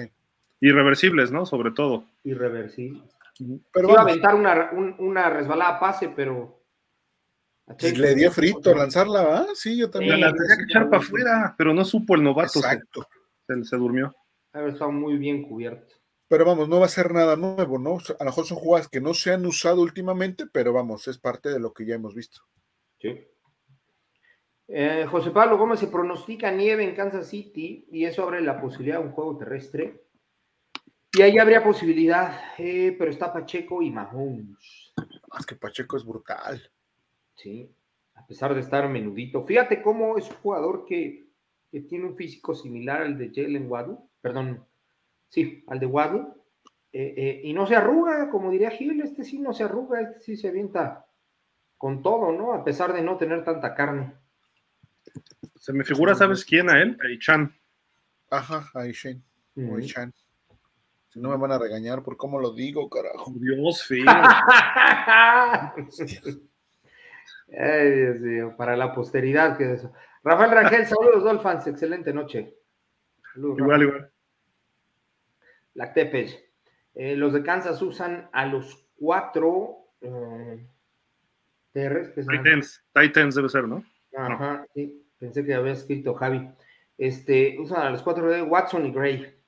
Irreversibles, ¿no? Sobre todo. Irreversible. Pero Iba a vamos, aventar una, un- una resbalada a pase, pero. pues, le dio frito lanzarla, ¿ah? Sí, yo también. la tenía que echar para afuera, pero no supo el novato. Se, Exacto. se- se durmió. Haber estado muy bien cubierto. Pero vamos, no va a ser nada nuevo, ¿no? A lo mejor son jugadas que no se han usado últimamente, pero vamos, es parte de lo que ya hemos visto. Sí. Eh, José Pablo Gómez se pronostica nieve en Kansas City y eso abre la posibilidad de un juego terrestre. Y ahí habría posibilidad, eh, pero está Pacheco y Mahomes. Es que Pacheco es brutal. Sí, a pesar de estar menudito. Fíjate cómo es un jugador que, que tiene un físico similar al de Jalen Waddle, perdón, sí, al de Waddle, eh, eh, y no se arruga, como diría Gil, este sí no se arruga, este sí se avienta con todo, ¿no? A pesar de no tener tanta carne. Se me figura, ¿sabes quién a él? A Chan. Ajá, ahí Shane, o Ujú. Si no me van a regañar por cómo lo digo, carajo. Dios, feo. [LAUGHS] Ay, Dios mío, para la posteridad que es eso. Rafael Rangel, saludos Dolphins, excelente noche. Saludos, igual, igual. Lactepes. Eh, los de Kansas usan a los cuatro eh, TRs, que son- Titans. Titans debe ser, ¿no? Ajá, sí, pensé que había escrito Javi. Este, usan a los cuatro de Watson y Gray.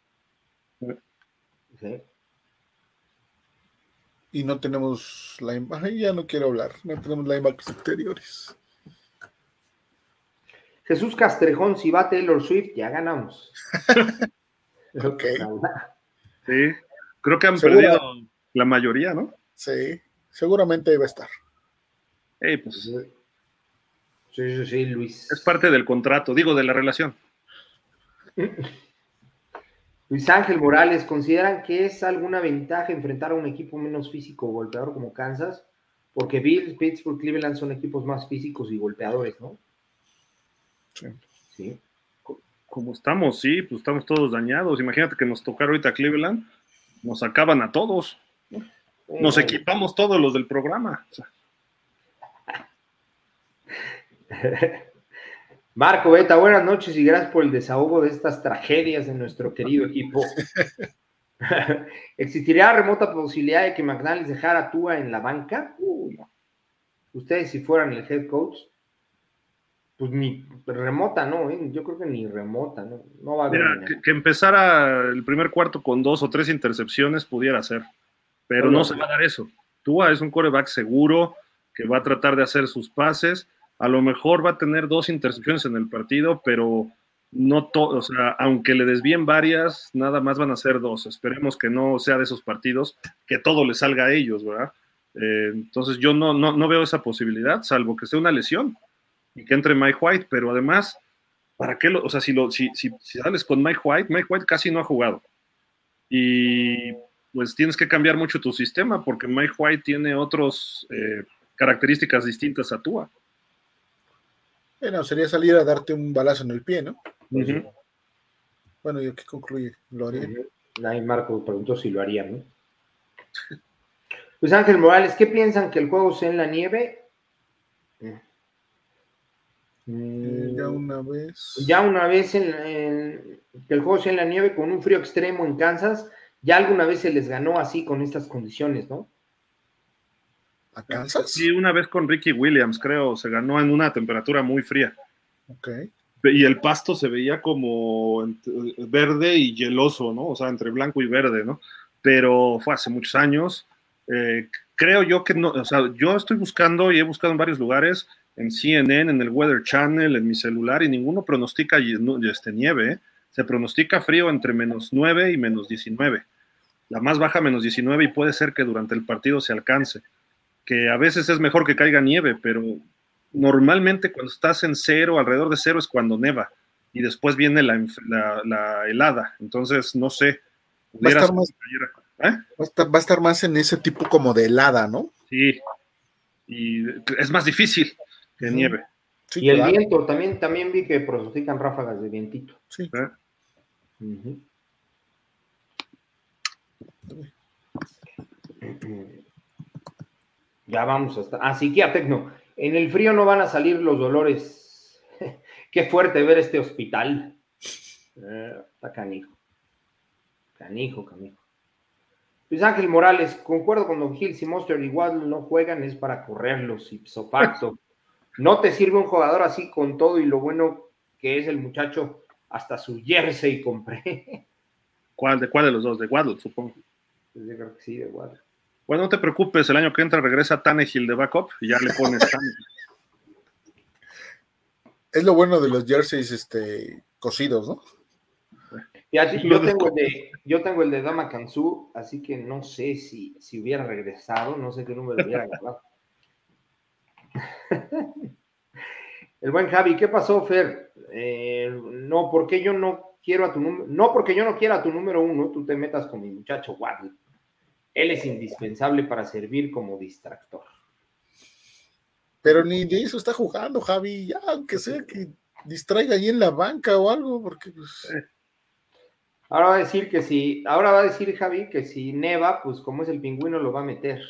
Y no tenemos linebackers, ya no quiero hablar, no tenemos linebackers exteriores. Jesús Castrejón, si va Taylor Swift, ya ganamos. [LAUGHS] Ok. Sí. Creo que han perdido la mayoría, ¿no? Sí, seguramente iba a estar. Pues Sí, sí, sí, Luis. es parte del contrato, digo, de la relación. [LAUGHS] Luis Ángel Morales, ¿consideran que es alguna ventaja enfrentar a un equipo menos físico o golpeador como Kansas? Porque Bills, Pittsburgh, Cleveland son equipos más físicos y golpeadores, ¿no? Sí. Sí. Como estamos, sí, pues estamos todos dañados. Imagínate que nos tocara ahorita Cleveland, nos acaban a todos. Nos Eh, equipamos todos los del programa. O sea, [LAUGHS] Marco Beta, buenas noches y gracias por el desahogo de estas tragedias de nuestro querido equipo. [LAUGHS] ¿Existiría remota posibilidad de que McDonald's dejara a Tua en la banca? Uh, no. ustedes si fueran el head coach, pues ni remota, ¿no? ¿Eh? Yo creo que ni remota, ¿no? No va a haber. Mira, que, empezara el primer cuarto con dos o tres intercepciones pudiera ser, pero no, se va a dar eso. Tua es un coreback seguro que va a tratar de hacer sus pases. A lo mejor va a tener dos intercepciones en el partido, pero no todo, o sea, aunque le desvíen varias, nada más van a ser dos. Esperemos que no sea de esos partidos, que todo le salga a ellos, ¿verdad? Eh, entonces yo no, no, veo esa posibilidad, salvo que sea una lesión y que entre Mike White, pero además, ¿para qué lo, o sea, si, lo, si, si, sales con Mike White, Mike White casi no ha jugado. Y pues tienes que cambiar mucho tu sistema porque Mike White tiene otras eh, características distintas a Tua. Bueno, sería salir a darte un balazo en el pie, ¿no? Bueno, ¿y qué concluye? ¿Lo harían? Nadie Marco preguntó si lo harían, ¿no? [LAUGHS] Pues Ángel Morales, ¿qué piensan que el juego sea en la nieve? Eh, ya una vez. Ya una vez en, que el juego sea en la nieve con un frío extremo en Kansas, ya alguna vez se les ganó así con estas condiciones, ¿no? ¿A Kansas? Sí, una vez con Ricky Williams, creo, se ganó en una temperatura muy fría. Ok. Y el pasto se veía como verde y hieloso, ¿no? O sea, entre blanco y verde, ¿no? Pero fue hace muchos años. Eh, creo yo que no, o sea, yo estoy buscando y he buscado en varios lugares, en CNN, en el Weather Channel, en mi celular, y ninguno pronostica este, nieve. ¿eh? Se pronostica frío entre menos 9 y menos 19. La más baja menos 19 y puede ser que durante el partido se alcance. Que a veces es mejor que caiga nieve, pero normalmente cuando estás en cero, alrededor de cero es cuando neva y después viene la, helada. Entonces, no sé. Va a, estar más, ¿eh? va, a estar, más, en ese tipo como de helada, ¿no? Sí. Y es más difícil que nieve. y el viento, también, también vi que pronostican ráfagas de vientito. Sí. Ya vamos hasta. Ah, psiquiatra, no. En el frío no van a salir los dolores. [LAUGHS] Qué fuerte ver este hospital. Eh, está canijo. Canijo, canijo. Luis Ángel Morales, concuerdo con Don Gil, si Monster y Waddle no juegan es para correrlos, ipso facto. No te sirve un jugador así con todo y lo bueno que es el muchacho, hasta su jersey compré. [LAUGHS] ¿Cuál, ¿De cuál de los dos? De Waddle, supongo. Pues yo creo que sí, de Waddle. Bueno, no te preocupes, el año que entra regresa Tannehill de backup y ya le pones Tannehill. [LAUGHS] Es lo bueno de los jerseys este, cosidos, ¿no? yo, tengo el de, yo tengo el de Dama Kansu, así que no sé si, si hubiera regresado, no sé qué número hubiera agarrado. [LAUGHS] el buen Javi, ¿qué pasó, Fer? Eh, no, porque yo no quiero a tu número, no porque yo no quiera a tu número uno, tú te metas con mi muchacho Waddle. Él es indispensable para servir como distractor. Pero ni de eso está jugando, Javi, ya, aunque sea que distraiga ahí en la banca o algo, porque pues... Ahora va a decir que si, ahora va a decir Javi que si neva, pues como es el pingüino, lo va a meter.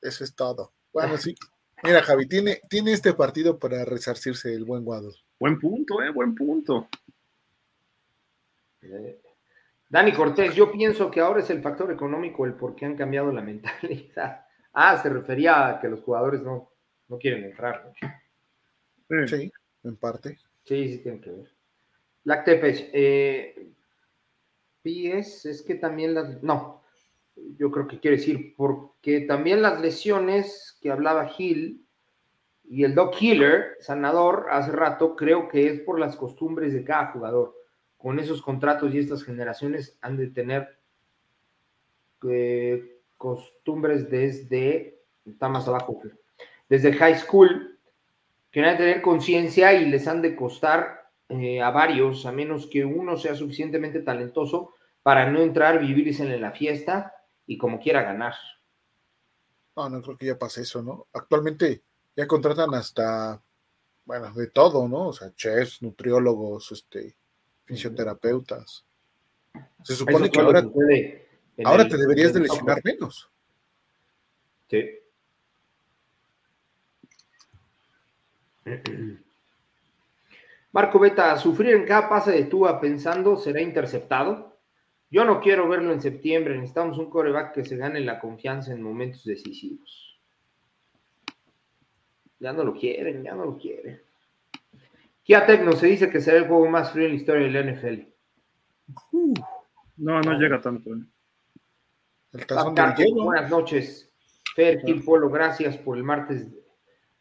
Eso es todo. Bueno, sí. Mira, Javi, tiene, tiene este partido para resarcirse el buen Guado. Buen punto, eh, buen punto. Eh, Dani Cortés, yo pienso que ahora es el factor económico el por qué han cambiado la [LAUGHS] mentalidad. Ah, se refería a que los jugadores no, no quieren entrar. Sí, en parte. Sí, sí, tienen que ver. Lactepes, eh, PS, es que también las. No, yo creo que quiere decir, porque también las lesiones que hablaba Gil y el Doc Killer, sanador, hace rato, creo que es por las costumbres de cada jugador con esos contratos y estas generaciones han de tener eh, costumbres desde, está más abajo, desde high school, que van a tener conciencia y les han de costar eh, a varios, a menos que uno sea suficientemente talentoso para no entrar, vivirse en la fiesta y como quiera ganar. No, no creo que ya pase eso, ¿no? Actualmente ya contratan hasta, bueno, de todo, ¿no? O sea, chefs, nutriólogos, este, fisioterapeutas. Se supone que ahora, ahora te deberías de lesionar menos. Sí. Marco Beta, sufrir en cada pase de Tua pensando será interceptado. Yo no quiero verlo en septiembre. Necesitamos un coreback que se gane la confianza en momentos decisivos. Ya no lo quieren, ya no lo quieren. Kia Tecno se dice que será el juego más frío en la historia del NFL. no, no llega tanto. ¿eh? buenas noches. Fer, Gil Polo, gracias por el martes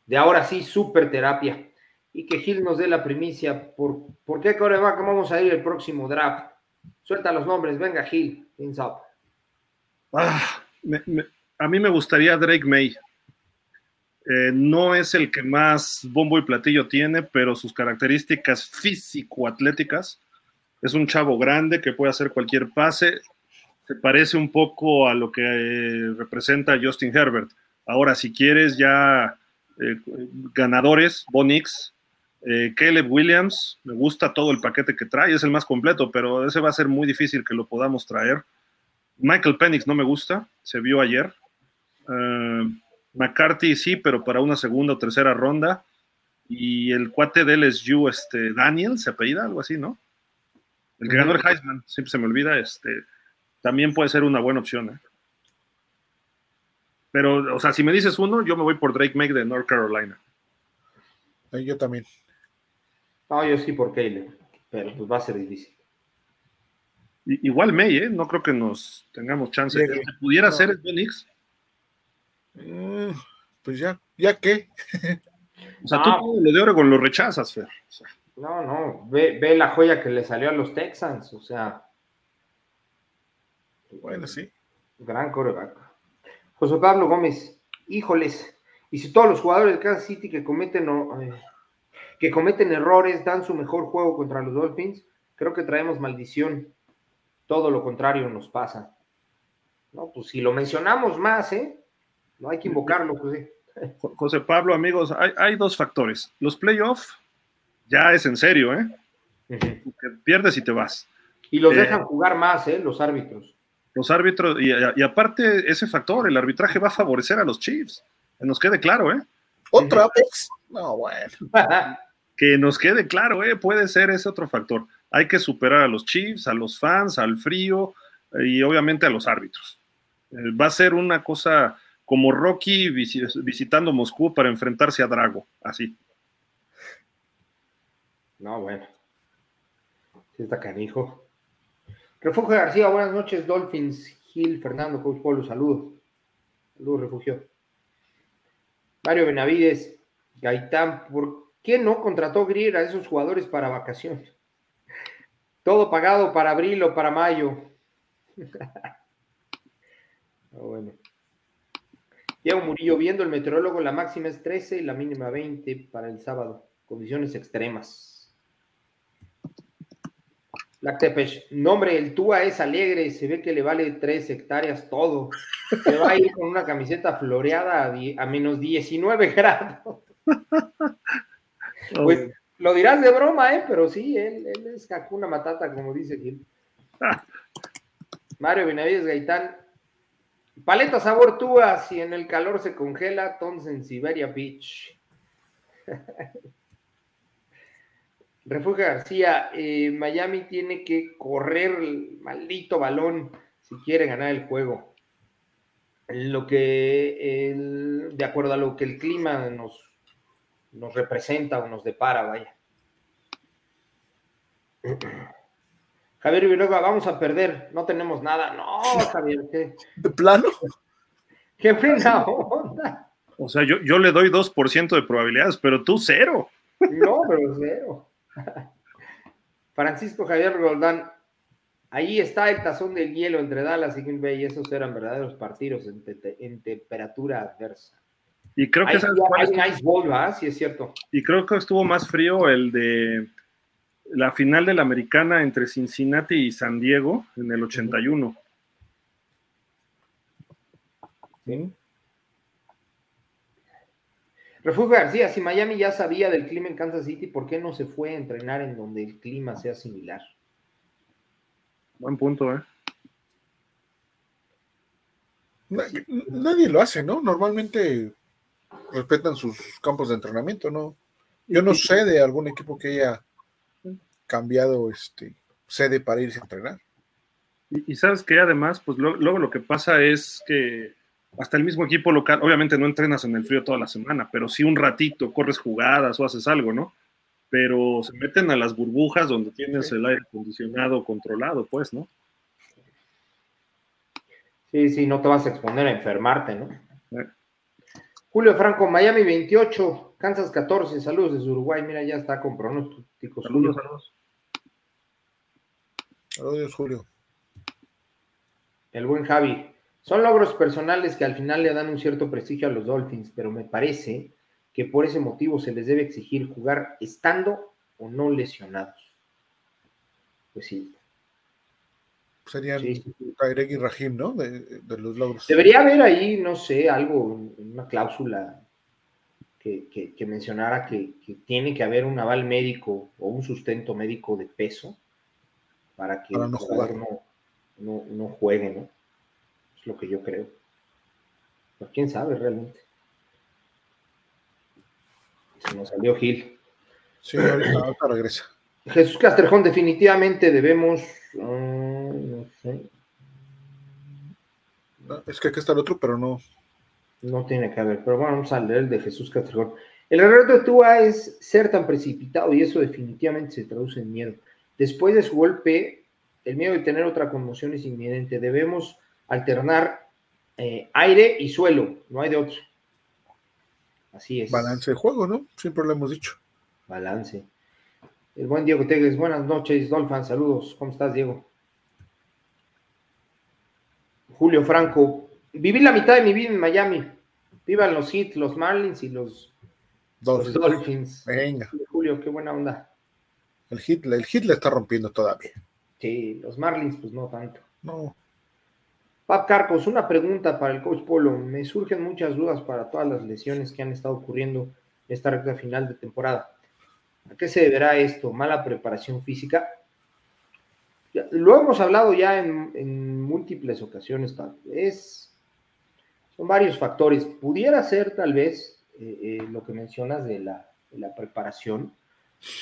de ahora sí, super terapia. Y que Gil nos dé la primicia. ¿Por, ¿por qué coreback vamos a ir el próximo draft? Suelta los nombres, venga Gil, ah, a mí me gustaría Drake May. Eh, no es el que más bombo y platillo tiene, pero sus características físico-atléticas. Es un chavo grande que puede hacer cualquier pase. Se parece un poco a lo que eh, representa Justin Herbert. Ahora, si quieres ya eh, ganadores, Bonix, Caleb Williams, me gusta todo el paquete que trae, es el más completo, pero ese va a ser muy difícil que lo podamos traer. Michael Penix no me gusta, se vio ayer. McCarthy sí, pero para una segunda o tercera ronda. Y el cuate de LSU, este, Daniel, se apellida, algo así, ¿no? El que ganó el Heisman, siempre se me olvida, este, también puede ser una buena opción. ¿eh? Pero, o sea, si me dices uno, yo me voy por Drake May de North Carolina. Yo también. No, yo sí por Caleb, pero pues va a ser difícil. igual May, ¿eh? No creo que nos tengamos chance. de que pudiera ser es Mm, pues ya, ¿ya qué? o sea, tú lo de Oregon lo rechazas, Fer. No, no, ve, ve, la joya que le salió a los Texans, o sea. Bueno, sí. Gran coreback. José Pablo Gómez, híjoles, y si todos los jugadores de Kansas City que cometen, eh, que cometen errores dan su mejor juego contra los Dolphins, creo que traemos maldición. Todo lo contrario nos pasa. No, pues si lo mencionamos más, ¿eh? No hay que invocarlo, José. José Pablo, amigos, hay, dos factores. Los playoffs ya es en serio, ¿eh? pierdes y te vas. Y los dejan eh, jugar más, ¿eh? Los árbitros. Los árbitros, y, aparte ese factor, el arbitraje va a favorecer a los Chiefs. Que nos quede claro, ¿eh? ¿Otra vez? No, bueno. [LAUGHS] que nos quede claro, ¿eh? Puede ser ese otro factor. Hay que superar a los Chiefs, a los fans, al frío y obviamente a los árbitros. Eh, va a ser una cosa como Rocky visitando Moscú para enfrentarse a Drago, así. No, bueno. Sí está canijo. Refugio García, buenas noches, Dolphins, Gil, Fernando, Coach Polo, saludos. Saludos, Refugio. Mario Benavides, Gaitán, ¿por qué no contrató Grier a esos jugadores para vacaciones? Todo pagado para abril o para mayo. [LAUGHS] bueno. Diego Murillo, viendo el meteorólogo, la máxima es 13 y la mínima 20 para el sábado. Condiciones extremas. Lactepesh, nombre, el Tua es alegre, se ve que le vale 3 hectáreas todo. Se va a ir con una camiseta floreada a, menos 19 [LAUGHS] grados. Pues lo dirás de broma, ¿eh? Pero sí, él, él es Hakuna Matata, como dice Gil. [LAUGHS] Mario Benavides Gaitán, Paleta sabor túa, si en el calor se congela, tons en Siberia Beach. [LAUGHS] Refugio García, eh, Miami tiene que correr el maldito balón si quiere ganar el juego. Lo que, de acuerdo a lo que el clima nos, nos representa o nos depara, vaya. [CLEARS THROAT] Javier Viroga, vamos a perder, no tenemos nada. No, Javier, ¿qué? ¿De plano? Qué pena onda. O sea, yo, yo le doy 2% de probabilidades, pero tú cero. No, pero cero. Francisco Javier Roldán, ahí está el tazón del hielo entre Dallas y Green Bay, esos eran verdaderos partidos en, temperatura adversa. Y creo que hay, nice ball, Sí, es cierto. Y creo que estuvo más frío el de la final de la americana entre Cincinnati y San Diego en el 81. ¿Sí? Refugio García, si Miami ya sabía del clima en Kansas City, ¿por qué no se fue a entrenar en donde el clima sea similar? Buen punto, ¿eh? Nadie lo hace, ¿no? Normalmente respetan sus campos de entrenamiento, ¿no? Yo no sé de algún equipo que haya cambiado este, sede para irse a entrenar. Y, sabes que además, pues luego lo que pasa es que hasta el mismo equipo local, obviamente no entrenas en el frío toda la semana, pero sí un ratito, corres jugadas o haces algo, ¿no? Pero se meten a las burbujas donde tienes el aire acondicionado controlado, pues, ¿no? Sí, sí, no te vas a exponer a enfermarte, ¿no? Julio Franco, Miami 28, Kansas 14, saludos desde Uruguay, mira, ya está con pronósticos. Saludos, saludos. Saludos, Julio. El buen Javi. Son logros personales que al final le dan un cierto prestigio a los Dolphins, pero me parece que por ese motivo se les debe exigir jugar estando o no lesionados. Pues sí, Serían Kairek y Rahim, ¿no? De, los logros. Debería haber ahí, no sé, algo, una cláusula que, mencionara que, tiene que haber un aval médico o un sustento médico de peso para que no jugar. No, no, juegue, ¿no? Es lo que yo creo. Pero quién sabe realmente. Se nos salió Gil. Sí, ahorita, regresa. Jesús Castrejón, definitivamente debemos. no sé. es que aquí está el otro, pero no. No tiene que haber, pero bueno, vamos a leer el de Jesús Castrejón. El error de Tua es ser tan precipitado y eso definitivamente se traduce en miedo. Después de su golpe, el miedo de tener otra conmoción es inminente. Debemos alternar eh, aire y suelo, no hay de otro. Así es. Balance de juego, ¿no? Siempre lo hemos dicho. Balance. El buen Diego Tegues, buenas noches, Dolphin, saludos. ¿Cómo estás, Diego? Julio Franco, viví la mitad de mi vida en Miami. Vivan los Heat, los Marlins y los Dolphins. Venga. Julio, qué buena onda. El Heat, el le está rompiendo todavía. Sí, los Marlins, pues no tanto. No. Pap Carcos, una pregunta para el coach Polo. Me surgen muchas dudas para todas las lesiones que han estado ocurriendo en esta recta final de temporada. ¿A qué se deberá esto? ¿Mala preparación física? Lo hemos hablado ya en, múltiples ocasiones, tal vez. Son varios factores. Pudiera ser tal vez eh, eh, lo que mencionas de la, preparación.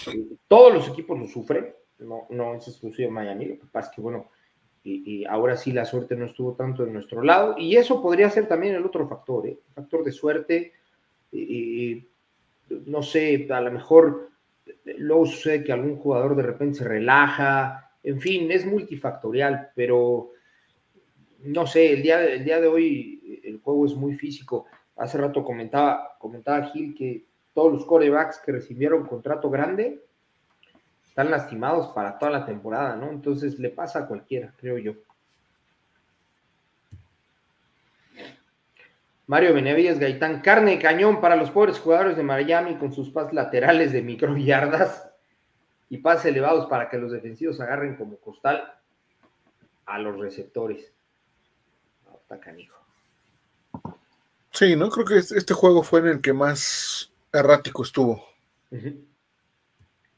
Eh, todos los equipos lo sufren, no, no es exclusivo Miami. Lo que pasa es que, bueno, y, ahora sí la suerte no estuvo tanto de nuestro lado. Y eso podría ser también el otro factor, el factor de suerte. no sé, a lo mejor luego sucede que algún jugador de repente se relaja, en fin, es multifactorial, pero no sé, el día, el día de hoy el juego es muy físico. Hace rato comentaba, comentaba Gil que todos los corebacks que recibieron contrato grande están lastimados para toda la temporada, ¿no? Entonces le pasa a cualquiera, creo yo. Mario Benavides Gaitán, carne cañón para los pobres jugadores de Miami con sus pases laterales de microyardas y pases elevados para que los defensivos agarren como costal a los receptores. No, está canijo. Sí, ¿no? Creo que este juego fue en el que más errático estuvo.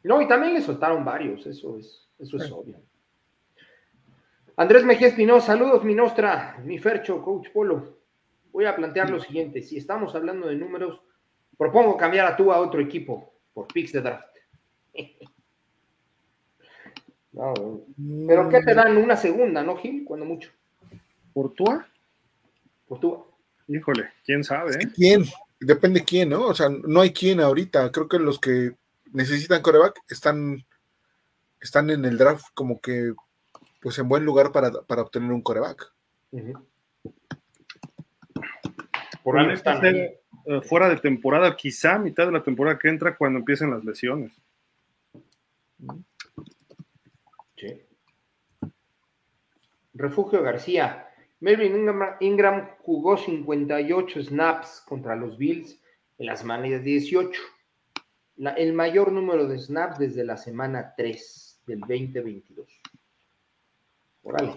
No, y también le soltaron varios, eso es, eso es obvio. Andrés Mejía Espinosa, saludos, mi nostra, mi Fercho, Coach Polo voy a plantear lo siguiente. Si estamos hablando de números, propongo cambiar a tú a otro equipo por picks de draft. [LAUGHS] pero ¿qué te dan? Una segunda, ¿no, Gil? Cuando mucho. ¿Por Tua? Por Tua. Híjole, quién sabe. ¿eh? ¿Quién? Depende quién, ¿no? O sea, no hay quién ahorita. Creo que los que necesitan coreback están, están en el draft como que pues en buen lugar para, obtener un coreback. Por eh, fuera de temporada, quizá mitad de la temporada que entra cuando empiecen las lesiones. Sí. Refugio García. Melvin Ingram, jugó 58 snaps contra los Bills en la semana 18. el mayor número de snaps desde la semana 3 del 2022. Órale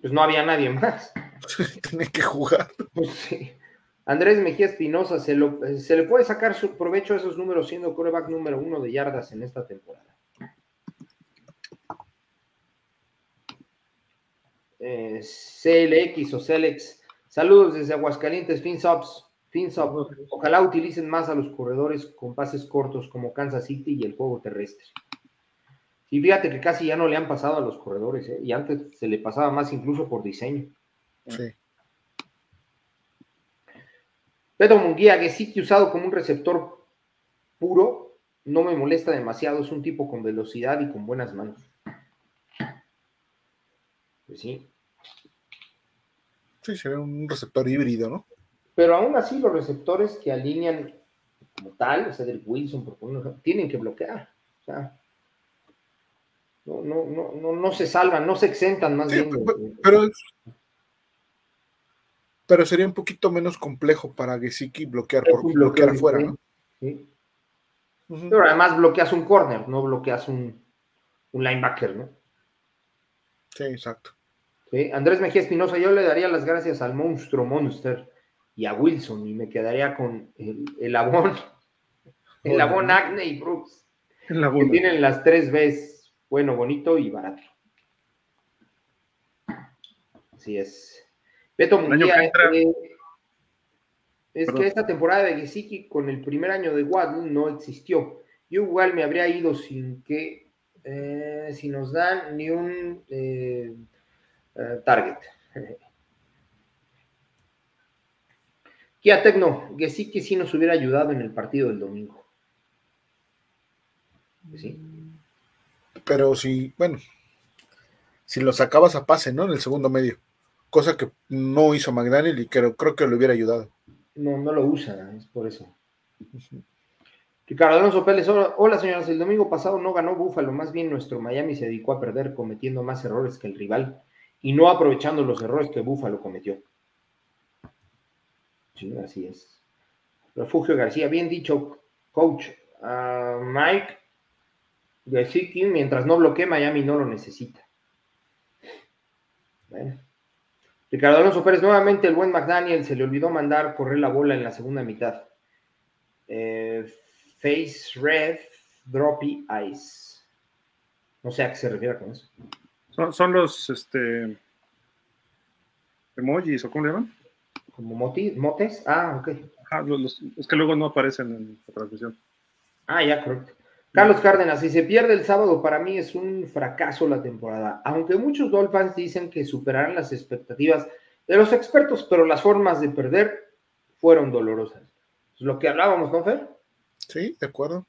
pues no había nadie más. [LAUGHS] Tiene que jugar. Pues Andrés Mejía Espinosa, se, le puede sacar su provecho a esos números siendo coreback número uno de yardas en esta temporada. Eh, CLX o CLX. Saludos desde Aguascalientes, FinSops. FinSops. Ojalá utilicen más a los corredores con pases cortos como Kansas City y el juego terrestre. Y fíjate que casi ya no le han pasado a los corredores, ¿eh? y antes se le pasaba más incluso por diseño. Sí. Pedro Munguía, que sí que usado como un receptor puro, no me molesta demasiado. Es un tipo con velocidad y con buenas manos. Pues sí. Sí, sería un receptor híbrido, ¿no? Pero aún así, los receptores que alinean como tal, o sea, del Wilson, por ejemplo, tienen que bloquear. O sea, no, no, no, no, se salvan, no se exentan más bien. Pero, pero sería un poquito menos complejo para Gesicki bloquear por bloquear afuera, ¿no? Sí. Pero además bloqueas un corner, no bloqueas un, un linebacker, ¿no? Sí, exacto. Sí. Andrés Mejía Espinosa, yo le daría las gracias al monstruo Monster y a Wilson y me quedaría con el, el Abón, [LAUGHS] el Abón Acne y Brooks, que tienen las tres Bs, bueno, bonito y barato. Así es. Beto Munguía, eh, es que esta temporada de Gesicki con el primer año de Waddle no existió. Yo igual me habría ido sin que, eh, si nos dan ni un eh, target. Kia Tecno, que sí que sí nos hubiera ayudado en el partido del domingo. Sí. Pero si, bueno, si lo sacabas a pase, ¿no? En el segundo medio. Cosa que no hizo McDaniel y creo, creo que lo hubiera ayudado. No, no lo usa, es por eso. Ricardo Alonso Pérez, hola señoras, el domingo pasado no ganó Búfalo, más bien nuestro Miami se dedicó a perder cometiendo más errores que el rival y no aprovechando los errores que Búfalo cometió así es. Refugio García, bien dicho, coach. Uh, Mike Gesicki, mientras no bloquee, Miami no lo necesita. Bueno. Ricardo Alonso Pérez, nuevamente el buen McDaniel se le olvidó mandar correr la bola en la segunda mitad. Eh, face Red, Droppy Ice. No sé a qué se refiere con eso. Son, son los este, emojis, ¿o cómo le llaman? como motes. Ah, ok. es que luego no aparecen en la transmisión. Ah, ya, correcto. Carlos Cárdenas, si se pierde el sábado, para mí es un fracaso la temporada. Aunque muchos Dolphins dicen que superarán las expectativas de los expertos, pero las formas de perder fueron dolorosas. Es lo que hablábamos, ¿no, Fer? Sí, de acuerdo.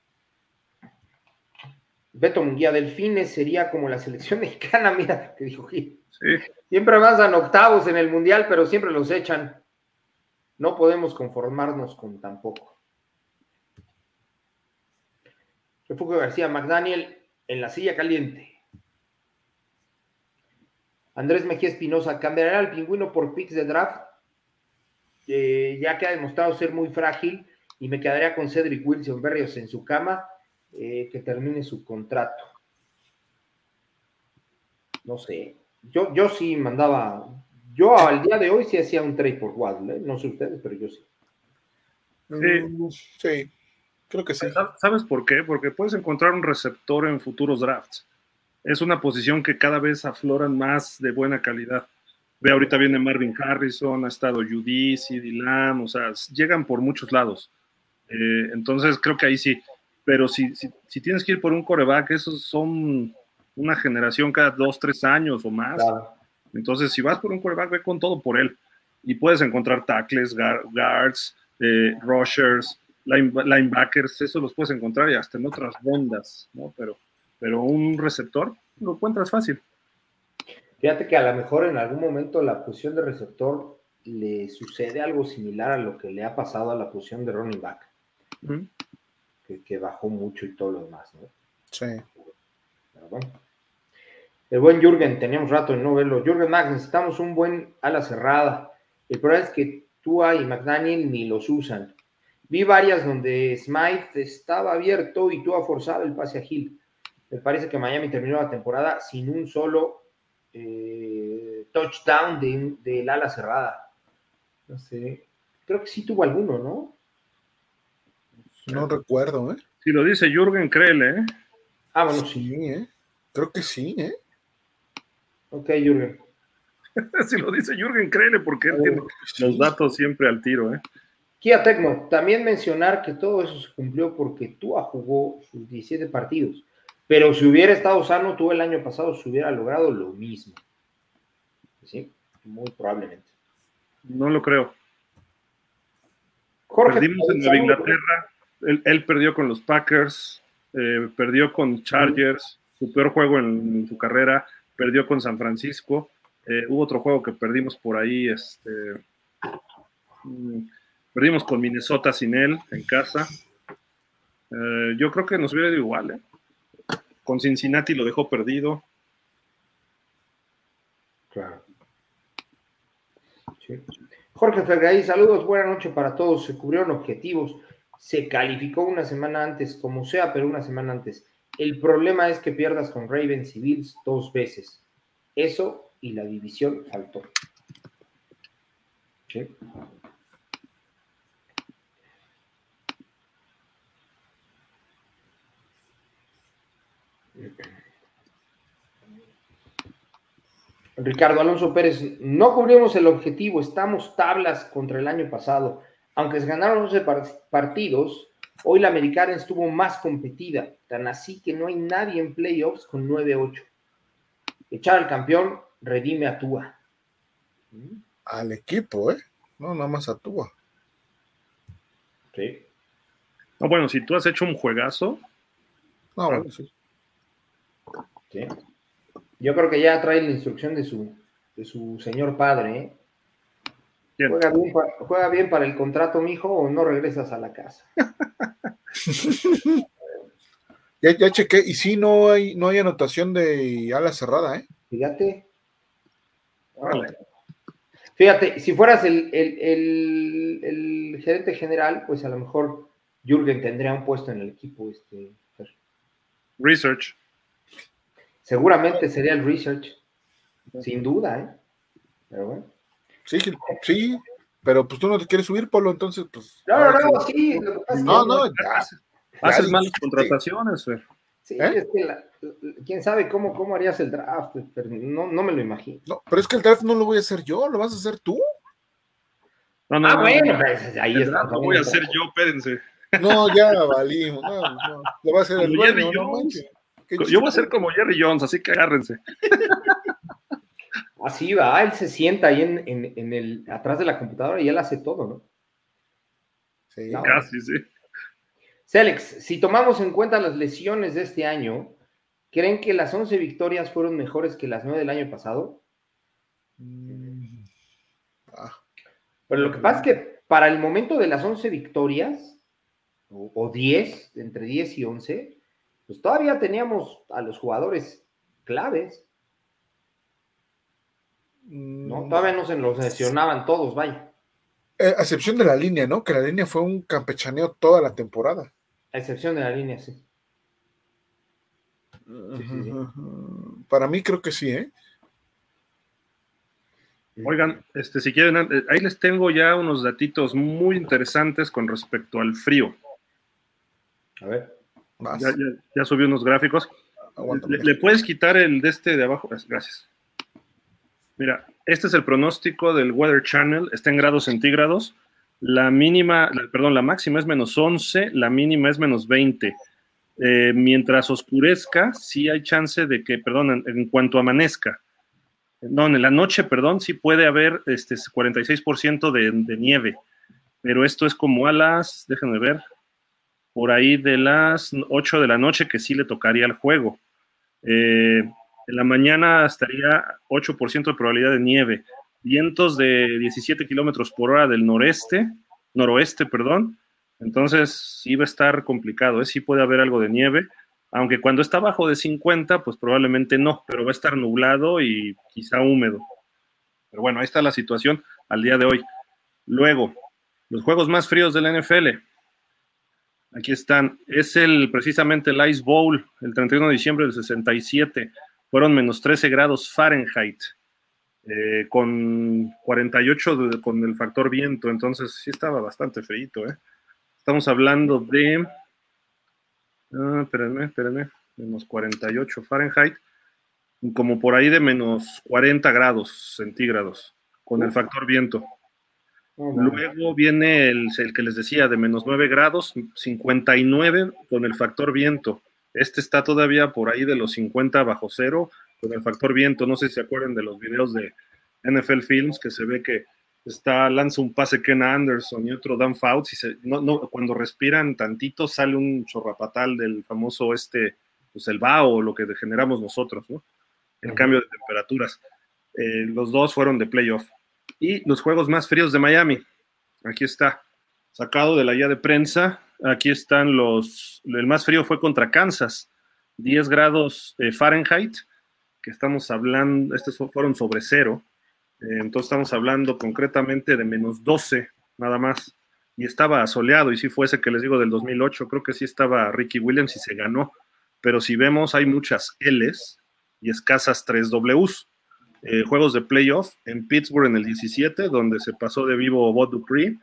Beto Munguía, Delfines sería como la selección [LAUGHS] mexicana, mira, que dijo Gil. Sí. Siempre avanzan octavos en el mundial, pero siempre los echan. No podemos conformarnos con tan poco. Refugio García, McDaniel en la silla caliente. Andrés Mejía Espinosa, cambiará al pingüino por picks de draft, ya que ha demostrado ser muy frágil, y me quedaría con Cedric Wilson Berrios en su cama, eh, que termine su contrato. No sé, yo, yo sí mandaba yo al día de hoy sí hacía un trade por Waddle, ¿eh? no sé ustedes, pero yo sí. Mm, sí, creo que sí. ¿Sabes por qué? Porque puedes encontrar un receptor en futuros drafts. Es una posición que cada vez afloran más de buena calidad. Ve, ahorita viene Marvin Harrison, ha estado Judici, Dylan, o sea, llegan por muchos lados. Eh, entonces creo que ahí sí. Pero si, si, si, tienes que ir por un coreback, esos son una generación cada dos, tres años o más. Entonces, si vas por un quarterback, ve con todo por él. Y puedes encontrar tackles, guards, eh, rushers, linebackers, eso los puedes encontrar y hasta en otras rondas, ¿no? Pero, pero un receptor lo encuentras fácil. Fíjate que a lo mejor en algún momento la posición de receptor le sucede algo similar a lo que le ha pasado a la posición de running back, que, que, bajó mucho y todo lo demás, ¿no? Sí. Pero bueno. El buen Jürgen, teníamos rato de no verlo. Jürgen Max, necesitamos un buen ala cerrada. El problema es que Tua y McDaniel ni los usan. Vi varias donde Smythe estaba abierto y Tua forzado el pase a Hill. Me parece que Miami terminó la temporada sin un solo eh, touchdown del de, ala cerrada. No sé. Creo que sí tuvo alguno, ¿no? No recuerdo, ¿eh? Si lo dice Jürgen, créele, ¿eh? Ah, bueno, sí. ¿eh? Creo que sí, ¿eh? Ok, Jürgen. [LAUGHS] si lo dice Jürgen, créele, porque él tiene los datos siempre al tiro. ¿eh? Kia Tecno, también mencionar que todo eso se cumplió porque Tua jugó sus 17 partidos. Pero si hubiera estado sano, tú el año pasado se hubiera logrado lo mismo. Sí, muy probablemente. No lo creo. Jorge, Perdimos en Nueva Inglaterra, él, perdió con los Packers, eh, perdió con Chargers, su peor juego en, su carrera, perdió con San Francisco. Eh, hubo otro juego que perdimos por ahí, este, mm, perdimos con Minnesota sin él en casa. Eh, yo creo que nos hubiera ido igual. Con Cincinnati lo dejó perdido. Claro. Jorge Fergay, saludos, buena noche para todos. Se cubrieron objetivos se calificó una semana antes, como sea, pero una semana antes. El problema es que pierdas con Ravens y Bills dos veces. Eso y la división faltó. Ricardo Alonso Pérez, no cubrimos el objetivo, estamos tablas contra el año pasado aunque se ganaron 11 partidos, hoy la americana estuvo más competida, tan así que no hay nadie en playoffs con 9-8. Echar al campeón redime a Tua. Al equipo, ¿eh? No, nada más a Tua. Sí. No, bueno, si tú has hecho un juegazo. No, bueno, sí. Sí. Yo creo que ya trae la instrucción de su, de su señor padre, ¿eh? Juega bien, para, el contrato, mijo, o no regresas a la casa. [LAUGHS] ya, ya chequé, y sí, no hay, no hay anotación de ala cerrada, ¿eh? Fíjate. Fíjate, si fueras el, el, gerente general, pues a lo mejor Jürgen tendría un puesto en el equipo. Este, research. Seguramente sería el research, sin duda, ¿eh? Pero bueno. Sí, sí, pero pues tú no te quieres subir, Polo, entonces pues. No, no, no, sí. No, no, Haces malas contrataciones, Fer. Sí, ¿Eh? es que quién sabe cómo, cómo harías el draft, pero no, no me lo imagino. No, pero es que el draft no lo voy a hacer yo, lo vas a hacer tú. No, no, ah, bueno, pues, ahí está. Lo voy a hacer yo, espérense. No, ya valimos. No, no, lo va a hacer el dueño, Yo voy a ser como Jerry Jones, así que agárrense. Así va, él se sienta ahí en, el, atrás de la computadora y él hace todo, ¿no? Sí, casi, sí. Celex, si tomamos en cuenta las lesiones de este año, ¿creen que las 11 victorias fueron mejores que las 9 del año pasado? Mm. Ah. Pero lo que pasa es que para el momento de las 11 victorias, o, o 10, entre 10 y 11, pues todavía teníamos a los jugadores claves. No, mm. todavía no se los lesionaban todos, vaya. Eh, a excepción de la línea, ¿no? Que la línea fue un campechaneo toda la temporada. A excepción de la línea, sí. Para mí creo que sí, ¿eh? Oigan, este, si quieren, eh, ahí les tengo ya unos datitos muy interesantes con respecto al frío. A ver. Ya, subí unos gráficos. Le, le, puedes quitar el de este de abajo? Gracias. Mira, este es el pronóstico del Weather Channel, está en grados centígrados. La mínima, perdón, la máxima es menos 11, la mínima es menos 20. Eh, mientras oscurezca, sí hay chance de que, perdón, en, cuanto amanezca, no, en la noche, perdón, sí puede haber este 46% de, de nieve, pero esto es como a las, déjenme ver, por ahí de las 8 de la noche que sí le tocaría el juego. Eh, en la mañana estaría 8% de probabilidad de nieve. Vientos de 17 kilómetros por hora del noreste, noroeste, perdón. Entonces sí va a estar complicado, ¿eh? sí puede haber algo de nieve, aunque cuando está bajo de 50, pues probablemente no, pero va a estar nublado y quizá húmedo. Pero bueno, ahí está la situación al día de hoy. Luego, los juegos más fríos de la NFL. Aquí están. Es el precisamente el Ice Bowl, el 31 de diciembre del 67 fueron menos 13 grados Fahrenheit, eh, con 48 con el factor viento, entonces sí estaba bastante feito, ¿eh? Estamos hablando de, ah, espérenme, espérenme, menos 48 Fahrenheit, como por ahí de menos 40 grados centígrados, con el factor viento. Luego viene el, el, que les decía de menos 9 grados, 59 con el factor viento. Este está todavía por ahí de los 50 bajo cero con el factor viento. No sé si se acuerdan de los videos de NFL Films que se ve que está, lanza un pase Ken Anderson y otro Dan Fouts, y se, no, cuando respiran tantito sale un chorrapatal del famoso este, pues el BAO, lo que generamos nosotros, ¿no? El cambio de temperaturas. Eh, los dos fueron de playoff. Y los juegos más fríos de Miami. Aquí está, sacado de la guía de prensa. Aquí están los. El más frío fue contra Kansas, 10 grados eh, Fahrenheit, que estamos hablando, estos fueron sobre cero. Eh, entonces estamos hablando concretamente de menos 12, nada más. Y estaba soleado, y si fuese que les digo del 2008, creo que sí estaba Ricky Williams y se ganó. Pero si vemos, hay muchas L's y escasas 3 Ws. Eh, juegos de playoff en Pittsburgh en el 17, donde se pasó de vivo Bob Dupree.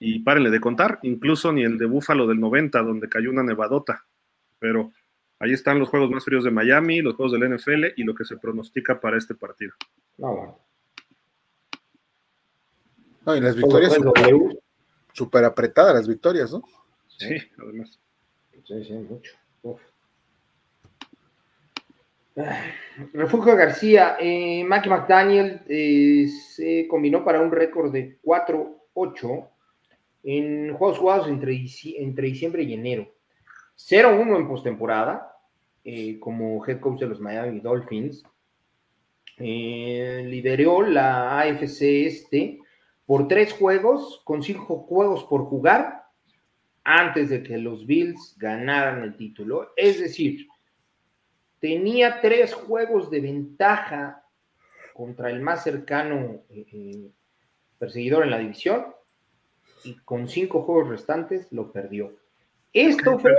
Y párenle de contar, incluso ni el de Buffalo del 90, donde cayó una nevadota. Pero ahí están los juegos más fríos de Miami, los juegos del NFL y lo que se pronostica para este partido. Ah, bueno. No, y las victorias súper apretadas, las victorias, ¿no? Sí, además. Sí, sí, mucho. Refugio García, eh, Mackie McDaniel eh, se combinó para un récord de 4-8 en juegos jugados entre, diciembre y enero. 0-1 en postemporada eh, como head coach de los Miami Dolphins. Eh, lideró la AFC este por tres juegos, con cinco juegos por jugar, antes de que los Bills ganaran el título. Es decir, tenía tres juegos de ventaja contra el más cercano eh, eh, perseguidor en la división y con cinco juegos restantes lo perdió. Esto, fue,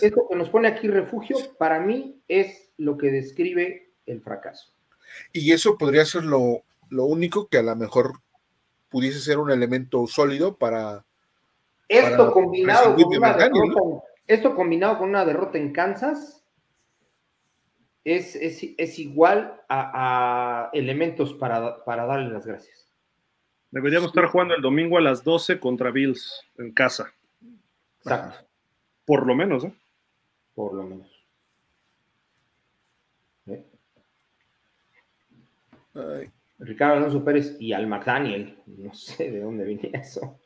esto que nos pone aquí refugio, para mí es lo que describe el fracaso. Y eso podría ser lo, único que a lo mejor pudiese ser un elemento sólido para... Esto, combinado, con una derrota, esto combinado con una derrota en Kansas, es, igual a, elementos para, para, darle las gracias. Deberíamos estar jugando el domingo a las 12 contra Bills en casa. Exacto. Por lo menos, ¿eh? Por lo menos. Ricardo Alonso Pérez y al McDaniel. No sé de dónde viene eso.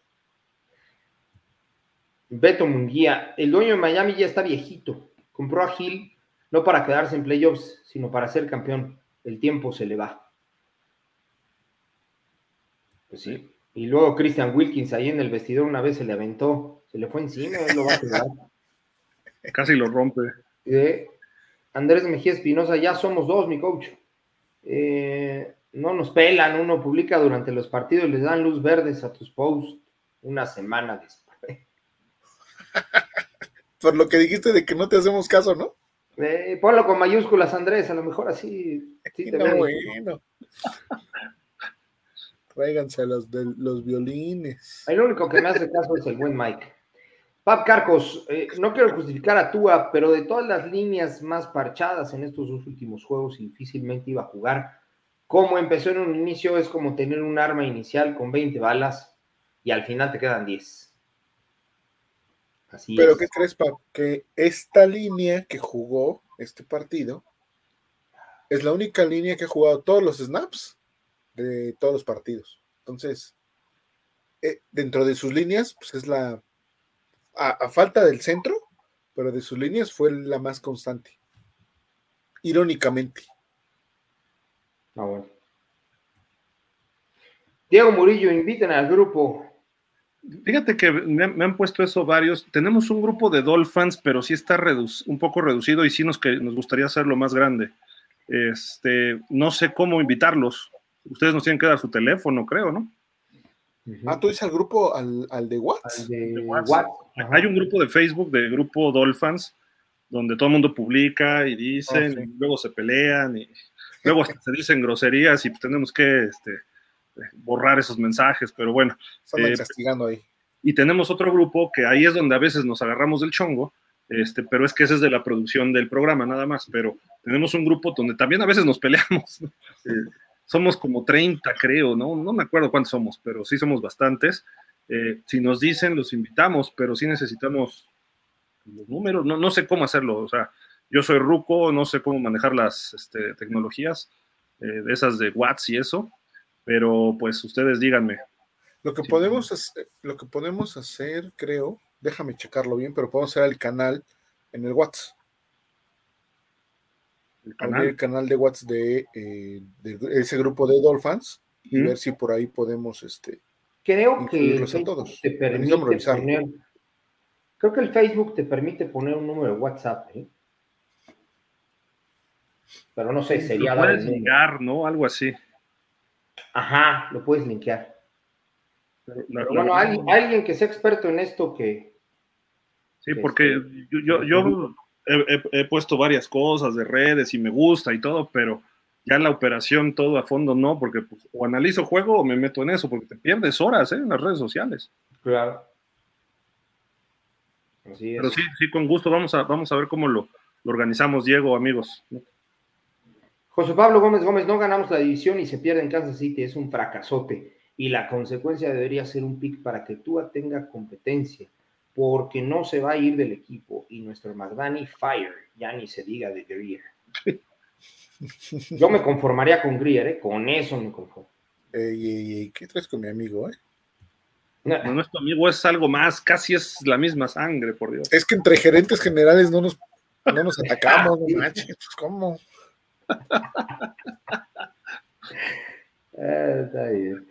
Beto Munguía. El dueño de Miami ya está viejito. Compró a Gil no para quedarse en playoffs, sino para ser campeón. El tiempo se le va. Pues sí. Y luego Christian Wilkins ahí en el vestidor una vez se le aventó, se le fue encima, él lo va a quedar. [LAUGHS] Casi lo rompe. Andrés Mejía Espinosa, ya somos dos, mi coach. Eh, no nos pelan, uno publica durante los partidos, les dan luz verdes a tus posts una semana después. [LAUGHS] Por lo que dijiste de que no te hacemos caso, ¿no? Eh, ponlo con mayúsculas, Andrés, a lo mejor así. [LAUGHS] Sí te no, bueno. Tráiganse los, de, los violines. El único que me hace caso es el buen Mike. Pap Carcos, eh, no quiero justificar a Tua, pero de todas las líneas más parchadas en estos dos últimos juegos, difícilmente iba a jugar. Como empezó en un inicio, es como tener un arma inicial con 20 balas y al final te quedan 10. Pero ¿qué crees, Pap? Que esta línea que jugó este partido es la única línea que ha jugado todos los snaps de todos los partidos. Entonces, eh, dentro de sus líneas, pues es la, a, falta del centro, pero de sus líneas fue la más constante. Irónicamente. Ah, bueno. Diego Murillo, inviten al grupo Fíjate que me, han puesto eso varios. Tenemos un grupo de Dolphins, pero sí está un poco reducido y sí nos, que, nos gustaría hacerlo más grande. Este, no sé cómo invitarlos. Ustedes nos tienen que dar su teléfono, creo, ¿no? Ah, tú dices al grupo, al, de WhatsApp. Hay un grupo de Facebook de grupo Dolphins donde todo el mundo publica y dicen, ah, y luego se pelean y luego se dicen groserías y pues tenemos que este, borrar esos mensajes, pero bueno. Están castigando eh, ahí. Y tenemos otro grupo que ahí es donde a veces nos agarramos del chongo, este, pero es que ese es de la producción del programa nada más, pero tenemos un grupo donde también a veces nos peleamos. Eh, somos como 30, creo, ¿no? No me acuerdo cuántos somos, pero sí somos bastantes. Eh, si nos dicen, los invitamos, pero sí necesitamos los números, no, no sé cómo hacerlo, o sea, yo soy ruco, no sé cómo manejar las este, tecnologías, de esas de Watts y eso, pero pues ustedes díganme. Lo que, podemos, hacer, lo que podemos hacer, creo, déjame checarlo bien, pero podemos hacer el canal en el WhatsApp. El canal, el canal. de WhatsApp de, eh, ese grupo de Dolphins y ver si por ahí podemos este creo que a todos. te permite poner, creo que el Facebook te permite poner un número de WhatsApp ¿eh? pero no sé sería lo puedes linkear no algo así. Ajá lo puedes linkear. Pero, bueno alguien, que sea experto en esto que sí porque este, yo, yo, he, puesto varias cosas de redes y me gusta y todo pero ya la operación todo a fondo no, porque pues, o analizo juego o me meto en eso, porque te pierdes horas ¿eh? en las redes sociales. Claro. Pero sí, sí, con gusto. Vamos a, vamos a ver cómo lo, organizamos, Diego, amigos. José Pablo Gómez Gómez, no ganamos la división y se pierde en Kansas City, es un fracasote. Y la consecuencia debería ser un pick para que Tua tenga competencia, porque no se va a ir del equipo. Y nuestro McDani Fire, ya ni se diga de Greer. [LAUGHS] Yo me conformaría con Grier, ¿eh? con eso me conformo. ¿Qué traes con mi amigo? Eh? No, nuestro amigo es algo más, casi es la misma sangre, por Dios. Es que entre gerentes generales no nos, no nos [LAUGHS] atacamos, no manches, pues cómo. [LAUGHS] Ah, está bien.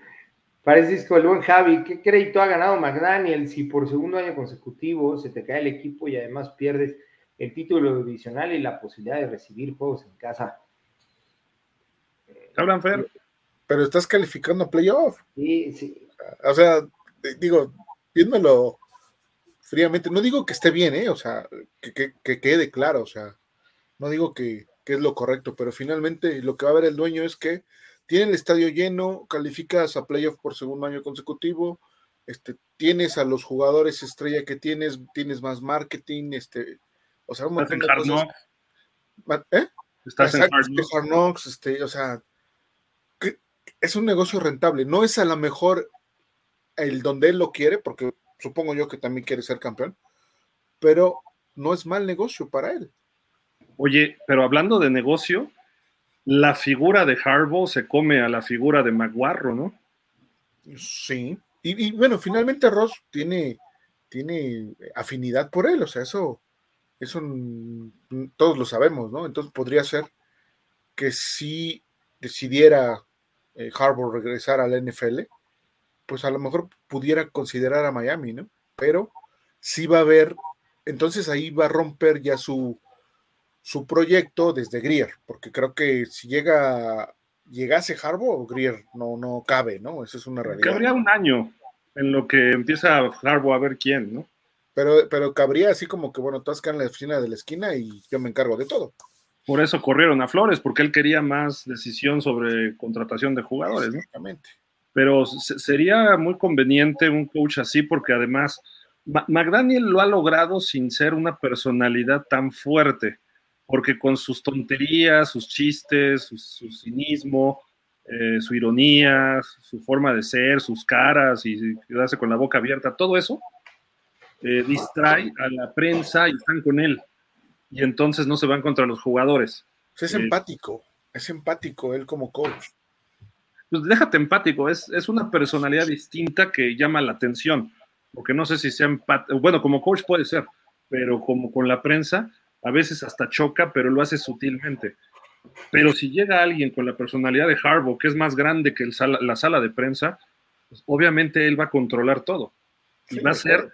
Francisco, el buen Javi, ¿qué crédito ha ganado McDaniel si por segundo año consecutivo se te cae el equipo y además pierdes el título divisional y la posibilidad de recibir juegos en casa? Hablan Fer. Pero estás calificando a playoff. Sí, sí. O sea, digo, viéndolo fríamente, no digo que esté bien, ¿eh? O sea, que, quede claro, o sea, no digo que, es lo correcto, pero finalmente lo que va a ver el dueño es que tiene el estadio lleno, calificas a playoff por segundo año consecutivo, este, tienes a los jugadores estrella que tienes, tienes más marketing, este, o sea, un montón de cosas. ¿Eh? Estás en Hard este, o sea, es un negocio rentable. No es a lo mejor el donde él lo quiere, porque supongo yo que también quiere ser campeón, pero no es mal negocio para él. Oye, pero hablando de negocio, la figura de Harbaugh se come a la figura de Maguarro, ¿no? Sí. Y, bueno, finalmente Ross tiene, tiene afinidad por él, o sea, eso, eso todos lo sabemos, ¿no? Entonces podría ser que si decidiera eh, Harbour regresar al NFL, pues a lo mejor pudiera considerar a Miami, ¿no? Pero sí va a haber, entonces ahí va a romper ya su, su proyecto desde Greer, porque creo que si llega llegase Harbour, Greer no, no cabe, ¿no? Eso es una realidad. Cabría un año en lo que empieza Harbour a ver quién, ¿no? Pero, pero cabría así como que, bueno, quedan en la oficina de la esquina y yo me encargo de todo. Por eso corrieron a Flores, porque él quería más decisión sobre contratación de jugadores, ¿no? Pero sería muy conveniente un coach así, porque además McDaniel lo ha logrado sin ser una personalidad tan fuerte, porque con sus tonterías, sus chistes, su, cinismo, eh, su ironía, su forma de ser, sus caras y quedarse con la boca abierta, todo eso eh, distrae a la prensa y están con él y entonces no se van contra los jugadores. Es eh, empático, es empático él como coach. Pues déjate empático, es, es una personalidad distinta que llama la atención, porque no sé si sea empático, bueno, como coach puede ser, pero como con la prensa, a veces hasta choca, pero lo hace sutilmente. Pero si llega alguien con la personalidad de Harbaugh, que es más grande que la sala de prensa, pues obviamente él va a controlar todo. Y va a ser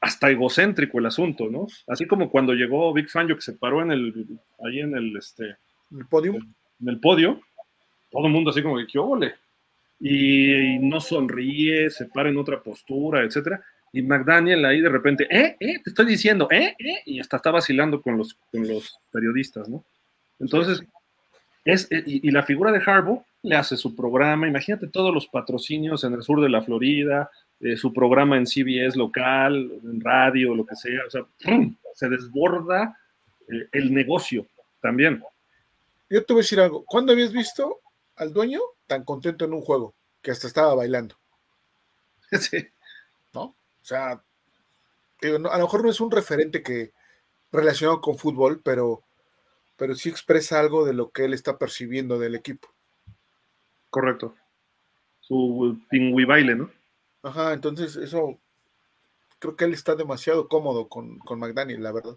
hasta egocéntrico el asunto, ¿no? Así como cuando llegó Big Fangio que se paró en el, ahí en el, este, el podio, en el podio, todo el mundo así como que, ¿qué ole? Y, no sonríe, se para en otra postura, etcétera. Y McDaniel ahí de repente, eh, eh, te estoy diciendo, eh, eh, y hasta está vacilando con los, con los periodistas, ¿no? Entonces, es, eh, y, y la figura de Harbaugh le hace su programa, imagínate todos los patrocinios en el sur de la Florida, eh, su programa en CBS local, en radio, lo que sea, o sea, se desborda eh, el, negocio también. Yo te voy a decir algo, ¿cuándo habías visto al dueño tan contento en un juego que hasta estaba bailando? [LAUGHS] Sí. O sea, a lo mejor no es un referente que relacionado con fútbol, pero, pero sí expresa algo de lo que él está percibiendo del equipo. Correcto. su pingüi baile, ¿no? Ajá, entonces eso creo que él está demasiado cómodo con, con McDaniel, la verdad.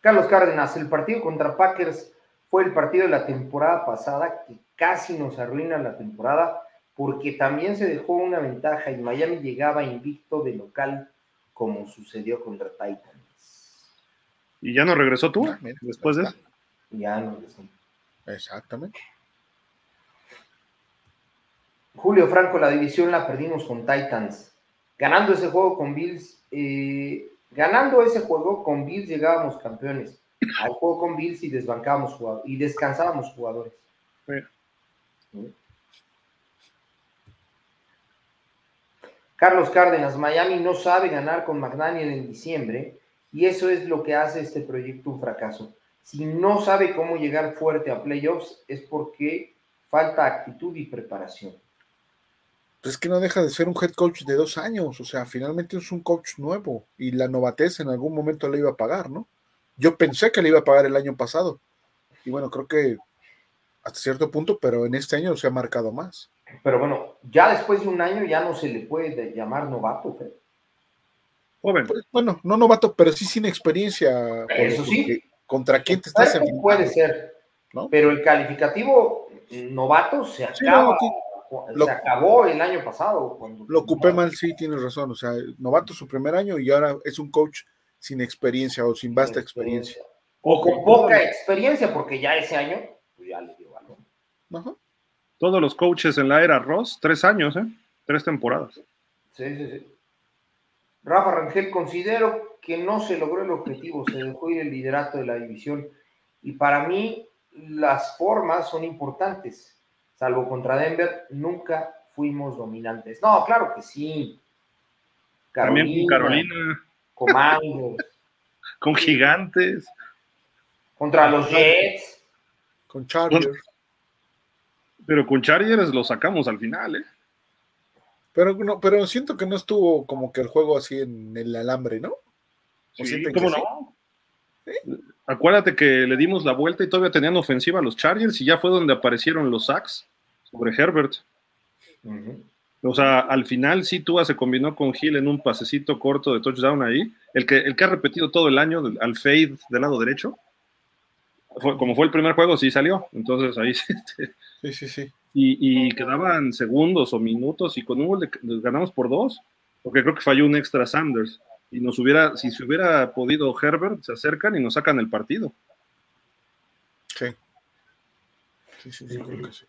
Carlos Cárdenas, el partido contra Packers fue el partido de la temporada pasada que casi nos arruina la temporada porque también se dejó una ventaja y Miami llegaba invicto de local como sucedió contra Titans. ¿Y ya no regresó tú después de eso? Ya no regresó. Exactamente. Julio Franco, la división la perdimos con Titans. Ganando ese juego con Bills, eh, ganando ese juego con Bills llegábamos campeones. Al juego con Bills y desbancábamos jugadores, y descansábamos jugadores. Carlos Cárdenas, Miami no sabe ganar con McDaniel en diciembre y eso es lo que hace este proyecto un fracaso. Si no sabe cómo llegar fuerte a playoffs es porque falta actitud y preparación. Pues es que no deja de ser un head coach de dos años, o sea, finalmente es un coach nuevo y la novatez en algún momento le iba a pagar, ¿no? Yo pensé que le iba a pagar el año pasado y bueno, creo que hasta cierto punto, pero en este año se ha marcado más. Pero bueno, ya después de un año ya no se le puede llamar novato, Joven. Pues, bueno, no novato, pero sí sin experiencia. Eso sí. ¿Contra quién te estás enfrentando? Puede ser, ¿no? pero el calificativo novato se acaba. se acabó el año pasado. Cuando lo ocupé mal, sí, tienes razón. O sea, novato su primer año y ahora es un coach sin experiencia o sin vasta experiencia. O con poca experiencia, porque ya ese año pues ya le dio valor. Ajá. Todos los coaches en la era Ross, tres años, ¿eh? Tres temporadas. Sí, sí, sí. Rafa Rangel, considero que no se logró el objetivo, se dejó ir el liderato de la división. Y para mí, las formas son importantes. Salvo contra Denver, nunca fuimos dominantes. No, claro que sí. Carolina, También con Carolina. Comandos. [LAUGHS] con gigantes. Contra los Jets. Con Chargers. Pero con Chargers lo sacamos al final, ¿eh? Pero, no, pero siento que no estuvo como que el juego así en el alambre, ¿no? Sí, ¿cómo no? Acuérdate que le dimos la vuelta y todavía tenían ofensiva a los Chargers y ya fue donde aparecieron los sacks sobre Herbert. O sea, al final sí Tua se combinó con Hill en un pasecito corto de touchdown ahí. El que, el que ha repetido todo el año al fade del lado derecho como fue el primer juego, sí salió. Entonces ahí [LAUGHS] sí, sí, sí. Y, quedaban segundos o minutos y con un gol ganamos por dos, porque creo que falló un extra Sanders. Y nos hubiera, si se hubiera podido Herbert, se acercan y nos sacan el partido. Sí. Sí, sí, sí, creo que sí.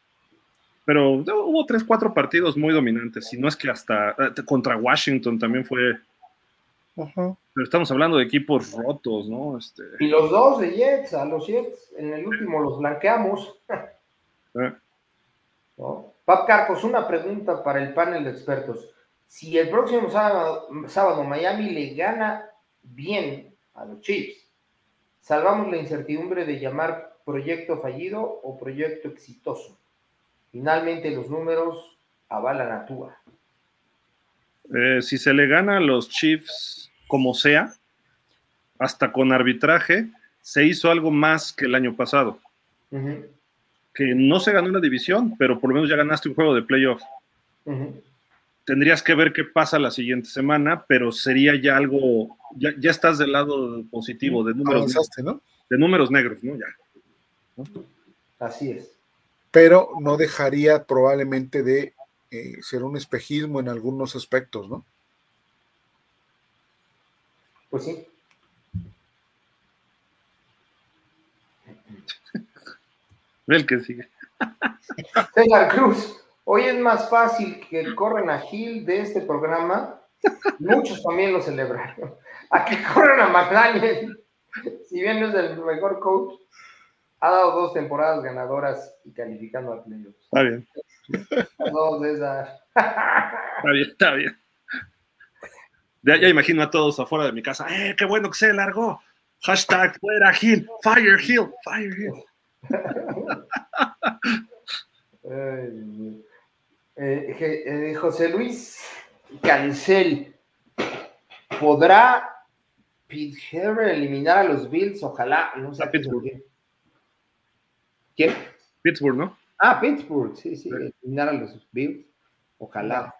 Pero hubo tres, cuatro partidos muy dominantes. Si no es que hasta eh, contra Washington también fue pero estamos hablando de equipos rotos, ¿no? Este... Y los dos de Jets, a los Jets, en el último los blanqueamos. Eh. Pap Carcos, una pregunta para el panel de expertos. Si el próximo sábado, sábado Miami le gana bien a los Chiefs, ¿salvamos la incertidumbre de llamar proyecto fallido o proyecto exitoso? Finalmente los números avalan a Tua. Eh, si se le gana a los Chiefs como sea, hasta con arbitraje, se hizo algo más que el año pasado. Que no se ganó la división, pero por lo menos ya ganaste un juego de playoff. Tendrías que ver qué pasa la siguiente semana, pero sería ya algo, ya, estás del lado positivo, de números, de números negros, ¿no? Ya. Así es. Pero no dejaría probablemente de eh, ser un espejismo en algunos aspectos, ¿no? Pues sí. El que sigue. César Cruz, hoy es más fácil que corren a Gil de este programa. Muchos también lo celebraron. A que corren a McDaniel. Si bien no es el mejor coach, ha dado dos temporadas ganadoras y calificando a playoffs. Está bien. Dos de esas. Está bien, está bien. Ya, ya, imagino a todos afuera de mi casa. ¡Eh, qué bueno que se largó! Hashtag fuera Hill, Fire Hill, Fire Hill. Eh, eh, José Luis Cancel, ¿podrá Pete eliminar a los Bills? Ojalá, no sé. Pittsburgh. ¿Quién? Pittsburgh, ¿no? Ah, Pittsburgh, sí, sí, eliminar a los Bills. Ojalá.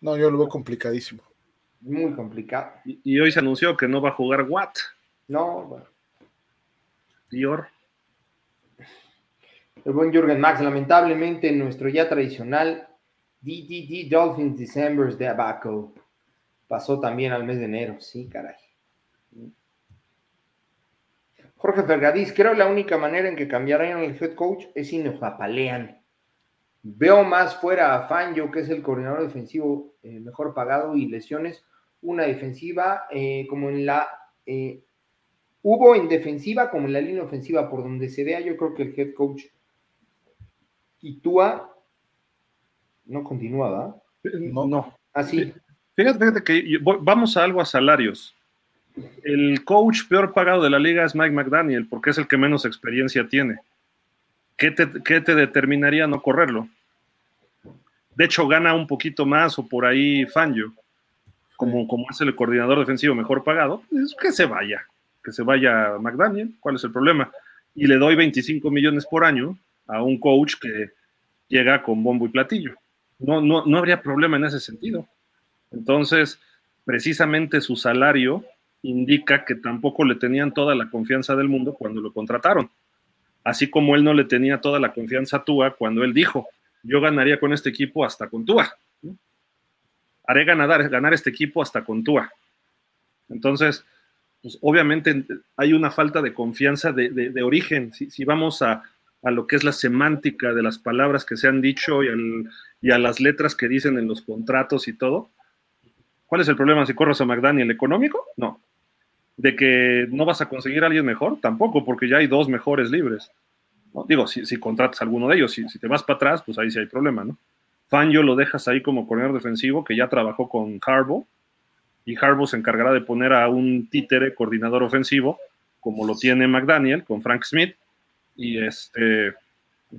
No, yo lo veo complicadísimo. Muy complicado. Y, hoy se anunció que no va a jugar Watt. No, bueno. Dior. El buen Jürgen Max, lamentablemente nuestro ya tradicional DDD Dolphins December's Debacle pasó también al mes de enero. Sí, caray. Jorge Fergadís, creo que la única manera en que cambiarían el head coach es si nos apalean. Veo más fuera a Fangio, que es el coordinador defensivo eh, mejor pagado y lesiones. Una defensiva eh, como en la... Eh, hubo en defensiva como en la línea ofensiva, por donde se vea, yo creo que el head coach y Tua no continúa, No, no. Así. Ah, fíjate, fíjate que vamos a algo a salarios. El coach peor pagado de la liga es Mike McDaniel, porque es el que menos experiencia tiene. ¿Qué te, qué te determinaría no correrlo? De hecho, gana un poquito más o por ahí Fangio, como, como es el coordinador defensivo mejor pagado, es que se vaya, que se vaya McDaniel, ¿cuál es el problema? Y le doy 25 millones por año a un coach que llega con bombo y platillo. No, no, no habría problema en ese sentido. Entonces, precisamente su salario indica que tampoco le tenían toda la confianza del mundo cuando lo contrataron. Así como él no le tenía toda la confianza a Tua cuando él dijo, yo ganaría con este equipo hasta con Tua. Haré ganar, ganar este equipo hasta con Tua. Entonces, pues obviamente hay una falta de confianza de, origen. Si, vamos a, lo que es la semántica de las palabras que se han dicho y, a las letras que dicen en los contratos y todo, ¿cuál es el problema si corres a McDaniel? ¿Económico? No. ¿De que no vas a conseguir a alguien mejor? Tampoco, porque ya hay dos mejores libres. Digo, si, si, contratas a alguno de ellos, si, si, te vas para atrás, pues ahí sí hay problema, ¿no? Fangio lo dejas ahí como corredor defensivo que ya trabajó con Harbaugh y Harbaugh se encargará de poner a un títere coordinador ofensivo como lo tiene McDaniel con Frank Smith y este,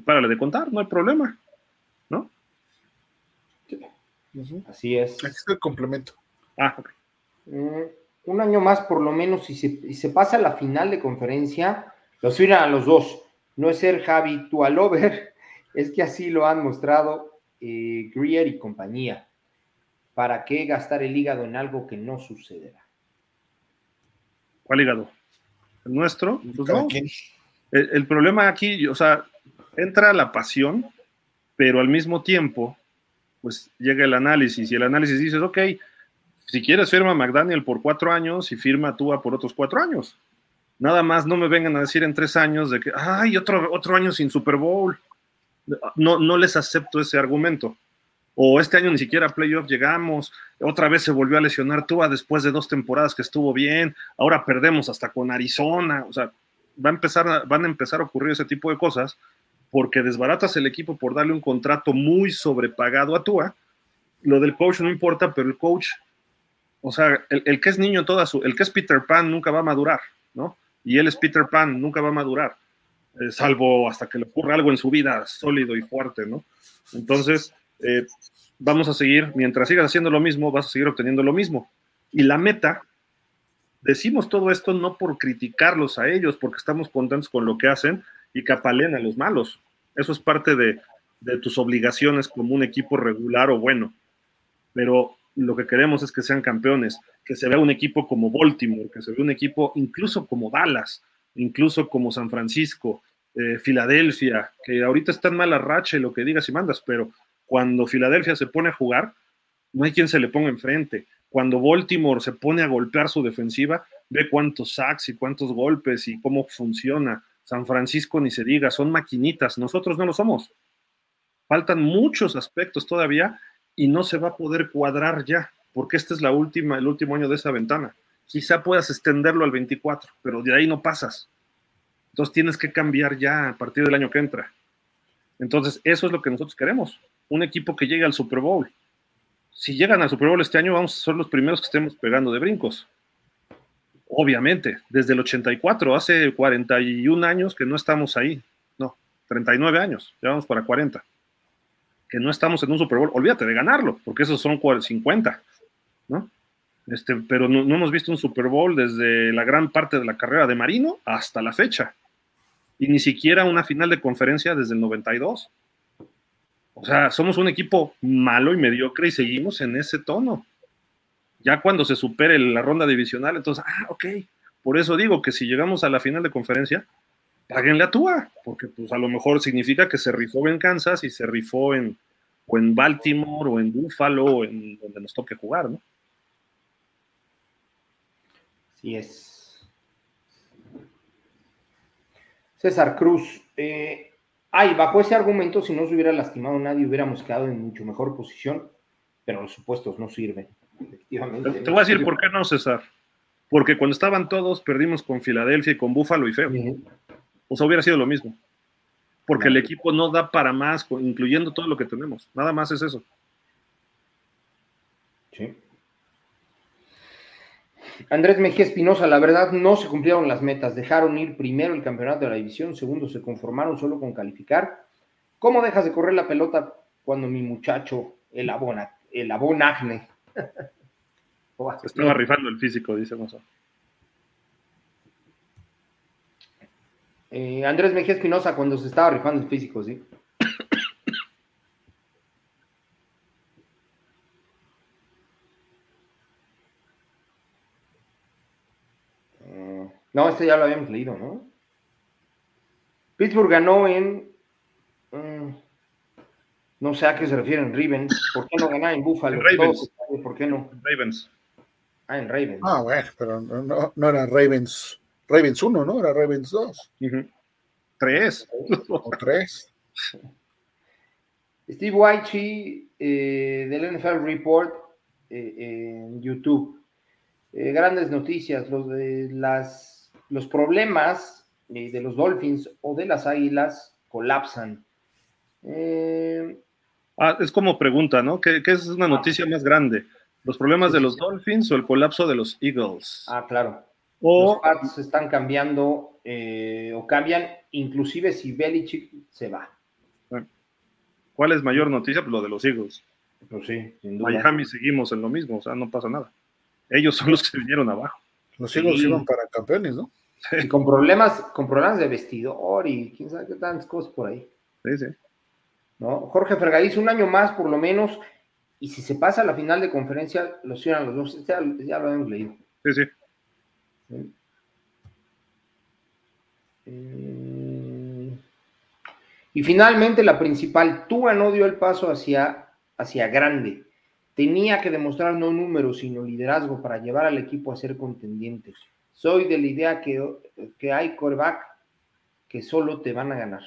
párale de contar, no hay problema, ¿no? Así es. Aquí está el complemento. Ah, ok. Mm, un año más por lo menos, y se, se pasa a la final de conferencia, los firman a los dos no es ser Javi Tualover, [LAUGHS] es que así lo han mostrado eh, Greer y compañía. ¿Para qué gastar el hígado en algo que no sucederá? ¿Cuál hígado? ¿El nuestro? Pues el, problema aquí, o sea, entra la pasión, pero al mismo tiempo, pues llega el análisis y el análisis dice, ok, si quieres firma McDaniel por cuatro años y firma Tua por otros cuatro años. Nada más no me vengan a decir en tres años de que, ay, otro, otro año sin Super Bowl. No, no les acepto ese argumento. O este año ni siquiera a playoff llegamos, otra vez se volvió a lesionar Tua después de dos temporadas que estuvo bien, ahora perdemos hasta con Arizona. O sea, va a empezar, van a empezar a ocurrir ese tipo de cosas porque desbaratas el equipo por darle un contrato muy sobrepagado a Tua. Lo del coach no importa, pero el coach, o sea, el, el que es niño toda su, el que es Peter Pan nunca va a madurar, ¿no? y él es Peter Pan, nunca va a madurar, eh, salvo hasta que le ocurra algo en su vida sólido y fuerte, ¿no? Entonces, eh, vamos a seguir, mientras sigas haciendo lo mismo, vas a seguir obteniendo lo mismo. Y la meta, decimos todo esto no por criticarlos a ellos, porque estamos contentos con lo que hacen y que apalen a los malos. Eso es parte de, tus obligaciones como un equipo regular o bueno. Pero lo que queremos es que sean campeones, que se vea un equipo como Baltimore, que se vea un equipo incluso como Dallas, incluso como San Francisco, eh, Filadelfia, que ahorita está en mala racha y lo que digas y mandas, pero cuando Filadelfia se pone a jugar, no hay quien se le ponga enfrente. Cuando Baltimore se pone a golpear su defensiva, ve cuántos sacks y cuántos golpes y cómo funciona. San Francisco ni se diga, son maquinitas, nosotros no lo somos. Faltan muchos aspectos todavía y no se va a poder cuadrar ya, porque este es la última, el último año de esa ventana. Quizá puedas extenderlo al 24, pero de ahí no pasas. Entonces tienes que cambiar ya a partir del año que entra. Entonces, eso es lo que nosotros queremos. Un equipo que llegue al Super Bowl. Si llegan al Super Bowl este año, vamos a ser los primeros que estemos pegando de brincos. Obviamente, desde el 84, hace 41 años que no estamos ahí. No, 39 años, ya vamos para 40 que no estamos en un Super Bowl, olvídate de ganarlo, porque esos son 50, ¿no? Este, pero no, hemos visto un Super Bowl desde la gran parte de la carrera de Marino hasta la fecha. y ni siquiera una final de conferencia desde el 92. O sea, somos un equipo malo y mediocre y seguimos en ese tono. Ya cuando se supere la ronda divisional, entonces, ah, ok. Por eso digo que si llegamos a la final de conferencia, páguenle a Tua, porque pues a lo mejor significa que se rifó en Kansas y se rifó en, o en Baltimore o en Buffalo o en donde nos toque jugar, ¿no? Así es. César Cruz, eh, ay, bajo ese argumento, si no se hubiera lastimado nadie, hubiéramos quedado en mucho mejor posición, pero los supuestos no sirven. Efectivamente. Te, voy a decir por qué no, César. Porque cuando estaban todos, perdimos con Filadelfia y con Buffalo y Feo. O sea, hubiera sido lo mismo. Porque el equipo no da para más, incluyendo todo lo que tenemos. Nada más es eso. Sí. Andrés Mejía Espinosa, la verdad no se cumplieron las metas. Dejaron ir primero el campeonato de la división, segundo se conformaron solo con calificar. ¿Cómo dejas de correr la pelota cuando mi muchacho, el abona, el abonagne? [LAUGHS] Estaba rifando el físico, dice Mozo. Eh, Andrés Mejía Espinosa cuando se estaba rifando el físico, sí. No, este ya lo habíamos leído, ¿no? Pittsburgh ganó en. Mm, no sé a qué se refieren, Ravens. ¿Por qué no ganar en Buffalo? Ravens. ¿Por qué no? Ravens. Ah, en Ravens. Ah, bueno, pero no, no era Ravens. Ravens 1, ¿no? Era Ravens 2. Tres. O tres. Steve Whitey eh, del NFL Report eh, en YouTube. Eh, grandes noticias, los de las los problemas eh, de los Dolphins o de las Águilas colapsan. Eh, ah, es como pregunta, ¿no? ¿Qué, es una ah. noticia más grande? ¿Los problemas de los Dolphins o el colapso de los Eagles? Ah, claro. O, los Pats están cambiando eh, o cambian, inclusive si Belichick se va. ¿Cuál es mayor noticia? Pues lo de los Eagles. Pues sí, sin duda. Miami seguimos en lo mismo, o sea, no pasa nada. Ellos son los que vinieron abajo. Los Eagles iban para campeones, ¿no? Y con problemas, con problemas de vestidor y quién sabe qué tantas cosas por ahí. Sí, sí. ¿No? Jorge Fergadiz, un año más por lo menos, y si se pasa a la final de conferencia, los cierran los dos. Ya, lo hemos leído. Sí, sí. Eh, y finalmente la principal, Tua no dio el paso hacia, hacia grande. Tenía que demostrar no números, sino liderazgo para llevar al equipo a ser contendientes. Soy de la idea que, que hay coreback que solo te van a ganar.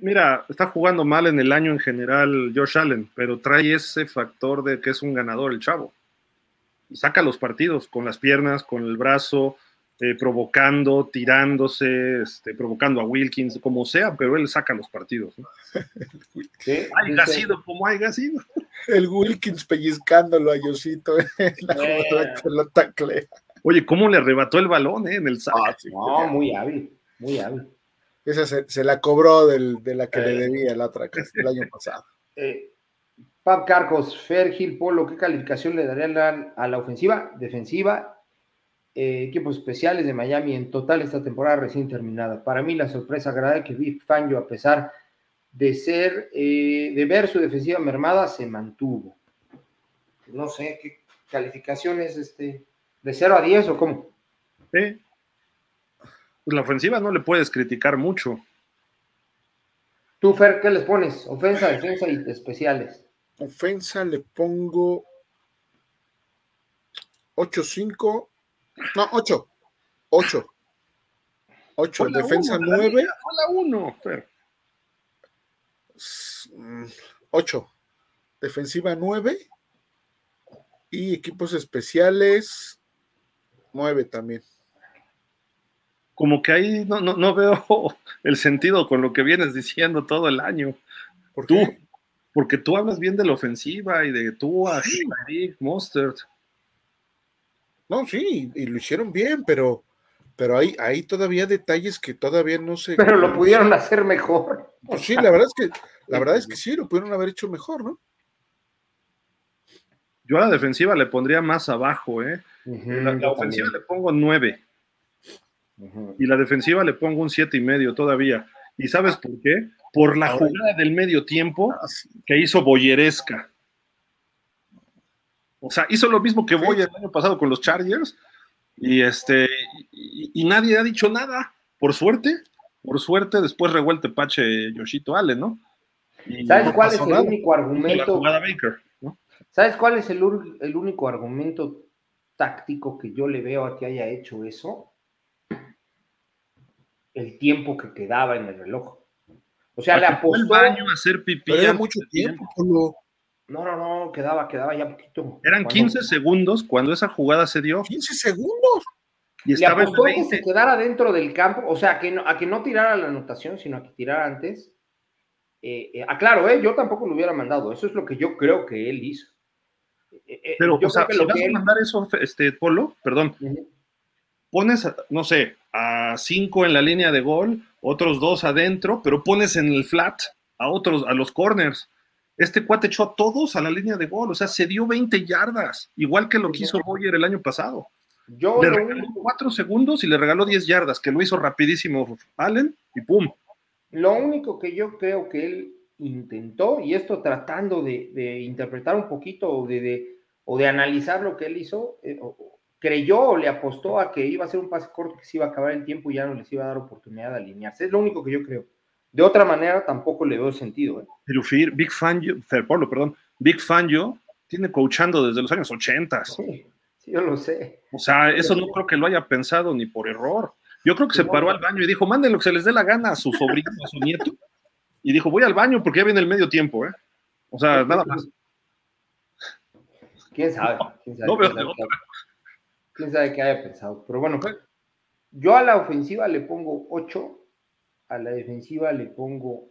mira, está jugando mal en el año en general Josh Allen, pero trae ese factor de que es un ganador el chavo. Y saca los partidos con las piernas, con el brazo, eh, provocando, tirándose, este, provocando a Wilkins, como sea, pero él saca los partidos. ¿no? [LAUGHS] Haya sido como haya sido. El Wilkins pellizcándolo a Yosito en la [LAUGHS] que Oye, ¿cómo le arrebató el balón eh, en el saco? Ah, no, muy hábil, muy hábil. Esa se, la cobró de la que le eh. debía la otra, el año pasado. [LAUGHS] Eh, Pap Carcos, Fergil, Polo, ¿qué calificación le darían a la ofensiva, defensiva eh, equipos especiales de Miami en total esta temporada recién terminada. Para mí la sorpresa agradable que Big Fangio, a pesar de ser, eh, de ver su defensiva mermada, se mantuvo. No sé qué calificación es este, de 0 a 10 o cómo. Pues la ofensiva no le puedes criticar mucho. Tú, Fer, ¿qué les pones? Ofensa, defensa y especiales. Ofensa le pongo 8-5 no, 8. 8. 8. Defensa 9. Fue la 1. 8. Defensiva 9. Y equipos especiales 9 también. Como que ahí no, no, no, veo [LAUGHS] el sentido con lo que vienes diciendo todo el año. ¿Por tú, porque tú hablas bien de la ofensiva y de tú, así, Mustard. No, sí, y lo hicieron bien, pero, pero hay, hay todavía detalles que todavía no se. Pero lo pudieron hacer mejor. Sí, la verdad es que, la verdad es que sí, lo pudieron haber hecho mejor, ¿no? Yo a la defensiva le pondría más abajo, ¿eh? la, ofensiva le pongo nueve. Y la defensiva le pongo un siete y medio todavía. ¿Y sabes por qué? Por la jugada del medio tiempo ah, que hizo Boyeresca. O sea, hizo lo mismo que Boyer el año pasado con los Chargers y este y, nadie ha dicho nada. Por suerte, por suerte, después revuelte Pache Yoshito Ale, ¿no? ¿Sabes cuál es el único argumento? ¿Sabes cuál es el, el único argumento táctico que yo le veo a que haya hecho eso? El tiempo que quedaba en el reloj. O sea, le apostó. a hacer pipí. mucho tiempo. No, no, no, quedaba, quedaba ya poquito. Eran 15 segundos cuando esa jugada se dio. 15 segundos. Y estaba Le apostó que se quedara dentro del campo, o sea, que no, a que no tirara la anotación, sino a que tirara antes. Eh, eh, aclaro, eh, yo tampoco lo hubiera mandado. Eso es lo que yo creo que él hizo. Eh, eh, Pero, o sea, si vas a mandar eso, este, Polo, perdón, pones, no sé, a cinco en la línea de gol, otros dos adentro, pero pones en el flat a otros, a los corners. Este cuate echó a todos a la línea de gol, o sea, se dio 20 yardas, igual que lo que hizo Boyer el año pasado. Yo le regaló cuatro segundos y le regaló 10 yardas, que lo hizo rapidísimo Allen y pum. Lo único que yo creo que él intentó, y esto tratando de, interpretar un poquito o de, o de analizar lo que él hizo, eh, creyó o le apostó a que iba a ser un pase corto que se iba a acabar el tiempo y ya no les iba a dar oportunidad de alinearse. Es lo único que yo creo. De otra manera, tampoco le veo sentido. ¿eh? Pero Fir, Big Fan, Pablo, perdón, Big Fan yo tiene coachando desde los años 80. Sí, sí, yo lo sé. O sea, eso no creo que lo haya pensado ni por error. Yo creo que se paró al baño y dijo, manden lo que se les dé la gana a su sobrino, a su nieto. Y dijo, voy al baño porque ya viene el medio tiempo, ¿eh? O sea, nada más. ¿Quién sabe? ¿Quién sabe? No veo de otra quién sabe qué haya pensado. Pero bueno, yo a la ofensiva le pongo 8, a la defensiva le pongo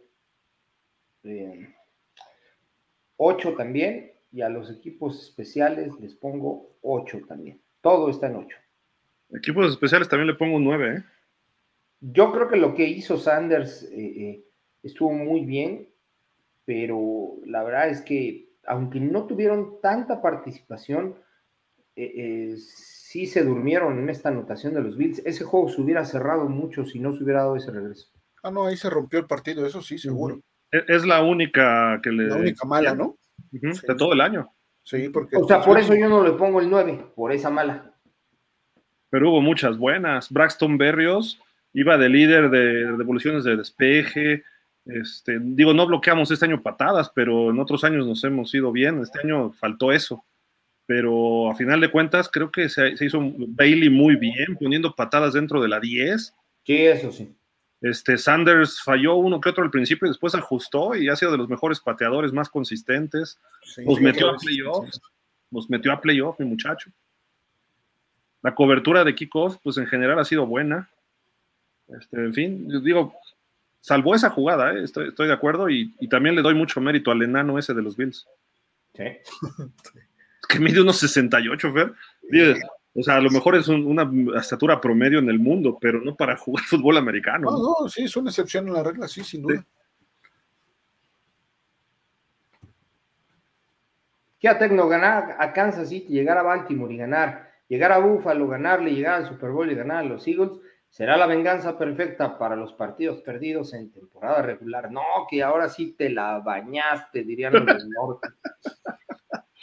8 eh, también, y a los equipos especiales les pongo 8 también. Todo está en 8. Equipos especiales también le pongo un 9, ¿eh? Yo creo que lo que hizo Sanders eh, eh, estuvo muy bien, pero la verdad es que aunque no tuvieron tanta participación, sí se durmieron en esta anotación de los Bills. Ese juego se hubiera cerrado mucho si no se hubiera dado ese regreso. Ah, no, ahí se rompió el partido, eso sí, seguro. Es la única que le. La única mala, ¿no? De todo el año. Sí, porque. O sea, por eso yo no le pongo el 9, por esa mala. Pero hubo muchas buenas. Braxton Berrios iba de líder de devoluciones de despeje. Este, digo, no bloqueamos este año patadas, pero en otros años nos hemos ido bien. Este año faltó eso pero a final de cuentas creo que se, hizo Bailey muy bien, poniendo patadas dentro de la 10. Sí, eso sí. Este, Sanders falló uno que otro al principio y después ajustó y ha sido de los mejores pateadores más consistentes. nos metió a playoffs. Nos metió a playoff, mi muchacho. La cobertura de kickoff, pues en general ha sido buena. Este, en fin, digo, salvó esa jugada, ¿eh? estoy, de acuerdo, y, y, también le doy mucho mérito al enano ese de los Bills. Sí. que mide unos 68, Fer. O sea, a lo mejor es una estatura promedio en el mundo, pero no para jugar [LAUGHS] fútbol americano. No, no, sí, es una excepción en la regla, sí, sin duda. ¿Qué a Tecno ganar a Kansas City, llegar a Baltimore y ganar, llegar a Buffalo, ganarle, llegar al Super Bowl y ganar a los Eagles? Será la venganza perfecta para los partidos perdidos en temporada regular. No, que ahora sí te la bañaste, dirían los del [LAUGHS] norte.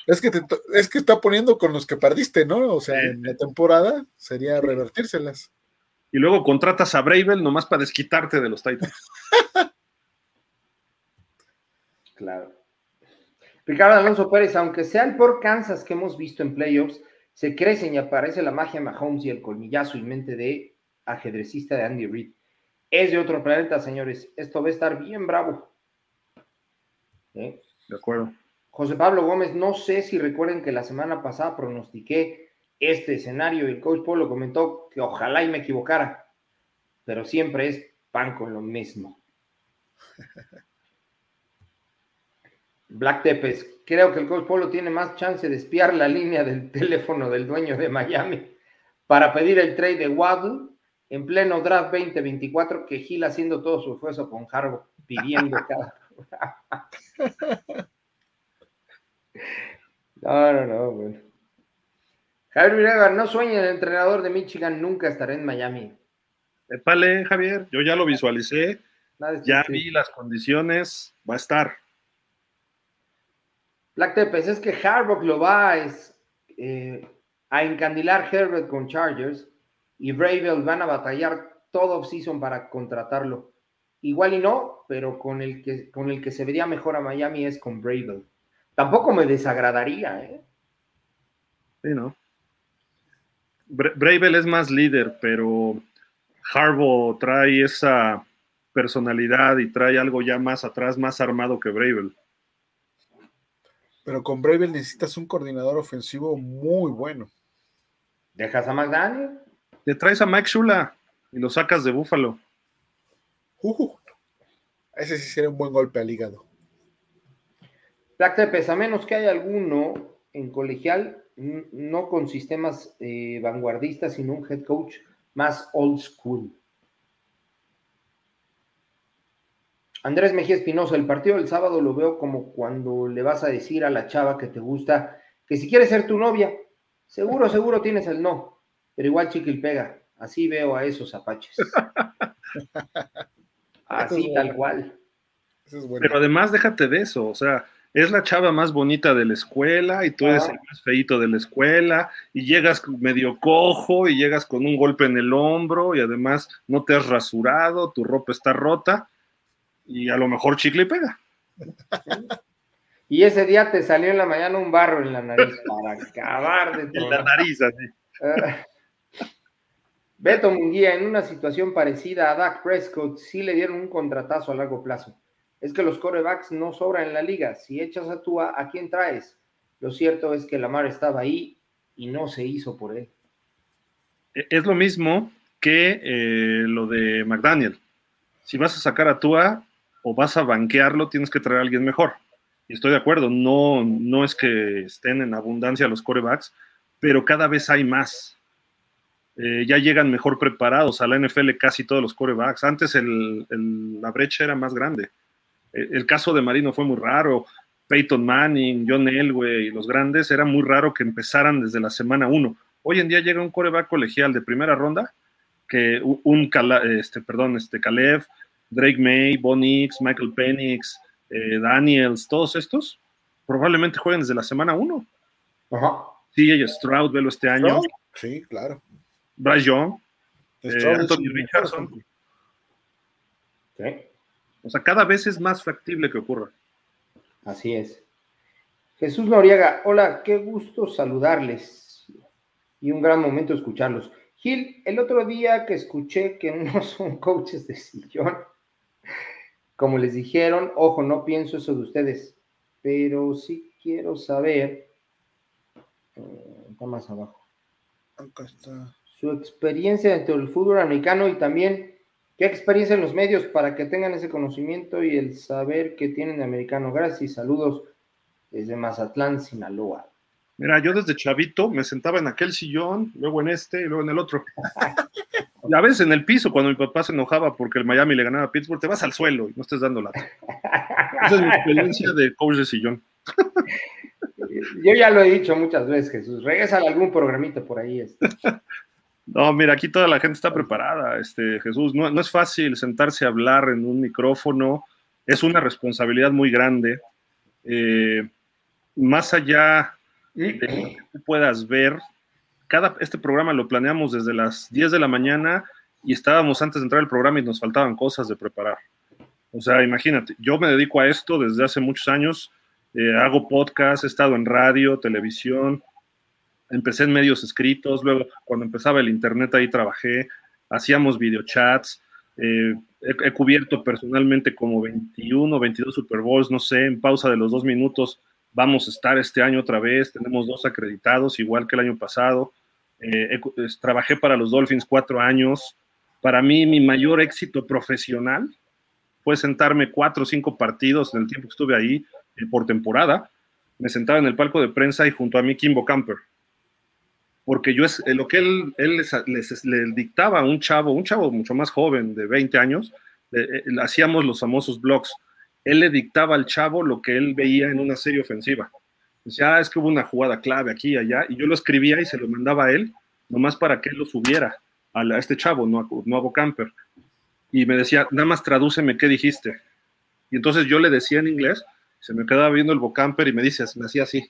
Es que, es que está poniendo con los que perdiste, ¿no? O sea, en la temporada sería revertírselas. Y luego contratas a Bravel nomás para desquitarte de los Titans. [LAUGHS] claro. Ricardo Alonso Pérez, aunque sea el por Kansas que hemos visto en playoffs, se crecen y aparece la magia Mahomes y el colmillazo y mente de ajedrecista de Andy Reid. Es de otro planeta, señores. Esto va a estar bien bravo. ¿Eh? De acuerdo. José Pablo Gómez, no sé si recuerden que la semana pasada pronostiqué este escenario y el coach Polo comentó que ojalá y me equivocara, pero siempre es pan con lo mismo. [LAUGHS] Black Tepes, creo que el coach Polo tiene más chance de espiar la línea del teléfono del dueño de Miami para pedir el trade de Waddle en pleno draft 2024 que Gil haciendo todo su esfuerzo con Harbaugh pidiendo [LAUGHS] cada [LAUGHS] No, no, no, bueno. Javier Villanueva, no sueña el entrenador de Michigan, nunca estará en Miami. Epale, Javier, yo ya lo visualicé, ya vi las condiciones, va a estar. Black Tepes, es que Harbaugh lo va a, eh, a encandilar Herbert con Chargers y Bravel van a batallar todo off-season para contratarlo. Igual y no, pero con el, que, con el que se vería mejor a Miami es con Bravel. Tampoco me desagradaría, ¿eh? Sí, ¿no? Bravel es más líder, pero Harbaugh trae esa personalidad y trae algo ya más atrás, más armado que Bravel. Pero con Bravel necesitas un coordinador ofensivo muy bueno. ¿Dejas a McDaniel? Le traes a Mike Shula y lo sacas de Búfalo. Uh, ese sí sería un buen golpe al hígado. Black a menos que haya alguno en colegial, no con sistemas eh, vanguardistas, sino un head coach más old school. Andrés Mejía Espinosa, el partido del sábado lo veo como cuando le vas a decir a la chava que te gusta que si quiere ser tu novia, seguro, seguro tienes el no, pero igual chiquil pega. Así veo a esos apaches. [LAUGHS] Así tal cual. Pero además déjate de eso, o sea, es la chava más bonita de la escuela y tú eres el más feito de la escuela y llegas medio cojo y llegas con un golpe en el hombro y además no te has rasurado, tu ropa está rota y a lo mejor chicle y pega. [LAUGHS] Y ese día te salió en la mañana un barro en la nariz para acabar de [LAUGHS] En la nariz, así. Ah. Beto Munguía, en una situación parecida a Dak Prescott, sí le dieron un contratazo a largo plazo. Es que los corebacks no sobran en la liga. Si echas a Tua, ¿a quién traes? Lo cierto es que Lamar estaba ahí y no se hizo por él. E, es lo mismo que eh, lo de McDaniel. Si vas a sacar a Tua o vas a banquearlo, tienes que traer a alguien mejor. Y estoy de acuerdo, no, no es que estén en abundancia los corebacks, pero cada vez hay más eh, ya llegan mejor preparados a la NFL casi todos los corebacks. Antes la brecha era más grande. Eh, el, caso de Marino fue muy raro. Peyton Manning, John Elway y los grandes, era muy raro que empezaran desde la semana uno. Hoy en día llega un coreback colegial de primera ronda, que un, este, perdón, este Caleb, Drake May, Bonix, Michael Penix, eh, Daniels, todos estos, probablemente jueguen desde la semana uno. Ajá. Sí, ellos Stroud, velo este año. Sí, claro. Bryce Young, eh, Anthony Richardson. O sea, cada vez es más factible que ocurra. Así es. Jesús Noriega, hola, qué gusto saludarles y un gran momento escucharlos. Gil, el otro día que escuché que no [LAUGHS] son coaches de sillón, como les dijeron, ojo, no pienso eso de ustedes, pero sí quiero saber, eh, está más abajo. Acá está su experiencia dentro del fútbol americano y también qué experiencia en los medios para que tengan ese conocimiento y el saber que tienen de americano. Gracias y saludos desde Mazatlán, Sinaloa. Mira, yo desde chavito me sentaba en aquel sillón, luego en este y luego en el otro. [LAUGHS] y a veces en el piso, cuando mi papá se enojaba porque el Miami le ganaba a Pittsburgh, te vas al suelo y no estés dando lata. Esa es mi experiencia de coach de sillón. [LAUGHS] yo ya lo he dicho muchas veces, Jesús. Regresa a algún programito por ahí. Este. [LAUGHS] No, mira, aquí toda la gente está preparada, este, Jesús. No, es fácil sentarse a hablar en un micrófono, es una responsabilidad muy grande. Eh, más allá de que tú puedas ver, cada, este programa lo planeamos desde las 10 de la mañana y estábamos antes de entrar al programa y nos faltaban cosas de preparar. O sea, imagínate, yo me dedico a esto desde hace muchos años, eh, hago podcast, he estado en radio, televisión, empecé en medios escritos, luego cuando empezaba el internet ahí trabajé, hacíamos videochats, eh, he, cubierto personalmente como 21, 22 Super Bowls, no sé, en pausa de los dos minutos vamos a estar este año otra vez, tenemos dos acreditados, igual que el año pasado, eh, trabajé para los Dolphins cuatro años, para mí mi mayor éxito profesional fue sentarme cuatro o cinco partidos en el tiempo que estuve ahí eh, por temporada, me sentaba en el palco de prensa y junto a mí Kimbo Camper, porque yo es eh, lo que él, él les, le dictaba a un chavo, un chavo mucho más joven, de 20 años, eh, hacíamos los famosos blogs. Él le dictaba al chavo lo que él veía en una serie ofensiva. Decía, ah, es que hubo una jugada clave aquí y allá, y yo lo escribía y se lo mandaba a él, nomás para que él lo subiera a, este chavo, no a, no a Bocamper. Y me decía, nada más tradúceme qué dijiste. Y entonces yo le decía en inglés, se me quedaba viendo el Bocamper y me dice, me hacía así.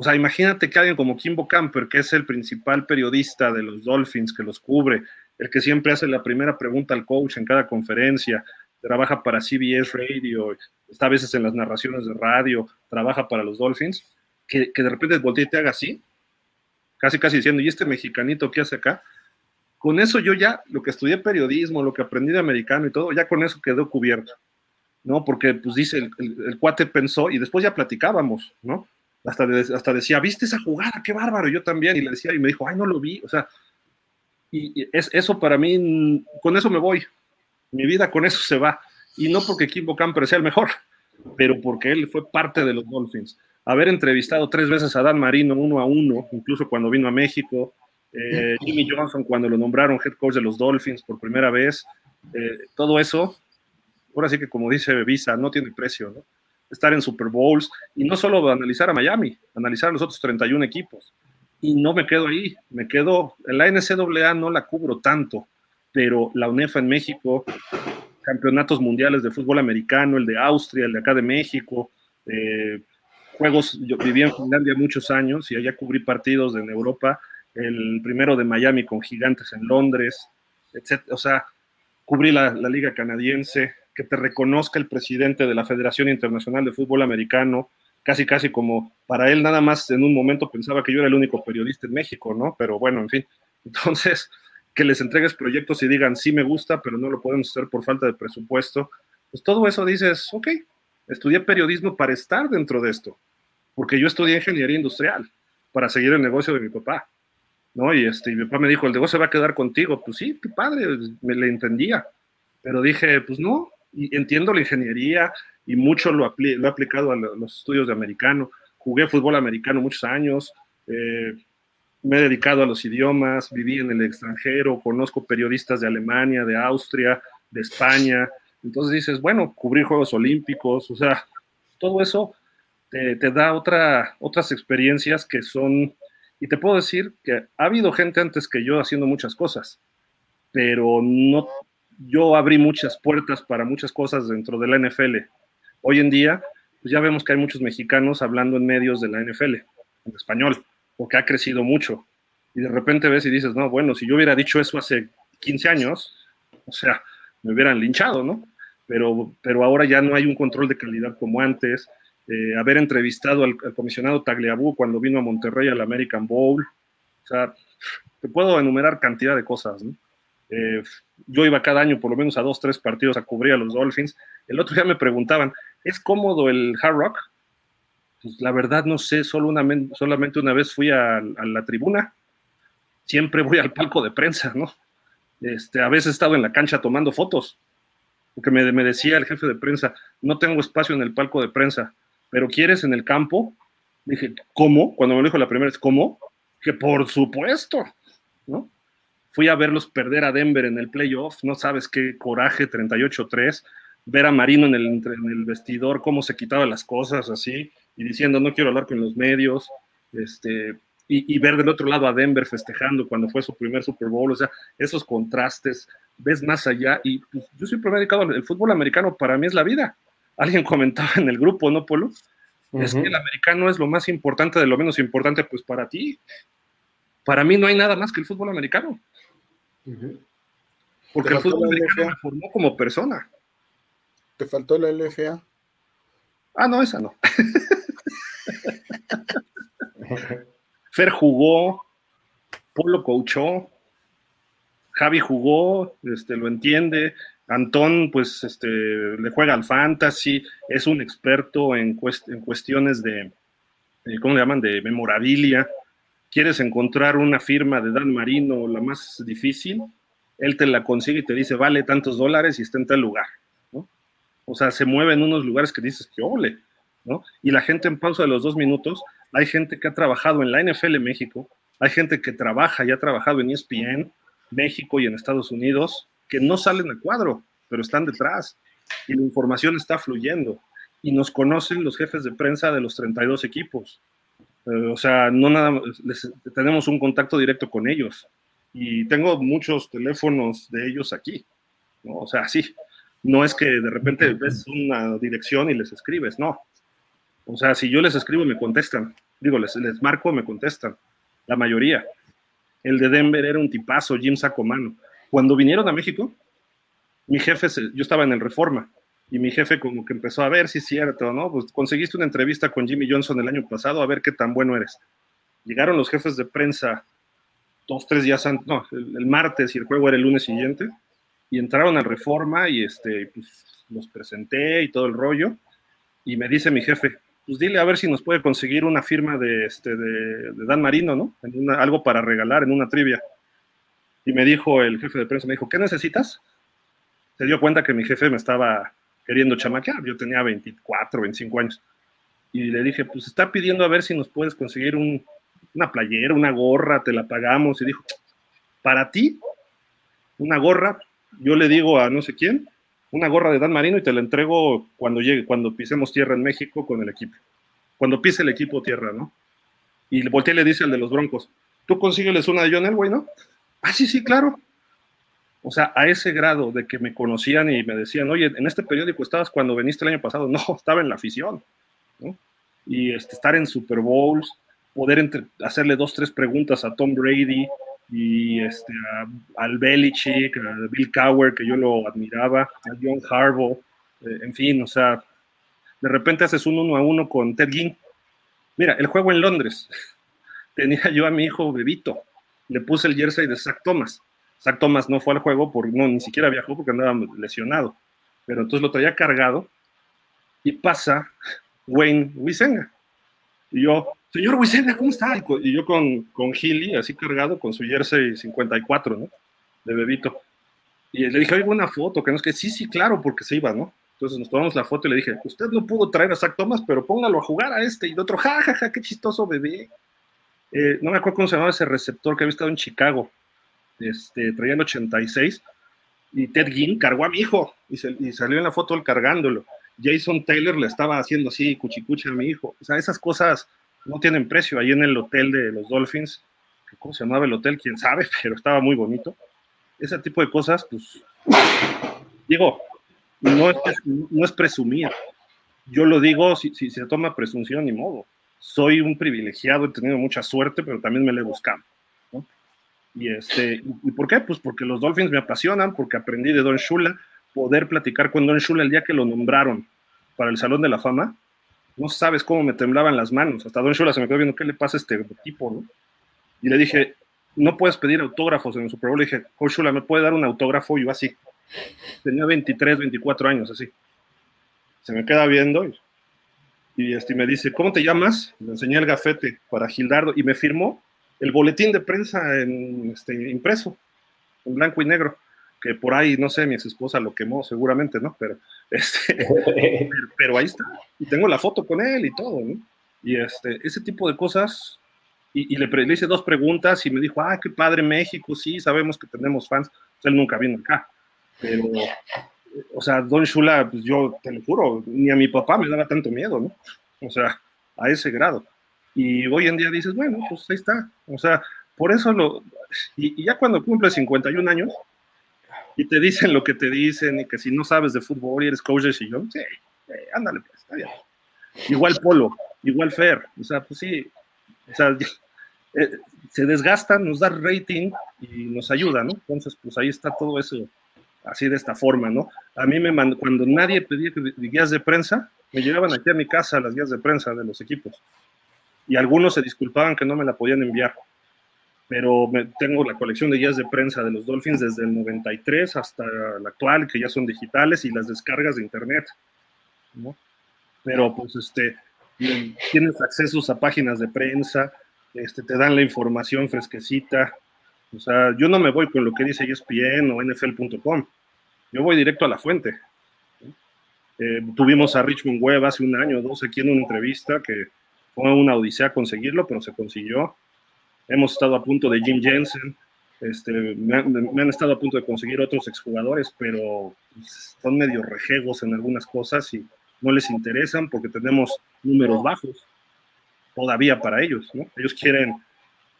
O sea, imagínate que alguien como Kimbo Camper, que es el principal periodista de los Dolphins, que los cubre, el que siempre hace la primera pregunta al coach en cada conferencia, trabaja para CBS Radio, está a veces en las narraciones de radio, trabaja para los Dolphins, que, de repente voltee y te haga así, casi casi diciendo, ¿y este mexicanito qué hace acá? Con eso yo ya, lo que estudié periodismo, lo que aprendí de americano y todo, ya con eso quedó cubierto, ¿no? Porque pues dice, el, el cuate pensó y después ya platicábamos, ¿no? Hasta, hasta decía, ¿viste esa jugada? ¡Qué bárbaro! Yo también. Y le decía, y me dijo, ay, no lo vi. O sea, y, es, eso para mí, con eso me voy. Mi vida con eso se va. Y no porque Kimbo Camper sea el mejor, pero porque él fue parte de los Dolphins. Haber entrevistado tres veces a Dan Marino uno a uno, incluso cuando vino a México, eh, Jimmy Johnson cuando lo nombraron head coach de los Dolphins por primera vez, eh, todo eso, ahora sí que como dice Visa, no tiene precio, ¿no? Estar en Super Bowls y no solo analizar a Miami, analizar a los otros 31 equipos. Y no me quedo ahí, me quedo, en la NCAA no la cubro tanto, pero la UNEFA en México, campeonatos mundiales de fútbol americano, el de Austria, el de acá de México, eh, juegos, yo viví en Finlandia muchos años y allá cubrí partidos en Europa, el primero de Miami con gigantes en Londres, etc. O sea, cubrí la, la liga canadiense, que te reconozca el presidente de la Federación Internacional de Fútbol Americano, casi casi como para él nada más en un momento pensaba que yo era el único periodista en México, ¿no? Pero bueno, en fin. [LAUGHS] Entonces, que les entregues proyectos y digan, sí me gusta, pero no lo podemos hacer por falta de presupuesto, pues todo eso dices, ok, estudié periodismo para estar dentro de esto, porque yo estudié ingeniería industrial para seguir el negocio de mi papá, ¿no? Y, este, y mi papá me dijo, el negocio va a quedar contigo, pues sí, qué padre, me le entendía, pero dije, pues no, y entiendo la ingeniería y mucho lo, lo he aplicado a los estudios de americano. Jugué fútbol americano muchos años, eh, me he dedicado a los idiomas, viví en el extranjero, conozco periodistas de Alemania, de Austria, de España. Entonces dices, bueno, cubrir Juegos Olímpicos, o sea, todo eso te, te da otra, otras experiencias que son, y te puedo decir que ha habido gente antes que yo haciendo muchas cosas, pero no, yo abrí muchas puertas para muchas cosas dentro de la NFL. Hoy en día, pues ya vemos que hay muchos mexicanos hablando en medios de la NFL, en español, porque ha crecido mucho. Y de repente ves y dices, no, bueno, si yo hubiera dicho eso hace 15 años, o sea, me hubieran linchado, ¿no? Pero, pero ahora ya no hay un control de calidad como antes. Eh, haber entrevistado al, al, comisionado Tagliabue cuando vino a Monterrey al American Bowl, o sea, te puedo enumerar cantidad de cosas, ¿no? Eh, yo iba cada año por lo menos a dos, tres partidos a cubrir a los Dolphins. El otro día me preguntaban, ¿es cómodo el Hard Rock? Pues la verdad no sé, solo una, solamente una vez fui a, la tribuna. Siempre voy al palco de prensa, ¿no? Este, a veces he estado en la cancha tomando fotos, porque me, me decía el jefe de prensa, no tengo espacio en el palco de prensa, pero ¿quieres en el campo? Dije, ¿cómo? Cuando me lo dijo la primera vez, ¿cómo? Que por supuesto, ¿no? Fui a verlos perder a Denver en el playoff, no sabes qué coraje, 38-3, ver a Marino en el, en el vestidor, cómo se quitaba las cosas así, y diciendo, no quiero hablar con los medios, este, y, y, ver del otro lado a Denver festejando cuando fue su primer Super Bowl, o sea, esos contrastes, ves más allá, y pues, yo siempre me he dedicado al fútbol americano, para mí es la vida. Alguien comentaba en el grupo, ¿no, Polo? Uh -huh. Es que el americano es lo más importante de lo menos importante, pues para ti. Para mí no hay nada más que el fútbol americano. Porque el fútbol americano me formó como persona. ¿Te faltó la LFA? Ah, no, esa no. [LAUGHS] Fer jugó, Polo coachó, Javi jugó, este, lo entiende, Antón, pues, este, le juega al fantasy, es un experto en, cuest en cuestiones de, ¿cómo le llaman?, de memorabilia quieres encontrar una firma de Dan Marino, la más difícil, él te la consigue y te dice, vale tantos dólares y está en tal lugar, ¿no? O sea, se mueve en unos lugares que dices, que ole, ¿no? Y la gente en pausa de los dos minutos, hay gente que ha trabajado en la NFL en México, hay gente que trabaja y ha trabajado en ESPN, México y en Estados Unidos, que no salen al cuadro, pero están detrás y la información está fluyendo. Y nos conocen los jefes de prensa de los 32 equipos o sea, no nada les, tenemos un contacto directo con ellos. y tengo muchos teléfonos de ellos aquí, ¿no? O sea, sí, no es que de repente ves una dirección y les escribes, no. O sea, si yo les escribo, me contestan. Digo, les, les marco, me contestan. La mayoría. El de Denver era un tipazo, Jim Sacomano. Cuando vinieron a México, mi jefe, yo estaba en el Reforma, y mi jefe como que empezó a ver si es cierto, ¿no? Pues conseguiste una entrevista con Jimmy Johnson el año pasado, a ver qué tan bueno eres. Llegaron los jefes de prensa dos, tres días antes, no, el, martes y el juego era el lunes siguiente, y entraron a Reforma y este, pues, los presenté y todo el rollo, y me dice mi jefe, pues dile a ver si nos puede conseguir una firma de, este, de, Dan Marino, ¿no? En algo para regalar en una trivia. Y me dijo el jefe de prensa, me dijo, ¿qué necesitas? Se dio cuenta que mi jefe me estaba queriendo chamaquear, yo tenía 24, 25 años. Y le dije, pues está pidiendo a ver si nos puedes conseguir una playera, una gorra, te la pagamos. Y dijo, para ti, una gorra, yo le digo a no sé quién, una gorra de Dan Marino y te la entrego cuando llegue, cuando pisemos tierra en México con el equipo. Cuando pise el equipo tierra, ¿no? Y volteé y le dice al de los Broncos, tú consígueles una de John Elway, ¿no? Ah, sí, sí, claro. O sea, a ese grado de que me conocían y me decían, oye, en este periódico estabas cuando viniste el año pasado. [LAUGHS] No, estaba en la afición. ¿no? Y este, estar en Super Bowls, poder hacerle dos, tres preguntas a Tom Brady, y este, al Belichick, a Bill Cowher, que yo lo admiraba, a John Harbaugh, eh, en fin, o sea, de repente haces un uno a uno con Ted Ginn. Mira, el juego en Londres, [LAUGHS] tenía yo a mi hijo bebito, le puse el jersey de Zach Thomas. Zach Thomas no fue al juego, porque no, ni siquiera viajó porque andaba lesionado, pero entonces lo traía cargado y pasa Wayne Wisenga. Y yo, señor Wisenga, ¿cómo está? Y yo con, con Gilly, así cargado, con su jersey 54, ¿no? De bebito. Y le dije, oye, una foto, que no es que sí, sí, claro, porque se iba, ¿no? Entonces nos tomamos la foto y le dije, usted no pudo traer a Zach Thomas, pero póngalo a jugar a este. Y el otro, ja, ja, ja, qué chistoso bebé. Eh, no me acuerdo cómo se llamaba ese receptor que había estado en Chicago. Este, traía el 86. Y Ted Ginn cargó a mi hijo y, salió en la foto él cargándolo. Jason Taylor le estaba haciendo así, cuchicucha a mi hijo. O sea, esas cosas no tienen precio. Ahí en el hotel de los Dolphins, ¿cómo se llamaba el hotel? Quién sabe, [LAUGHS] pero estaba muy bonito. Ese tipo de cosas, pues, digo, no es, no es presumir. Yo lo digo si, se toma presunción, ni modo. Soy un privilegiado, he tenido mucha suerte, pero también me le he buscado. Y, este, ¿Y por qué? Pues porque los Dolphins me apasionan, porque aprendí de Don Shula, poder platicar con Don Shula el día que lo nombraron para el Salón de la Fama, no sabes cómo me temblaban las manos. Hasta Don Shula se me quedó viendo qué le pasa a este tipo, ¿no? Y le dije, no puedes pedir autógrafos en el Super Bowl. Le dije, Coach Shula, ¿me puede dar un autógrafo? Yo así. Tenía 23, 24 años, así. Se me queda viendo y, y este, me dice, ¿cómo te llamas? Le enseñé el gafete para Gildardo y me firmó el boletín de prensa en, este, impreso, en blanco y negro que por ahí, no sé, mi ex esposa lo quemó seguramente, ¿no? Pero, [LAUGHS] este, pero, ahí está. Y tengo la foto con él y todo, ¿no? Y este, ese tipo de cosas. Y, le, hice dos preguntas y me dijo, ah, qué padre México, sí, sabemos que tenemos fans. él nunca vino acá. Pero, o sea, Don Shula, pues yo te lo juro, ni a mi papá me daba tanto miedo, ¿no? O sea, a ese grado. Y hoy en día dices, bueno, pues ahí está. O sea, por eso lo. Y, ya cuando cumple 51 años, y te dicen lo que te dicen y que si no sabes de fútbol y eres coach de sillón, sí, ándale, pues, está bien. Igual Polo, igual Fer, o sea, pues sí, o sea, eh, se desgasta, nos da rating y nos ayuda, ¿no? Entonces, pues ahí está todo eso, así de esta forma, ¿no? A mí me mandó, cuando nadie pedía guías de prensa, me llegaban aquí a mi casa las guías de prensa de los equipos. Y algunos se disculpaban que no me la podían enviar pero tengo la colección de guías de prensa de los Dolphins desde el 93 hasta la actual, que ya son digitales, y las descargas de internet, ¿no? Pero pues este, tienes accesos a páginas de prensa, este, te dan la información fresquecita, o sea, yo no me voy con lo que dice ESPN o NFL.com, yo voy directo a la fuente. Eh, tuvimos a Richmond Webb hace un año o dos aquí en una entrevista que fue una odisea conseguirlo, pero se consiguió hemos estado a punto de Jim Jensen, este, me, han, estado a punto de conseguir otros exjugadores, pero son medio rejegos en algunas cosas y no les interesan porque tenemos números bajos todavía para ellos, ¿no? Ellos quieren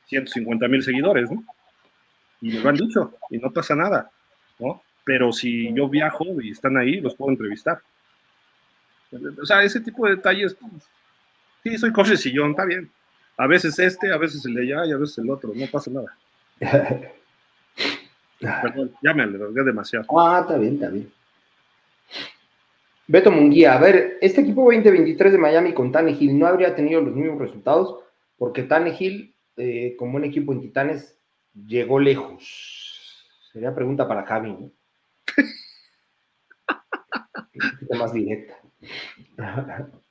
150 mil seguidores, ¿no? Y me lo han dicho, y no pasa nada, ¿no? Pero si yo viajo y están ahí, los puedo entrevistar. O sea, ese tipo de detalles, pues, sí, soy coche sillón, está bien. A veces este, a veces el de allá y a veces el otro, no pasa nada. [LAUGHS] Perdón, ya me alargué demasiado. Ah, está bien, está bien. Beto Munguía, a ver, este equipo 2023 de Miami con Hill no habría tenido los mismos resultados porque Tannehill, eh, como un equipo en Titanes, llegó lejos. Sería pregunta para Javi, ¿no? [LAUGHS] un más directa. [LAUGHS]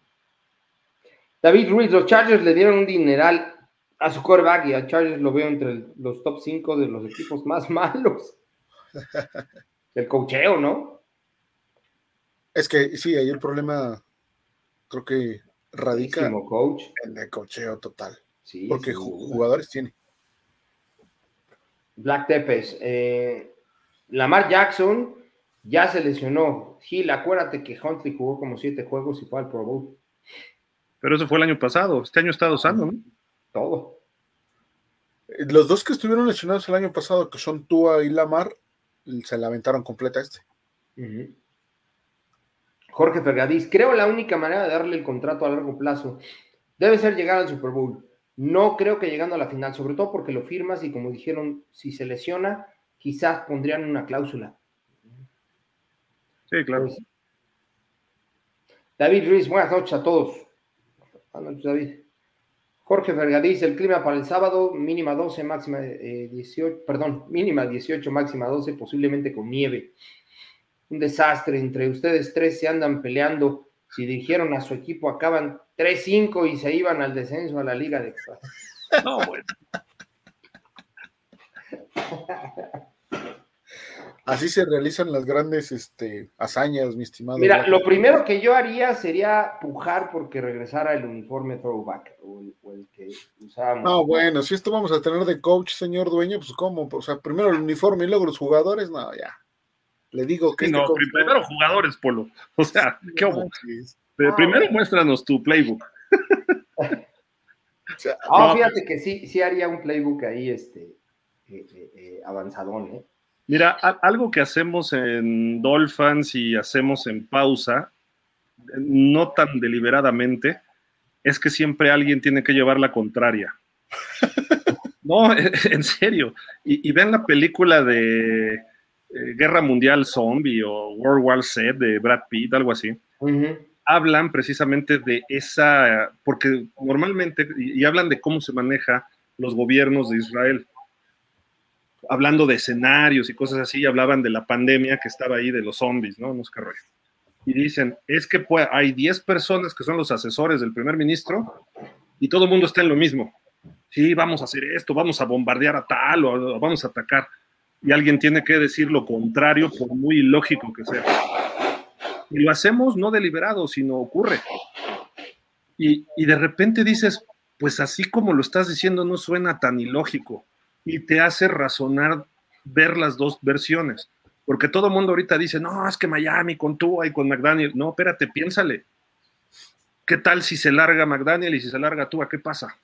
David Ruiz, los Chargers le dieron un dineral a su quarterback y a Chargers lo veo entre los top 5 de los equipos más [LAUGHS] malos. El cocheo, ¿no? Es que sí, ahí el problema creo que radica coach. en el cocheo total. Sí, porque jugadores tiene. Black Tepes, eh, Lamar Jackson ya se lesionó. Gil, acuérdate que Huntley jugó como siete juegos y fue al Pro Bowl. Pero eso fue el año pasado. Este año está usando, ¿no? Todo. Los dos que estuvieron lesionados el año pasado, que son Tua y Lamar, se la aventaron completa este. Jorge Fergadís, creo la única manera de darle el contrato a largo plazo debe ser llegar al Super Bowl. No creo que llegando a la final, sobre todo porque lo firmas y como dijeron, si se lesiona, quizás pondrían una cláusula. Sí, claro. Pues, David Ruiz, buenas noches a todos. Buenas noches, David. Jorge Vergadís, el clima para el sábado, mínima 12, máxima 18, eh, perdón, mínima 18, máxima 12, posiblemente con nieve. Un desastre, entre ustedes tres se andan peleando. Si dirigieron a su equipo, acaban 3-5 y se iban al descenso a la Liga de. [LAUGHS] No, bueno. [LAUGHS] Así se realizan las grandes este, hazañas, mi estimado. Mira, lo primero que yo haría sería pujar porque regresara el uniforme throwback o el, que usábamos. No, bueno, si esto vamos a tener de coach, señor dueño, pues ¿cómo? O sea, primero el uniforme y luego los jugadores, no, ya. Le digo que. Este no, primero jugadores, Polo. O sea, ¿qué hubo? primero muéstranos tu playbook. [LAUGHS] Ah, fíjate que sí, sí haría un playbook ahí, este, eh, eh, eh, avanzadón, ¿eh? Mira, algo que hacemos en Dolphins y hacemos en pausa, no tan deliberadamente, es que siempre alguien tiene que llevar la contraria. [LAUGHS] no, en serio. Y, ven la película de eh, Guerra Mundial Zombie o World War Z de Brad Pitt, algo así. Hablan precisamente de esa, porque normalmente, y hablan de cómo se maneja los gobiernos de Israel hablando de escenarios y cosas así, hablaban de la pandemia que estaba ahí, de los zombies, ¿no? No sé qué rollo. Y dicen, es que hay 10 personas que son los asesores del primer ministro y todo el mundo está en lo mismo. Sí, vamos a hacer esto, vamos a bombardear a tal o, vamos a atacar. Y alguien tiene que decir lo contrario, por muy ilógico que sea. Y lo hacemos no deliberado, sino ocurre. Y, y de repente dices, pues así como lo estás diciendo no suena tan ilógico y te hace razonar ver las dos versiones. Porque todo el mundo ahorita dice, no, es que Miami con Tua y con McDaniel. No, espérate, piénsale. ¿Qué tal si se larga McDaniel y si se larga Tua? ¿Qué pasa?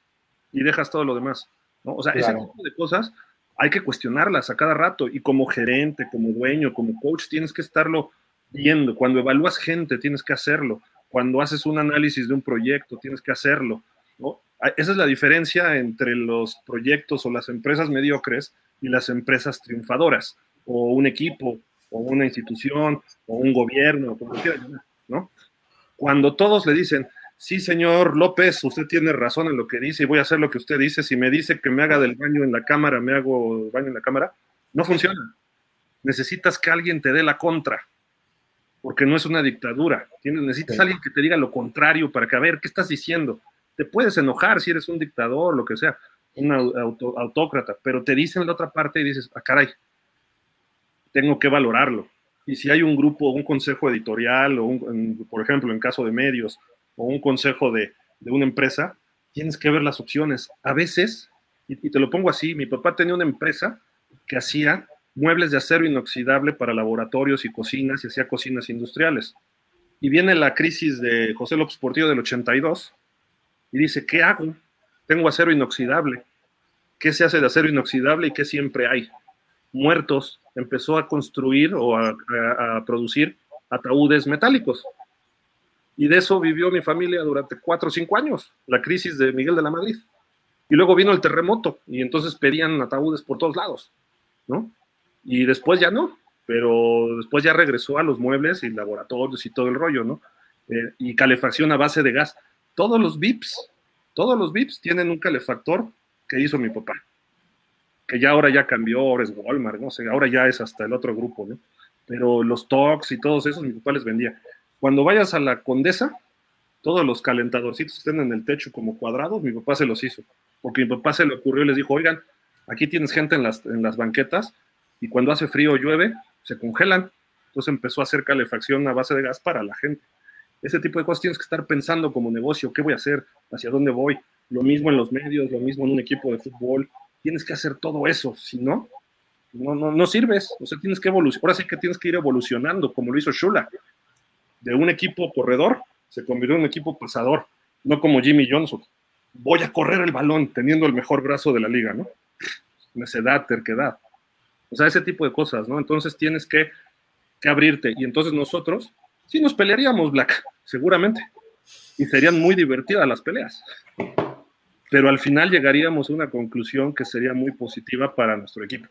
Y dejas todo lo demás. ¿no? O sea, ese tipo de cosas hay que cuestionarlas a cada rato. Y como gerente, como dueño, como coach, tienes que estarlo viendo. Cuando evalúas gente, tienes que hacerlo. Cuando haces un análisis de un proyecto, tienes que hacerlo. ¿no? Esa es la diferencia entre los proyectos o las empresas mediocres y las empresas triunfadoras, o un equipo, o una institución, o un gobierno, como quieran, ¿no? Cuando todos le dicen, sí, señor López, usted tiene razón en lo que dice y voy a hacer lo que usted dice, si me dice que me haga del baño en la cámara, me hago baño en la cámara, no funciona. Necesitas que alguien te dé la contra, porque no es una dictadura. necesitas alguien que te diga lo contrario para que, a ver, ¿qué estás diciendo? Te puedes enojar si eres un dictador, lo que sea, un autócrata, pero te dicen la otra parte y dices, ah, caray, tengo que valorarlo. Y si hay un grupo, un consejo editorial, o un, por ejemplo, en caso de medios, o un consejo de, una empresa, tienes que ver las opciones. A veces, y, y te lo pongo así, mi papá tenía una empresa que hacía muebles de acero inoxidable para laboratorios y cocinas y hacía cocinas industriales. Y viene la crisis de José López Portillo del 82 y dice, ¿qué hago? Tengo acero inoxidable. ¿Qué se hace de acero inoxidable y qué siempre hay? muertos, empezó a construir o a, producir ataúdes metálicos. Y de eso vivió mi familia durante cuatro o cinco años, la crisis de Miguel de la Madrid. Y luego vino el terremoto y entonces pedían ataúdes por todos lados, ¿no? Y después ya no, pero después ya regresó a los muebles y laboratorios y todo el rollo, ¿no? Eh, y calefacción a base de gas. Todos los VIPs, todos los VIPs tienen un calefactor que hizo mi papá, que ya ahora ya cambió, ahora es Walmart, no sé, ahora ya es hasta el otro grupo, ¿no? Pero los TOCs y todos esos mi papá les vendía. Cuando vayas a la Condesa, todos los calentadorcitos estén en el techo como cuadrados, mi papá se los hizo, porque mi papá se le ocurrió y les dijo, oigan, aquí tienes gente en las, en las banquetas y cuando hace frío o llueve, se congelan. Entonces empezó a hacer calefacción a base de gas para la gente. Ese tipo de cosas tienes que estar pensando como negocio, ¿qué voy a hacer? ¿Hacia dónde voy? Lo mismo en los medios, lo mismo en un equipo de fútbol. Tienes que hacer todo eso, si no, no, no, sirves. O sea, tienes que evolucionar. Ahora sí que tienes que ir evolucionando, como lo hizo Shula. De un equipo corredor se convirtió en un equipo pasador, no como Jimmy Johnson. Voy a correr el balón teniendo el mejor brazo de la liga, ¿no? Necedad, terquedad. O sea, ese tipo de cosas, ¿no? Entonces tienes que, abrirte. Y entonces nosotros sí nos pelearíamos, Black, seguramente. Y serían muy divertidas las peleas. Pero al final llegaríamos a una conclusión que sería muy positiva para nuestro equipo.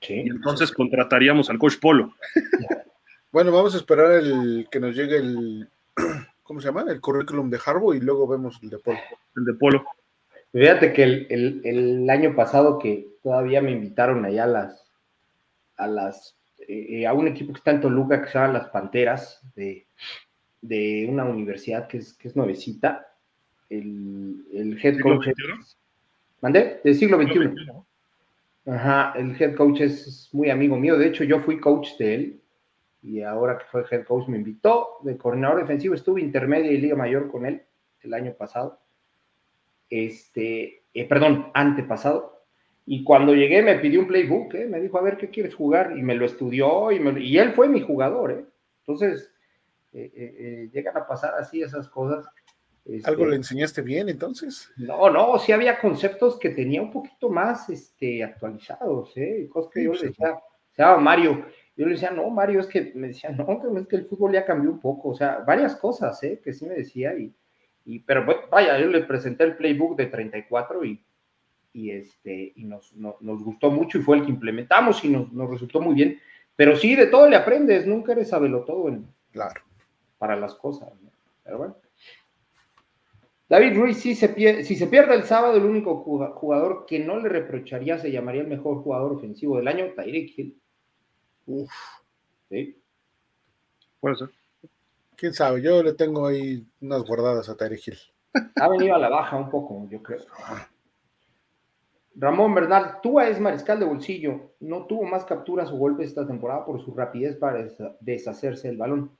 Sí. Y entonces contrataríamos al coach Polo. [LAUGHS] Bueno, vamos a esperar el que nos llegue el, [CLEARS THROAT] ¿cómo se llama? El currículum de Harbo y luego vemos el de Polo. El de Polo. Fíjate que el, el año pasado que todavía me invitaron allá a las a las eh, a un equipo que está en Toluca que se llama Las Panteras de, una universidad que es, que es nuevecita. El, el head coach. ¿Mandé? Del siglo XXI. Ajá, el head coach es muy amigo mío. De hecho, yo fui coach de él y ahora que fue head coach me invitó de coordinador defensivo. Estuve intermedia y liga mayor con él el año pasado. Este, eh, perdón, antepasado. Y cuando llegué me pidió un playbook, ¿eh? me dijo, a ver, ¿qué quieres jugar? Y me lo estudió y, y él fue mi jugador. ¿eh? Entonces, eh, eh, llegan a pasar así esas cosas. ¿Algo este le enseñaste bien entonces? No, no, sí había conceptos que tenía un poquito más este, actualizados, ¿eh? Cosas que yo le decía, se llama Mario, yo le decía, no, Mario, es que me decía, no, es que el fútbol ya cambió un poco, o sea, varias cosas, ¿eh? Que sí me decía, y, y pero vaya, yo le presenté el playbook de 34 y y, este, y nos, gustó mucho y fue el que implementamos y nos, resultó muy bien. Pero sí, de todo le aprendes, nunca eres sabelo todo en, claro. Para las cosas. Pero bueno. David Ruiz, si se, si se pierde el sábado, el único jugador que no le reprocharía se llamaría el mejor jugador ofensivo del año, Tyreek Hill. Uf. Sí. Puede ser. Quién sabe, yo le tengo ahí unas guardadas a Tyreek Hill. Ha venido a la baja un poco, yo creo. Ramón Bernal, Tua es mariscal de bolsillo, no tuvo más capturas o golpes esta temporada por su rapidez para deshacerse del balón,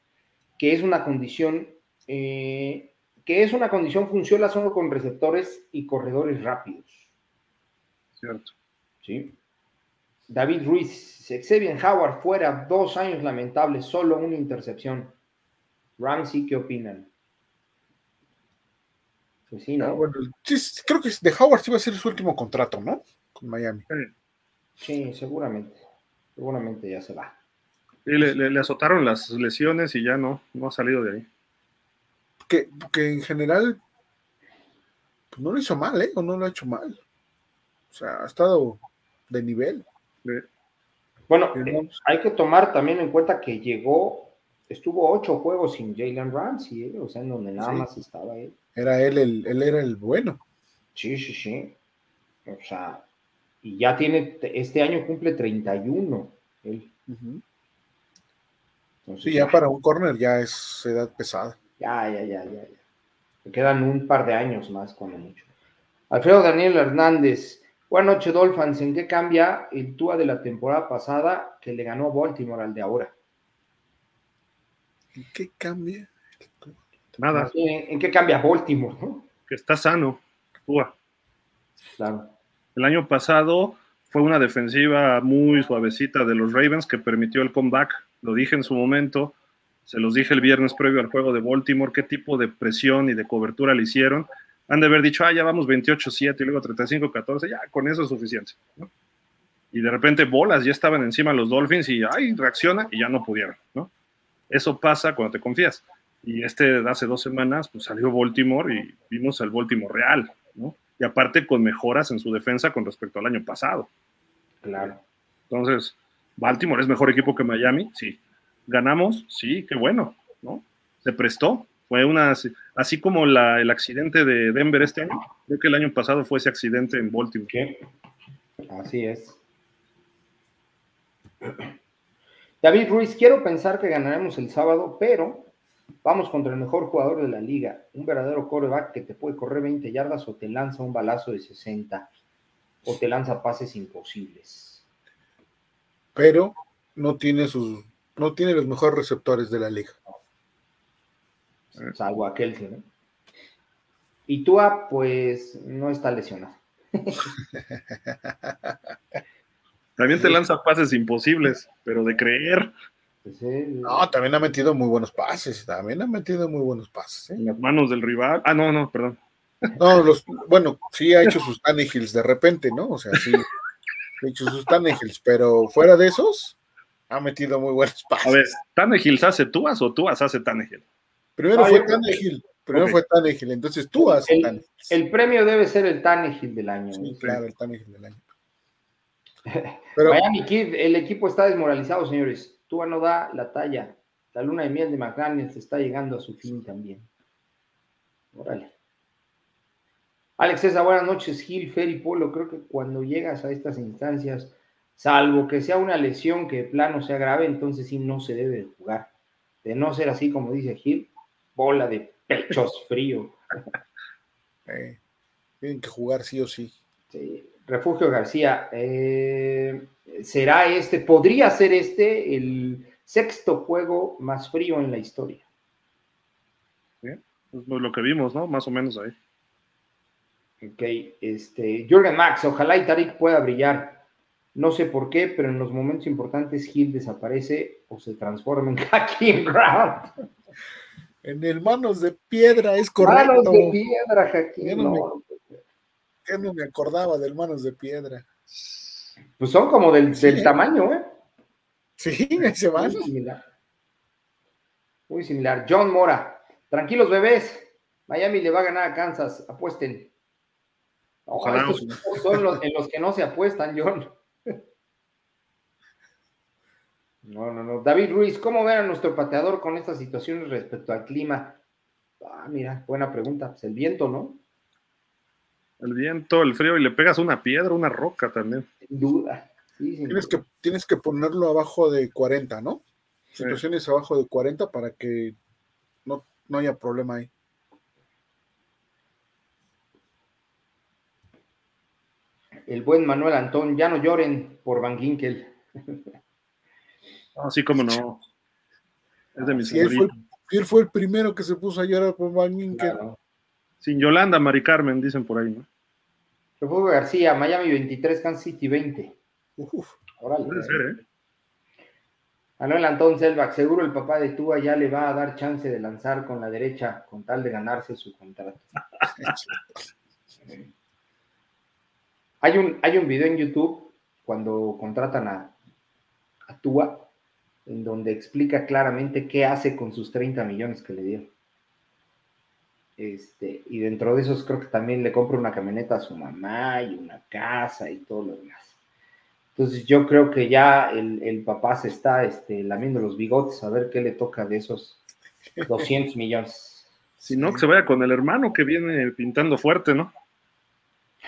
que es una condición, eh, que es una condición funcional solo con receptores y corredores rápidos. Cierto. Sí. David Ruiz, Xavier Howard fuera, dos años lamentables, solo una intercepción. Ramsey, ¿qué opinan? Pues sí, ¿no? Ah, bueno, creo que de Howard sí va a ser su último contrato, ¿no? Con Miami. Sí, seguramente. Seguramente ya se va. Y le, azotaron las lesiones y ya no, no ha salido de ahí. Que, que en general pues no lo hizo mal, ¿eh? O no lo ha hecho mal. O sea, ha estado de nivel. Bueno, eh, hay que tomar también en cuenta que llegó, estuvo ocho juegos sin Jalen Ramsey, ¿eh? o sea, en donde nada más estaba él. Era él, el, él era el bueno. Sí, sí, sí. O sea, y ya tiene, este año cumple 31. Él. Sí, ya, para un corner ya es edad pesada. Ya, ya, ya, ya, ya. Me quedan un par de años más, cuando mucho. Alfredo Daniel Hernández. Buenas noches, Dolphins. ¿En qué cambia el Tua de la temporada pasada que le ganó Baltimore al de ahora? ¿En qué cambia? Nada. ¿En, qué cambia Baltimore? Que está sano. Claro. El año pasado fue una defensiva muy suavecita de los Ravens que permitió el comeback. Lo dije en su momento. Se los dije el viernes previo al juego de Baltimore, qué tipo de presión y de cobertura le hicieron. Han de haber dicho, ah, ya vamos 28-7 y luego 35-14, ya con eso es suficiente. Y de repente bolas ya estaban encima los Dolphins y ay, reacciona y ya no pudieron, ¿no? Eso pasa cuando te confías. Y este hace dos semanas pues salió Baltimore y vimos al Baltimore real, ¿no? Y aparte con mejoras en su defensa con respecto al año pasado. Claro. Entonces, Baltimore es mejor equipo que Miami, sí. Ganamos, sí, qué bueno, ¿no? Se prestó. Fue una, así como el accidente de Denver este año, creo que el año pasado fue ese accidente en Baltimore. Así es. David Ruiz, quiero pensar que ganaremos el sábado, pero vamos contra el mejor jugador de la liga, un verdadero coreback que te puede correr 20 yardas o te lanza un balazo de 60 o te lanza pases imposibles. Pero no tiene sus no tiene los mejores receptores de la liga. Salvo a Kelsey, ¿no? Y Tua, pues, no está lesionado. [LAUGHS] También te lanza pases imposibles, pero de creer. Pues no, también ha metido muy buenos pases, también ha metido muy buenos pases. ¿eh? En las manos del rival. Ah, no, no, perdón. No, los, bueno, sí ha hecho sus Tannehills de repente, ¿no? O sea, sí [LAUGHS] hecho sus Tannehills, pero fuera de esos, ha metido muy buenos pases. A ver, ¿Tannehills hace Tuas o Tuas hace Tannehill? Primero fue Tannehill, primero fue Tannehill, entonces tú haces el, el premio debe ser el Tannehill del año. Sí, claro, el Tannehill del año. [LAUGHS] Miami Kid, el equipo está desmoralizado, señores. Tua no da la talla. La luna de miel de McDaniels está llegando a su fin también. Órale. Alex César, buenas noches. Gil, Fer y Polo, creo que cuando llegas a estas instancias, salvo que sea una lesión que de plano sea grave, entonces sí no se debe jugar. De no ser así, como dice Gil, bola de pechos [LAUGHS] frío. tienen que jugar sí o sí. Sí. Refugio García, eh, ¿será este, podría ser este el sexto juego más frío en la historia? es lo que vimos, ¿no? Más o menos ahí. Ok, este, Jürgen Max, ojalá y Tarik pueda brillar. No sé por qué, pero en los momentos importantes Gil desaparece o se transforma en [LAUGHS] Hakim Ground. En el manos de piedra, es correcto. Manos de piedra, Hakim. No, no me acordaba del manos de piedra. Pues son como del, tamaño, ¿eh? Sí, se van. Muy similar. Muy similar. John Mora. Tranquilos, bebés. Miami le va a ganar a Kansas. Apuesten. Ojalá. son los en los que no se apuestan, John. [LAUGHS] No, no, no. David Ruiz, ¿cómo ver a nuestro pateador con estas situaciones respecto al clima? Ah, mira, buena pregunta. Pues el viento, ¿no? El viento, el frío, y le pegas una piedra, una roca también. Sin duda. tienes, Que, tienes que ponerlo abajo de 40, ¿no? Situaciones abajo de 40 para que no, no haya problema ahí. El buen Manuel Antón, ya no lloren por Van Ginkel. Así como no. Es de mis sí, él, fue, él, fue, el primero que se puso a llorar por Van Ginkel. Sin Yolanda, Mari Carmen, dicen por ahí, ¿no? Refugio García, Miami 23, Kansas City 20. Uf, Puede ser, ¿eh? Manuel Antón Selvak, seguro el papá de Túa ya le va a dar chance de lanzar con la derecha con tal de ganarse su contrato. [LAUGHS] hay, un, hay un video en YouTube cuando contratan a, a Túa en donde explica claramente qué hace con sus 30 millones que le dieron. Este, y dentro de esos creo que también le compro una camioneta a su mamá y una casa y todo lo demás. Entonces yo creo que ya el, papá se está este, lamiendo los bigotes a ver qué le toca de esos [LAUGHS] 200 millones. Si no, que se vaya con el hermano que viene pintando fuerte, ¿no?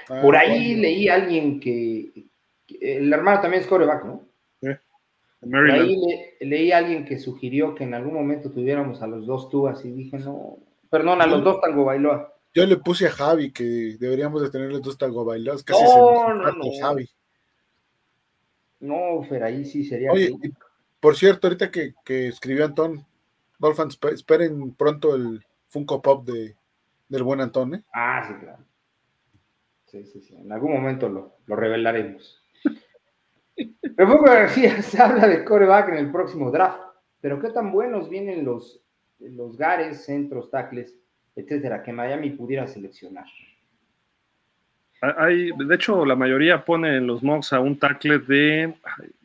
Ah, Por ahí leí a alguien que, el hermano también es coreback, ¿no? Por ahí leí a alguien que sugirió que en algún momento tuviéramos a los dos tubas y dije, no, Perdón, a los dos Tango Bailoa. Yo le puse a Javi que deberíamos de tener los dos Tango Bailoa. Casi no, no, no. Javi. No, Fer, ahí sí sería. Oye, por cierto, ahorita que, escribió Antón, Dolphins, esperen pronto el Funko Pop de, del buen Antón, ¿eh? Ah, sí, claro. Sí, sí, sí. En algún momento lo, lo revelaremos. [LAUGHS] Refugio García se habla de coreback en el próximo draft, pero qué tan buenos vienen los los gares, centros, tacles, etcétera, que Miami pudiera seleccionar. Hay, de hecho, la mayoría pone en los mocks a un tackle de,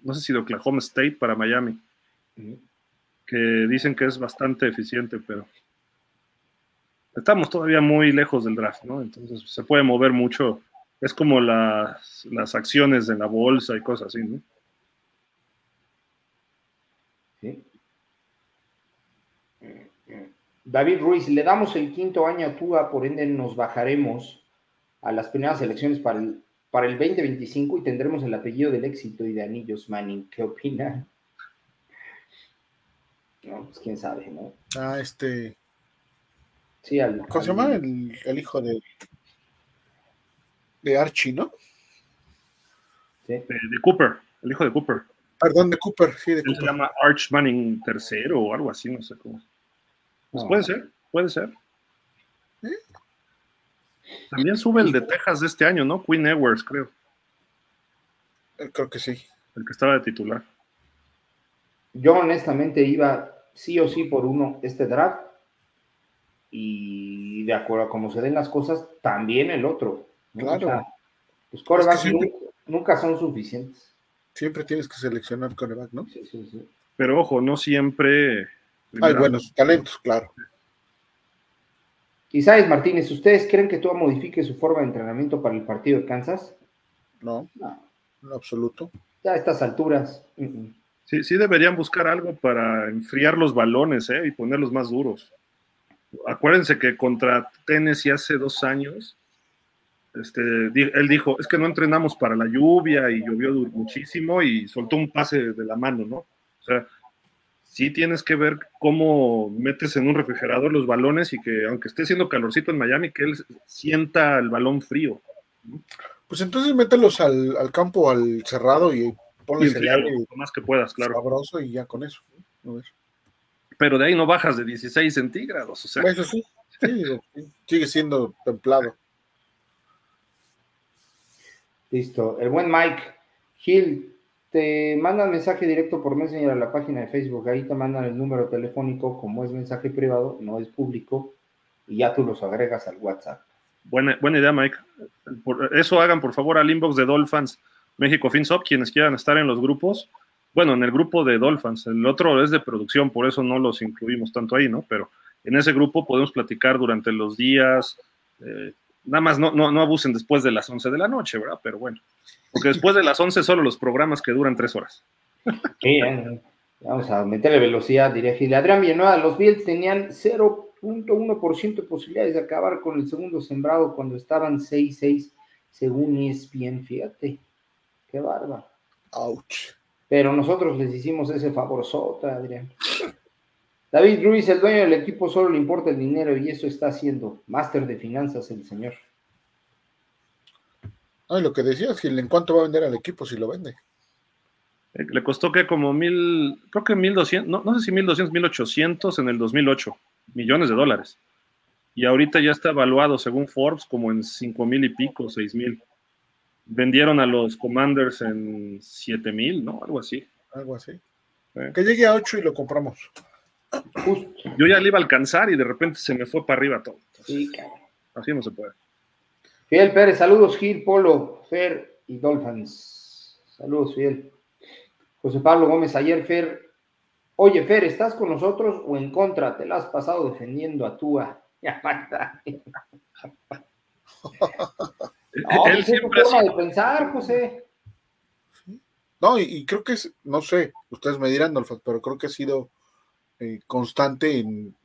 no sé si de Oklahoma State para Miami, que dicen que es bastante eficiente, pero estamos todavía muy lejos del draft, ¿no? Entonces se puede mover mucho. Es como las, las acciones en la bolsa y cosas así, ¿no? David Ruiz, le damos el quinto año a Tua, por ende nos bajaremos a las primeras elecciones para el, para el 2025 y tendremos el apellido del éxito y de Anillos Manning. ¿Qué opina? No, pues quién sabe, ¿no? Ah, este. Sí, al, ¿Cómo se llama? El, hijo de. de Archie, ¿no? Sí. De, Cooper, el hijo de Cooper. Perdón, de Cooper, sí, de Él se llama Arch Manning III o algo así, no sé cómo. Pues puede ser, puede ser. También sube el de Texas de este año, ¿no? Queen Ewers, creo. Eh, creo que sí. El que estaba de titular. Yo honestamente iba sí o sí por uno este draft. Y de acuerdo a cómo se den las cosas, también el otro. Claro. los corebacks nunca, son suficientes. Siempre tienes que seleccionar coreback, ¿no? Sí, sí, sí. Pero ojo, no siempre. Hay buenos talentos, claro. Isaías Martínez, ¿ustedes creen que Tua modifique su forma de entrenamiento para el partido de Kansas? No, no, en absoluto. Ya a estas alturas. Sí, sí deberían buscar algo para enfriar los balones ¿eh? y ponerlos más duros. Acuérdense que contra Tennessee hace dos años, este, él dijo, es que no entrenamos para la lluvia y llovió muchísimo y soltó un pase de la mano, ¿no? O sea, sí tienes que ver cómo metes en un refrigerador los balones y que aunque esté haciendo calorcito en Miami, que él sienta el balón frío. Pues entonces mételos al, campo, al cerrado y ponles el aire lo más que puedas, claro. Sabroso y ya con eso. Pero de ahí no bajas de 16 centígrados, o sea. Eso sí, sigue siendo templado. Listo. El buen Mike Gil te mandan mensaje directo por Messenger a la página de Facebook, ahí te mandan el número telefónico, como es mensaje privado, no es público, y ya tú los agregas al WhatsApp. Buena, buena idea, Mike. eso hagan por favor al inbox de Dolphins México FinSop, quienes quieran estar en los grupos. Bueno, en el grupo de Dolphins, el otro es de producción, por eso no los incluimos tanto ahí, ¿no? Pero en ese grupo podemos platicar durante los días. Eh, nada más no, no, no abusen después de las 11 de la noche, ¿verdad? Pero bueno. Porque después de las 11 solo los programas que duran tres horas. Sí, vamos a meterle velocidad, diría Gil. Adrián Villanueva, los Bills tenían 0.1% de posibilidades de acabar con el segundo sembrado cuando estaban 6-6, según ESPN. Fíjate, qué barba. Ouch. Pero nosotros les hicimos ese favor sota, Adrián. David Ruiz, el dueño del equipo, solo le importa el dinero y eso está haciendo. Máster de finanzas, el señor. Ay, lo que decías, Gil, ¿en cuánto va a vender al equipo si lo vende? Eh, le costó que como mil, creo que mil doscientos, no, no sé si mil doscientos, mil ochocientos en el 2008, millones de dólares. Y ahorita ya está evaluado, según Forbes, como en cinco mil y pico, seis mil. Vendieron a los Commanders en siete mil, ¿no? Algo así. Algo así. Que llegue a ocho y lo compramos. Yo ya le iba a alcanzar y de repente se me fue para arriba todo. sí, Así no se puede. Fidel Pérez, saludos Gil, Polo, Fer y Dolphins. Saludos, Fidel. José Pablo Gómez, ayer Fer. Oye, Fer, ¿estás con nosotros o en contra? Te la has pasado defendiendo a Tua. [LAUGHS] no, [LAUGHS] Él siempre es forma de pensar, José. No, y, creo que es, no sé, ustedes me dirán, Dolphins, pero creo que ha sido eh, constante en,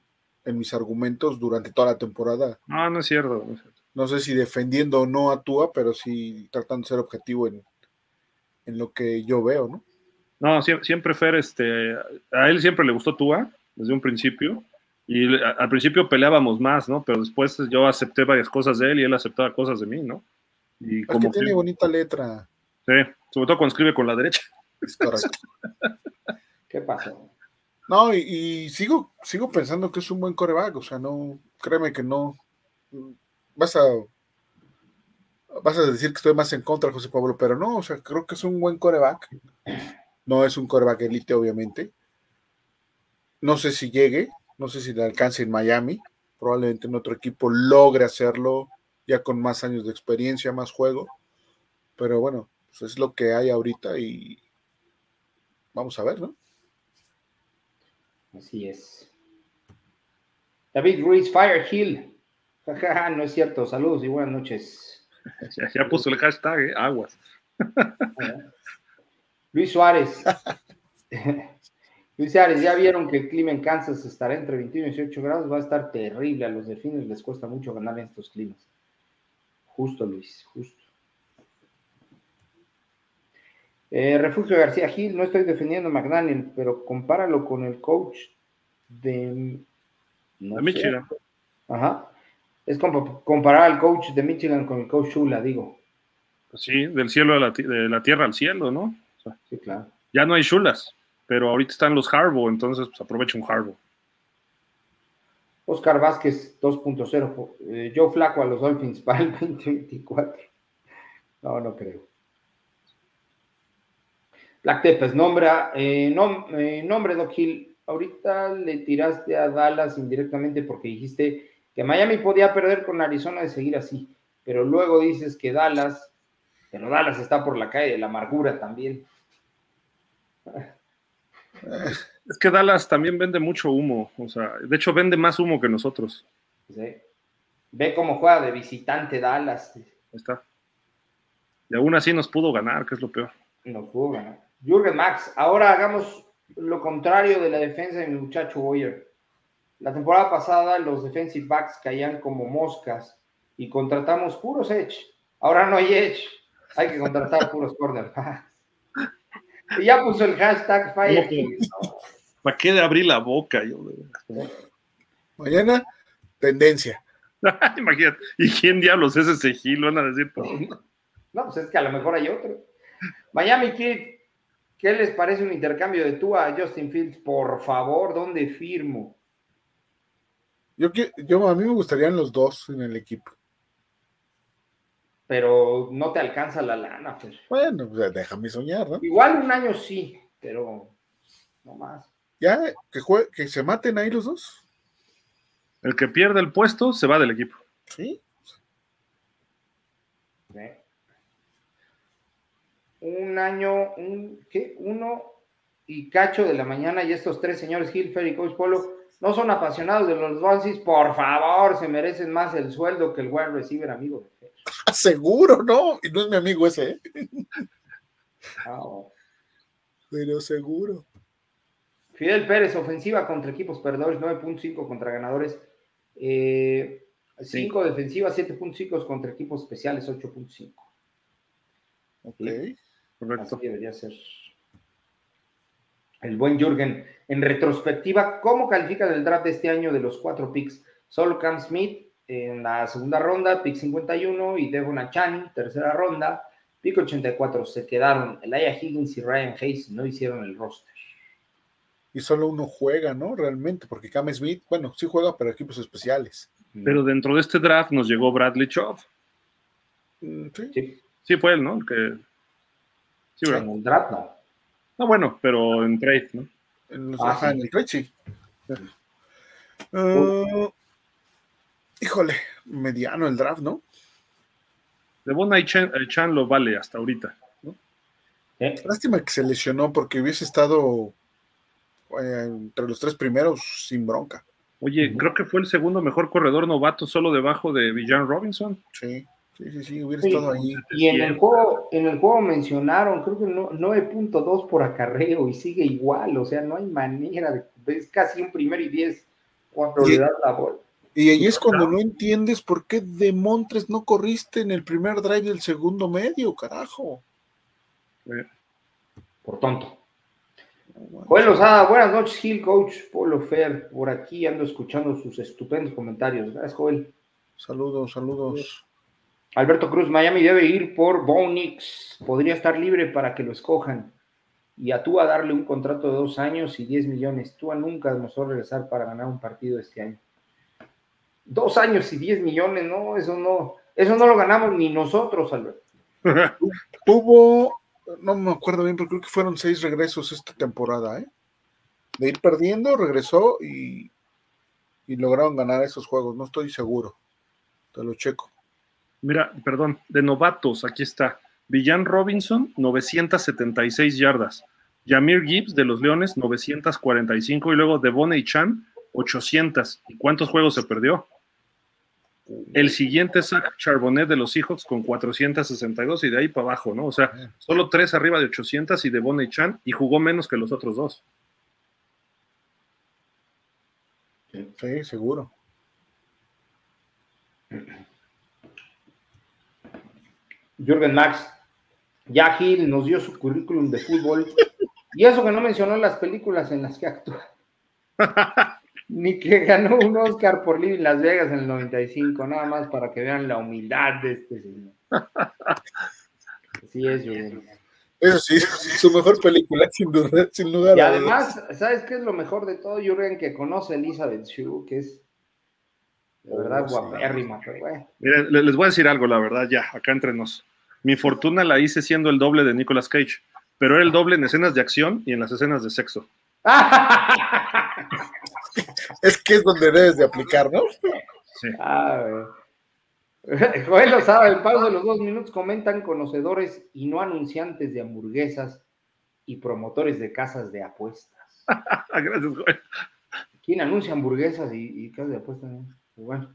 en, mis argumentos durante toda la temporada. No, no es cierto. No es cierto no sé si defendiendo o no a Tua, pero sí tratando de ser objetivo en, lo que yo veo, ¿no? No, siempre, Fer, este, a él siempre le gustó Tua desde un principio. Y al principio peleábamos más, ¿no? Pero después yo acepté varias cosas de él y él aceptaba cosas de mí, ¿no? Y como que tiene bonita letra. Sí, sobre todo cuando escribe con la derecha. Es correcto. [LAUGHS] ¿Qué pasó? No, y, y, sigo, sigo pensando que es un buen coreback, o sea, no, créeme que no, vas a vas a decir que estoy más en contra, José Pablo, pero no, o sea, creo que es un buen coreback. No es un coreback elite, obviamente. No sé si llegue, no sé si le alcance en Miami. Probablemente en otro equipo logre hacerlo ya con más años de experiencia, más juego. Pero bueno, pues es lo que hay ahorita y vamos a ver, ¿no? Así es. David Ruiz, Firehill. [LAUGHS] no es cierto. Saludos y buenas noches. Ya, puso el hashtag, ¿eh? aguas. [LAUGHS] Luis Suárez. [LAUGHS] Luis Suárez, ya vieron que el clima en Kansas estará entre 21 y 18 grados. Va a estar terrible. A los delfines les cuesta mucho ganar en estos climas. Justo, Luis, justo. Eh, Refugio García Gil, no estoy defendiendo a McDaniel, pero compáralo con el coach de, Michigan. Ajá. Es como comparar al coach de Michigan con el coach Shula, digo. Pues sí, del cielo a la, de la tierra al cielo, ¿no? sí, claro. Ya no hay Shulas, pero ahorita están los Harbo, entonces pues aprovecha un Harbo. Oscar Vázquez 2.0. Eh, yo flaco a los Dolphins para el [LAUGHS] 2024. No, no creo. Black Tepes, nombra, eh, eh, nombre Doc Hill. Ahorita le tiraste a Dallas indirectamente porque dijiste que Miami podía perder con Arizona de seguir así, pero luego dices que Dallas, pero Dallas está por la calle de la amargura también. Es que Dallas también vende mucho humo, o sea, de hecho vende más humo que nosotros. Ve cómo juega de visitante Dallas. está. Y aún así nos pudo ganar, que es lo peor. No pudo ganar. Jürgen Max, ahora hagamos lo contrario de la defensa de mi muchacho Boyer. La temporada pasada los defensive backs caían como moscas y contratamos puros edge. Ahora no hay edge, hay que contratar puros cornerbacks. [LAUGHS] Y ya puso el hashtag Fire. ¿Para qué de abrir la boca? Yo, Mañana, tendencia. [LAUGHS] Imagínate. ¿Y quién diablos es ese Gil? Van a decir todo. No, pues es que a lo mejor hay otro. Miami Kid, ¿qué les parece un intercambio de tú a Justin Fields? Por favor, ¿dónde firmo? Yo, yo a mí me gustarían los dos en el equipo. Pero no te alcanza la lana, Fer. Bueno, pues déjame soñar, ¿no? Igual un año sí, pero no más. Ya, que, que se maten ahí los dos. El que pierde el puesto se va del equipo. Sí. Un año, un, ¿qué? Uno y cacho de la mañana y estos tres señores, Gil, Fer y Coach Polo, no son apasionados de los Dolphins, por favor, se merecen más el sueldo que el wide receiver amigo [LAUGHS] Seguro, ¿no? Y no es mi amigo ese, ¿eh? Pero seguro. Fidel Pérez, ofensiva contra equipos perdedores, 9.5 contra ganadores. 5 eh, defensivas, 7.5 contra equipos especiales, 8.5. Ok, correcto. Así debería ser el buen Jürgen. En retrospectiva, ¿cómo califican el draft de este año de los cuatro picks? Solo Cam Smith en la segunda ronda, pick 51, y Devon Achani, tercera ronda, pick 84. Se quedaron Elijah Higgins y Ryan Hayes, no hicieron el roster. Y solo uno juega, ¿no? Realmente, porque Cam Smith, bueno, sí juega para equipos especiales. Pero dentro de este draft nos llegó Bradley Chow. Mm, sí. sí. fue él, ¿no? que... Sí, en el draft no. No, bueno, pero en trade, ¿no? En, ah, el trade sí. Uh, híjole, mediano el draft, ¿no? De Bona y Chan, lo vale hasta ahorita. ¿no? Lástima que se lesionó porque hubiese estado eh, entre los tres primeros sin bronca. Oye, creo que fue el segundo mejor corredor novato solo debajo de Villan Robinson. Sí. Sí, sí, sí, hubiera estado ahí. Y en el juego, en el juego mencionaron, creo que 9.2 por acarreo y sigue igual, o sea, no hay manera de, es casi un primer y 10 cuando le das la bola. Y ahí es cuando no entiendes por qué de Montres no corriste en el primer drive del segundo medio, carajo. Por tonto. Bueno, buenas noches, Gil, coach Polo Fer. Por aquí ando escuchando sus estupendos comentarios. Gracias, Joel. Saludos, saludos. Alberto Cruz, Miami debe ir por Bonix. Podría estar libre para que lo escojan. Y a Tua darle un contrato de dos años y 10 millones. Tua nunca demostró regresar para ganar un partido este año. Dos años y 10 millones, no, eso no, eso no lo ganamos ni nosotros, Alberto. [LAUGHS] Tuvo, no me acuerdo bien, pero creo que fueron seis regresos esta temporada, ¿eh? De ir perdiendo, regresó y, y lograron ganar esos juegos. No estoy seguro. Te lo checo. Mira, perdón, de novatos, aquí está. Villan Robinson, 976 yardas. Yamir Gibbs de los Leones, 945. Y luego Devone y Chan, 800. ¿Y cuántos juegos se perdió? El siguiente es Zach Charbonnet de los Seahawks con 462 y de ahí para abajo, ¿no? O sea, solo tres arriba de 800 y de y Chan y jugó menos que los otros dos. Sí, seguro. Jürgen Max, ya Gil nos dio su currículum de fútbol y eso que no mencionó las películas en las que actúa. [LAUGHS] Ni que ganó un Oscar por Living Las Vegas en el 95, nada más para que vean la humildad de este señor. Así es, Jürgen. Eso sí, su mejor película, sin duda, sin lugar Y además, ¿sabes qué es lo mejor de todo, Jürgen? Que conoce a Elizabeth Shue, que es de verdad oh, guapérrima, Miren, les voy a decir algo, la verdad, ya, acá entre nos. Mi fortuna la hice siendo el doble de Nicolas Cage, pero era el doble en escenas de acción y en las escenas de sexo. [LAUGHS] es que es donde debes de aplicar, ¿no? Sí. Ah, Joel lo sabe, el paso de los dos minutos comentan conocedores y no anunciantes de hamburguesas y promotores de casas de apuestas. [LAUGHS] Gracias, Joel. ¿Quién anuncia hamburguesas y, casas de apuestas? Pues bueno.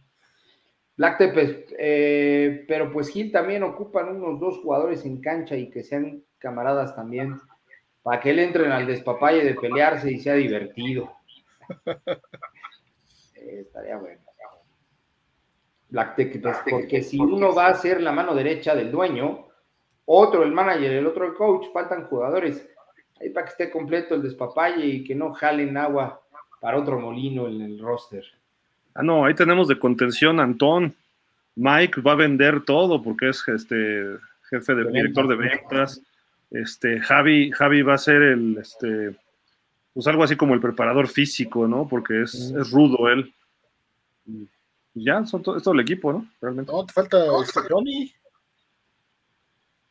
Black Tepes, eh, pero pues Gil también ocupan unos dos jugadores en cancha y que sean camaradas también, para que él entren al despapalle de pelearse y sea divertido. [LAUGHS] Eh, estaría bueno. Black Tepes, porque si uno va a ser la mano derecha del dueño, otro el manager, el otro el coach, faltan jugadores. Ahí para que esté completo el despapalle y que no jalen agua para otro molino en el roster. Ah, no, ahí tenemos de contención a Antón. Mike va a vender todo porque es este jefe de director de ventas. Este, Javi, Javi va a ser el, este, pues algo así como el preparador físico, ¿no? Porque es, mm. es rudo él. Y ya, son todo, es todo el equipo, ¿no? Realmente. No, te falta este, Tony.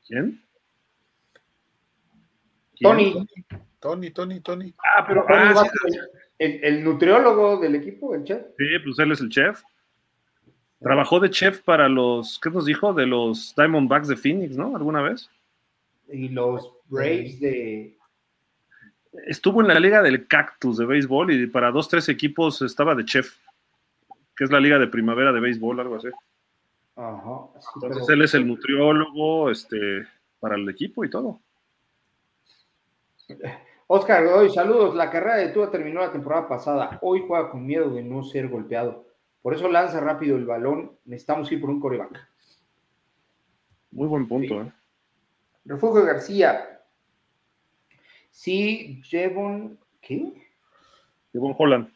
¿Quién? Tony. Tony, Tony, Tony. Ah, pero ah, el, nutriólogo del equipo, el chef. Sí, pues él es el chef. Trabajó de chef para los, ¿qué nos dijo? De los Diamondbacks de Phoenix, ¿no? ¿Alguna vez? Y los Braves de... Estuvo en la liga del cactus de béisbol y para dos, tres equipos estaba de chef, que es la liga de primavera de béisbol, algo así. Ajá. Entonces él es el nutriólogo este, para el equipo y todo. [LAUGHS] Oscar Godoy, saludos. La carrera de Tua terminó la temporada pasada. Hoy juega con miedo de no ser golpeado. Por eso lanza rápido el balón. Necesitamos ir por un coreback. Muy buen punto, ¿eh? Refugio García. Sí, Jevon. ¿Qué? Jevon Holland.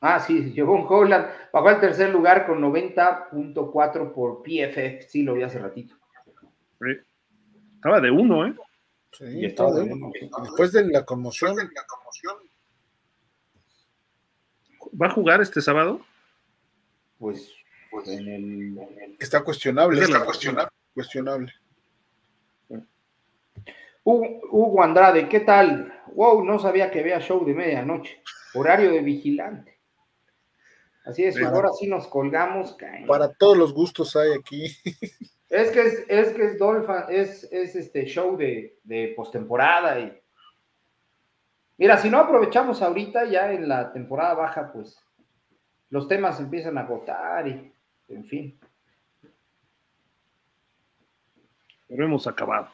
Ah, sí, [LAUGHS] Jevon Holland. Bajó al tercer lugar con 90.4 por PFF. Sí, lo vi hace ratito. Estaba de uno, ¿eh? Después de la conmoción. ¿Va a jugar este sábado? Pues, pues en el. Está cuestionable. Está cuestionable. cuestionable. Hugo, Andrade, ¿qué tal? Wow, no sabía que vea show de medianoche. Horario de vigilante. Así es, ahora sí nos colgamos. Para todos los gustos hay aquí. [LAUGHS] Es que es, es que es Dolphin, es, es este show de, de postemporada y mira, si no aprovechamos ahorita ya en la temporada baja, pues los temas empiezan a agotar y en fin. Pero hemos acabado.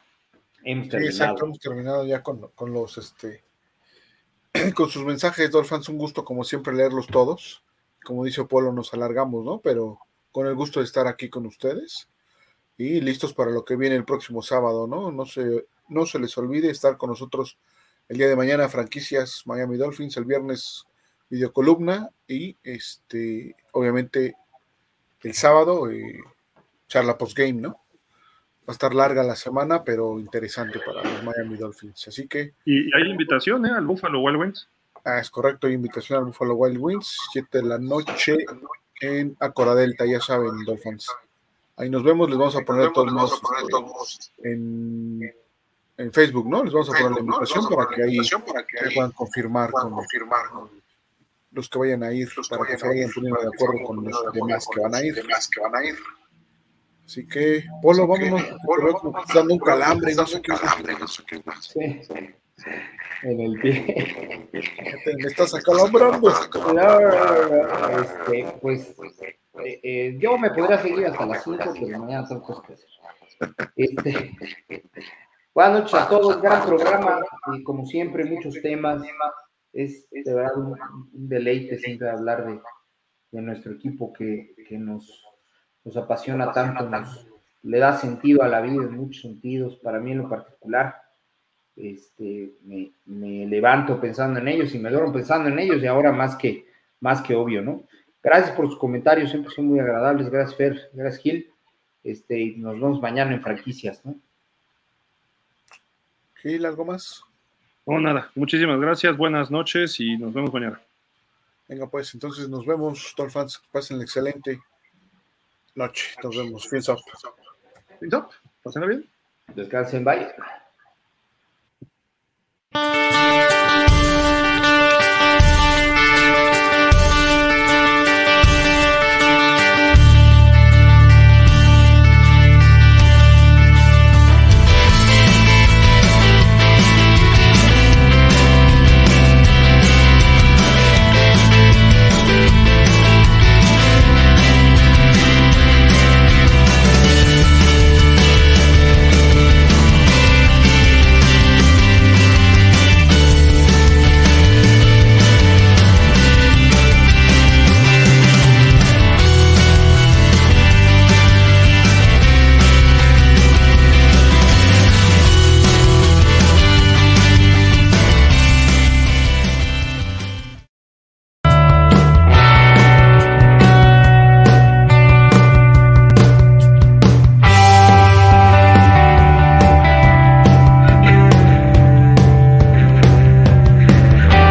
Hemos terminado. hemos terminado ya con, con los este [CLEARS THROAT] con sus mensajes, Dolphins, un gusto como siempre leerlos todos. Como dice Polo, nos alargamos, ¿no? Pero con el gusto de estar aquí con ustedes y listos para lo que viene el próximo sábado, ¿no? No se, no se les olvide estar con nosotros el día de mañana, franquicias Miami Dolphins, el viernes videocolumna y este, obviamente el sábado eh, charla postgame, ¿no? Va a estar larga la semana, pero interesante para los Miami Dolphins. Así que. Y hay invitación, ¿eh? Al Buffalo Wild Wings. Ah, es correcto, hay invitación al Buffalo Wild Wings, 7 de la noche en Acora Delta, ya saben, Dolphins. Ahí nos vemos, les vamos a poner todos este, en, en, Facebook, ¿no? Les vamos a poner la invitación para que ahí puedan confirmar, con, los que vayan a ir, para que se vayan poniendo de acuerdo con los demás que van a ir. Así que, Polo, vámonos, Polo, como dando un calambre, no sé qué. Sí, sí, En el pie. Me estás acalambrando. Este, pues, eh, eh, yo me podría seguir hasta las 5, pero mañana tengo cosas que hacer. Este, [LAUGHS] buenas noches a todos, gran programa y como siempre muchos temas. Es de verdad un, deleite siempre hablar de, de nuestro equipo que, que nos, nos, apasiona tanto, nos le da sentido a la vida en muchos sentidos, para mí en lo particular. Este, me, me levanto pensando en ellos y me duermo pensando en ellos y ahora más que, más que obvio, ¿no? Gracias por sus comentarios, siempre son muy agradables. Gracias, Fer. Gracias, Gil. Este, y nos vemos mañana en franquicias, ¿no? Gil, ¿algo más? No, nada. Muchísimas gracias. Buenas noches y nos vemos mañana. Venga, pues entonces nos vemos, fans. Pasen excelente noche. Nos vemos. Fins up. Fins up. Pasen bien. Descansen. Bye.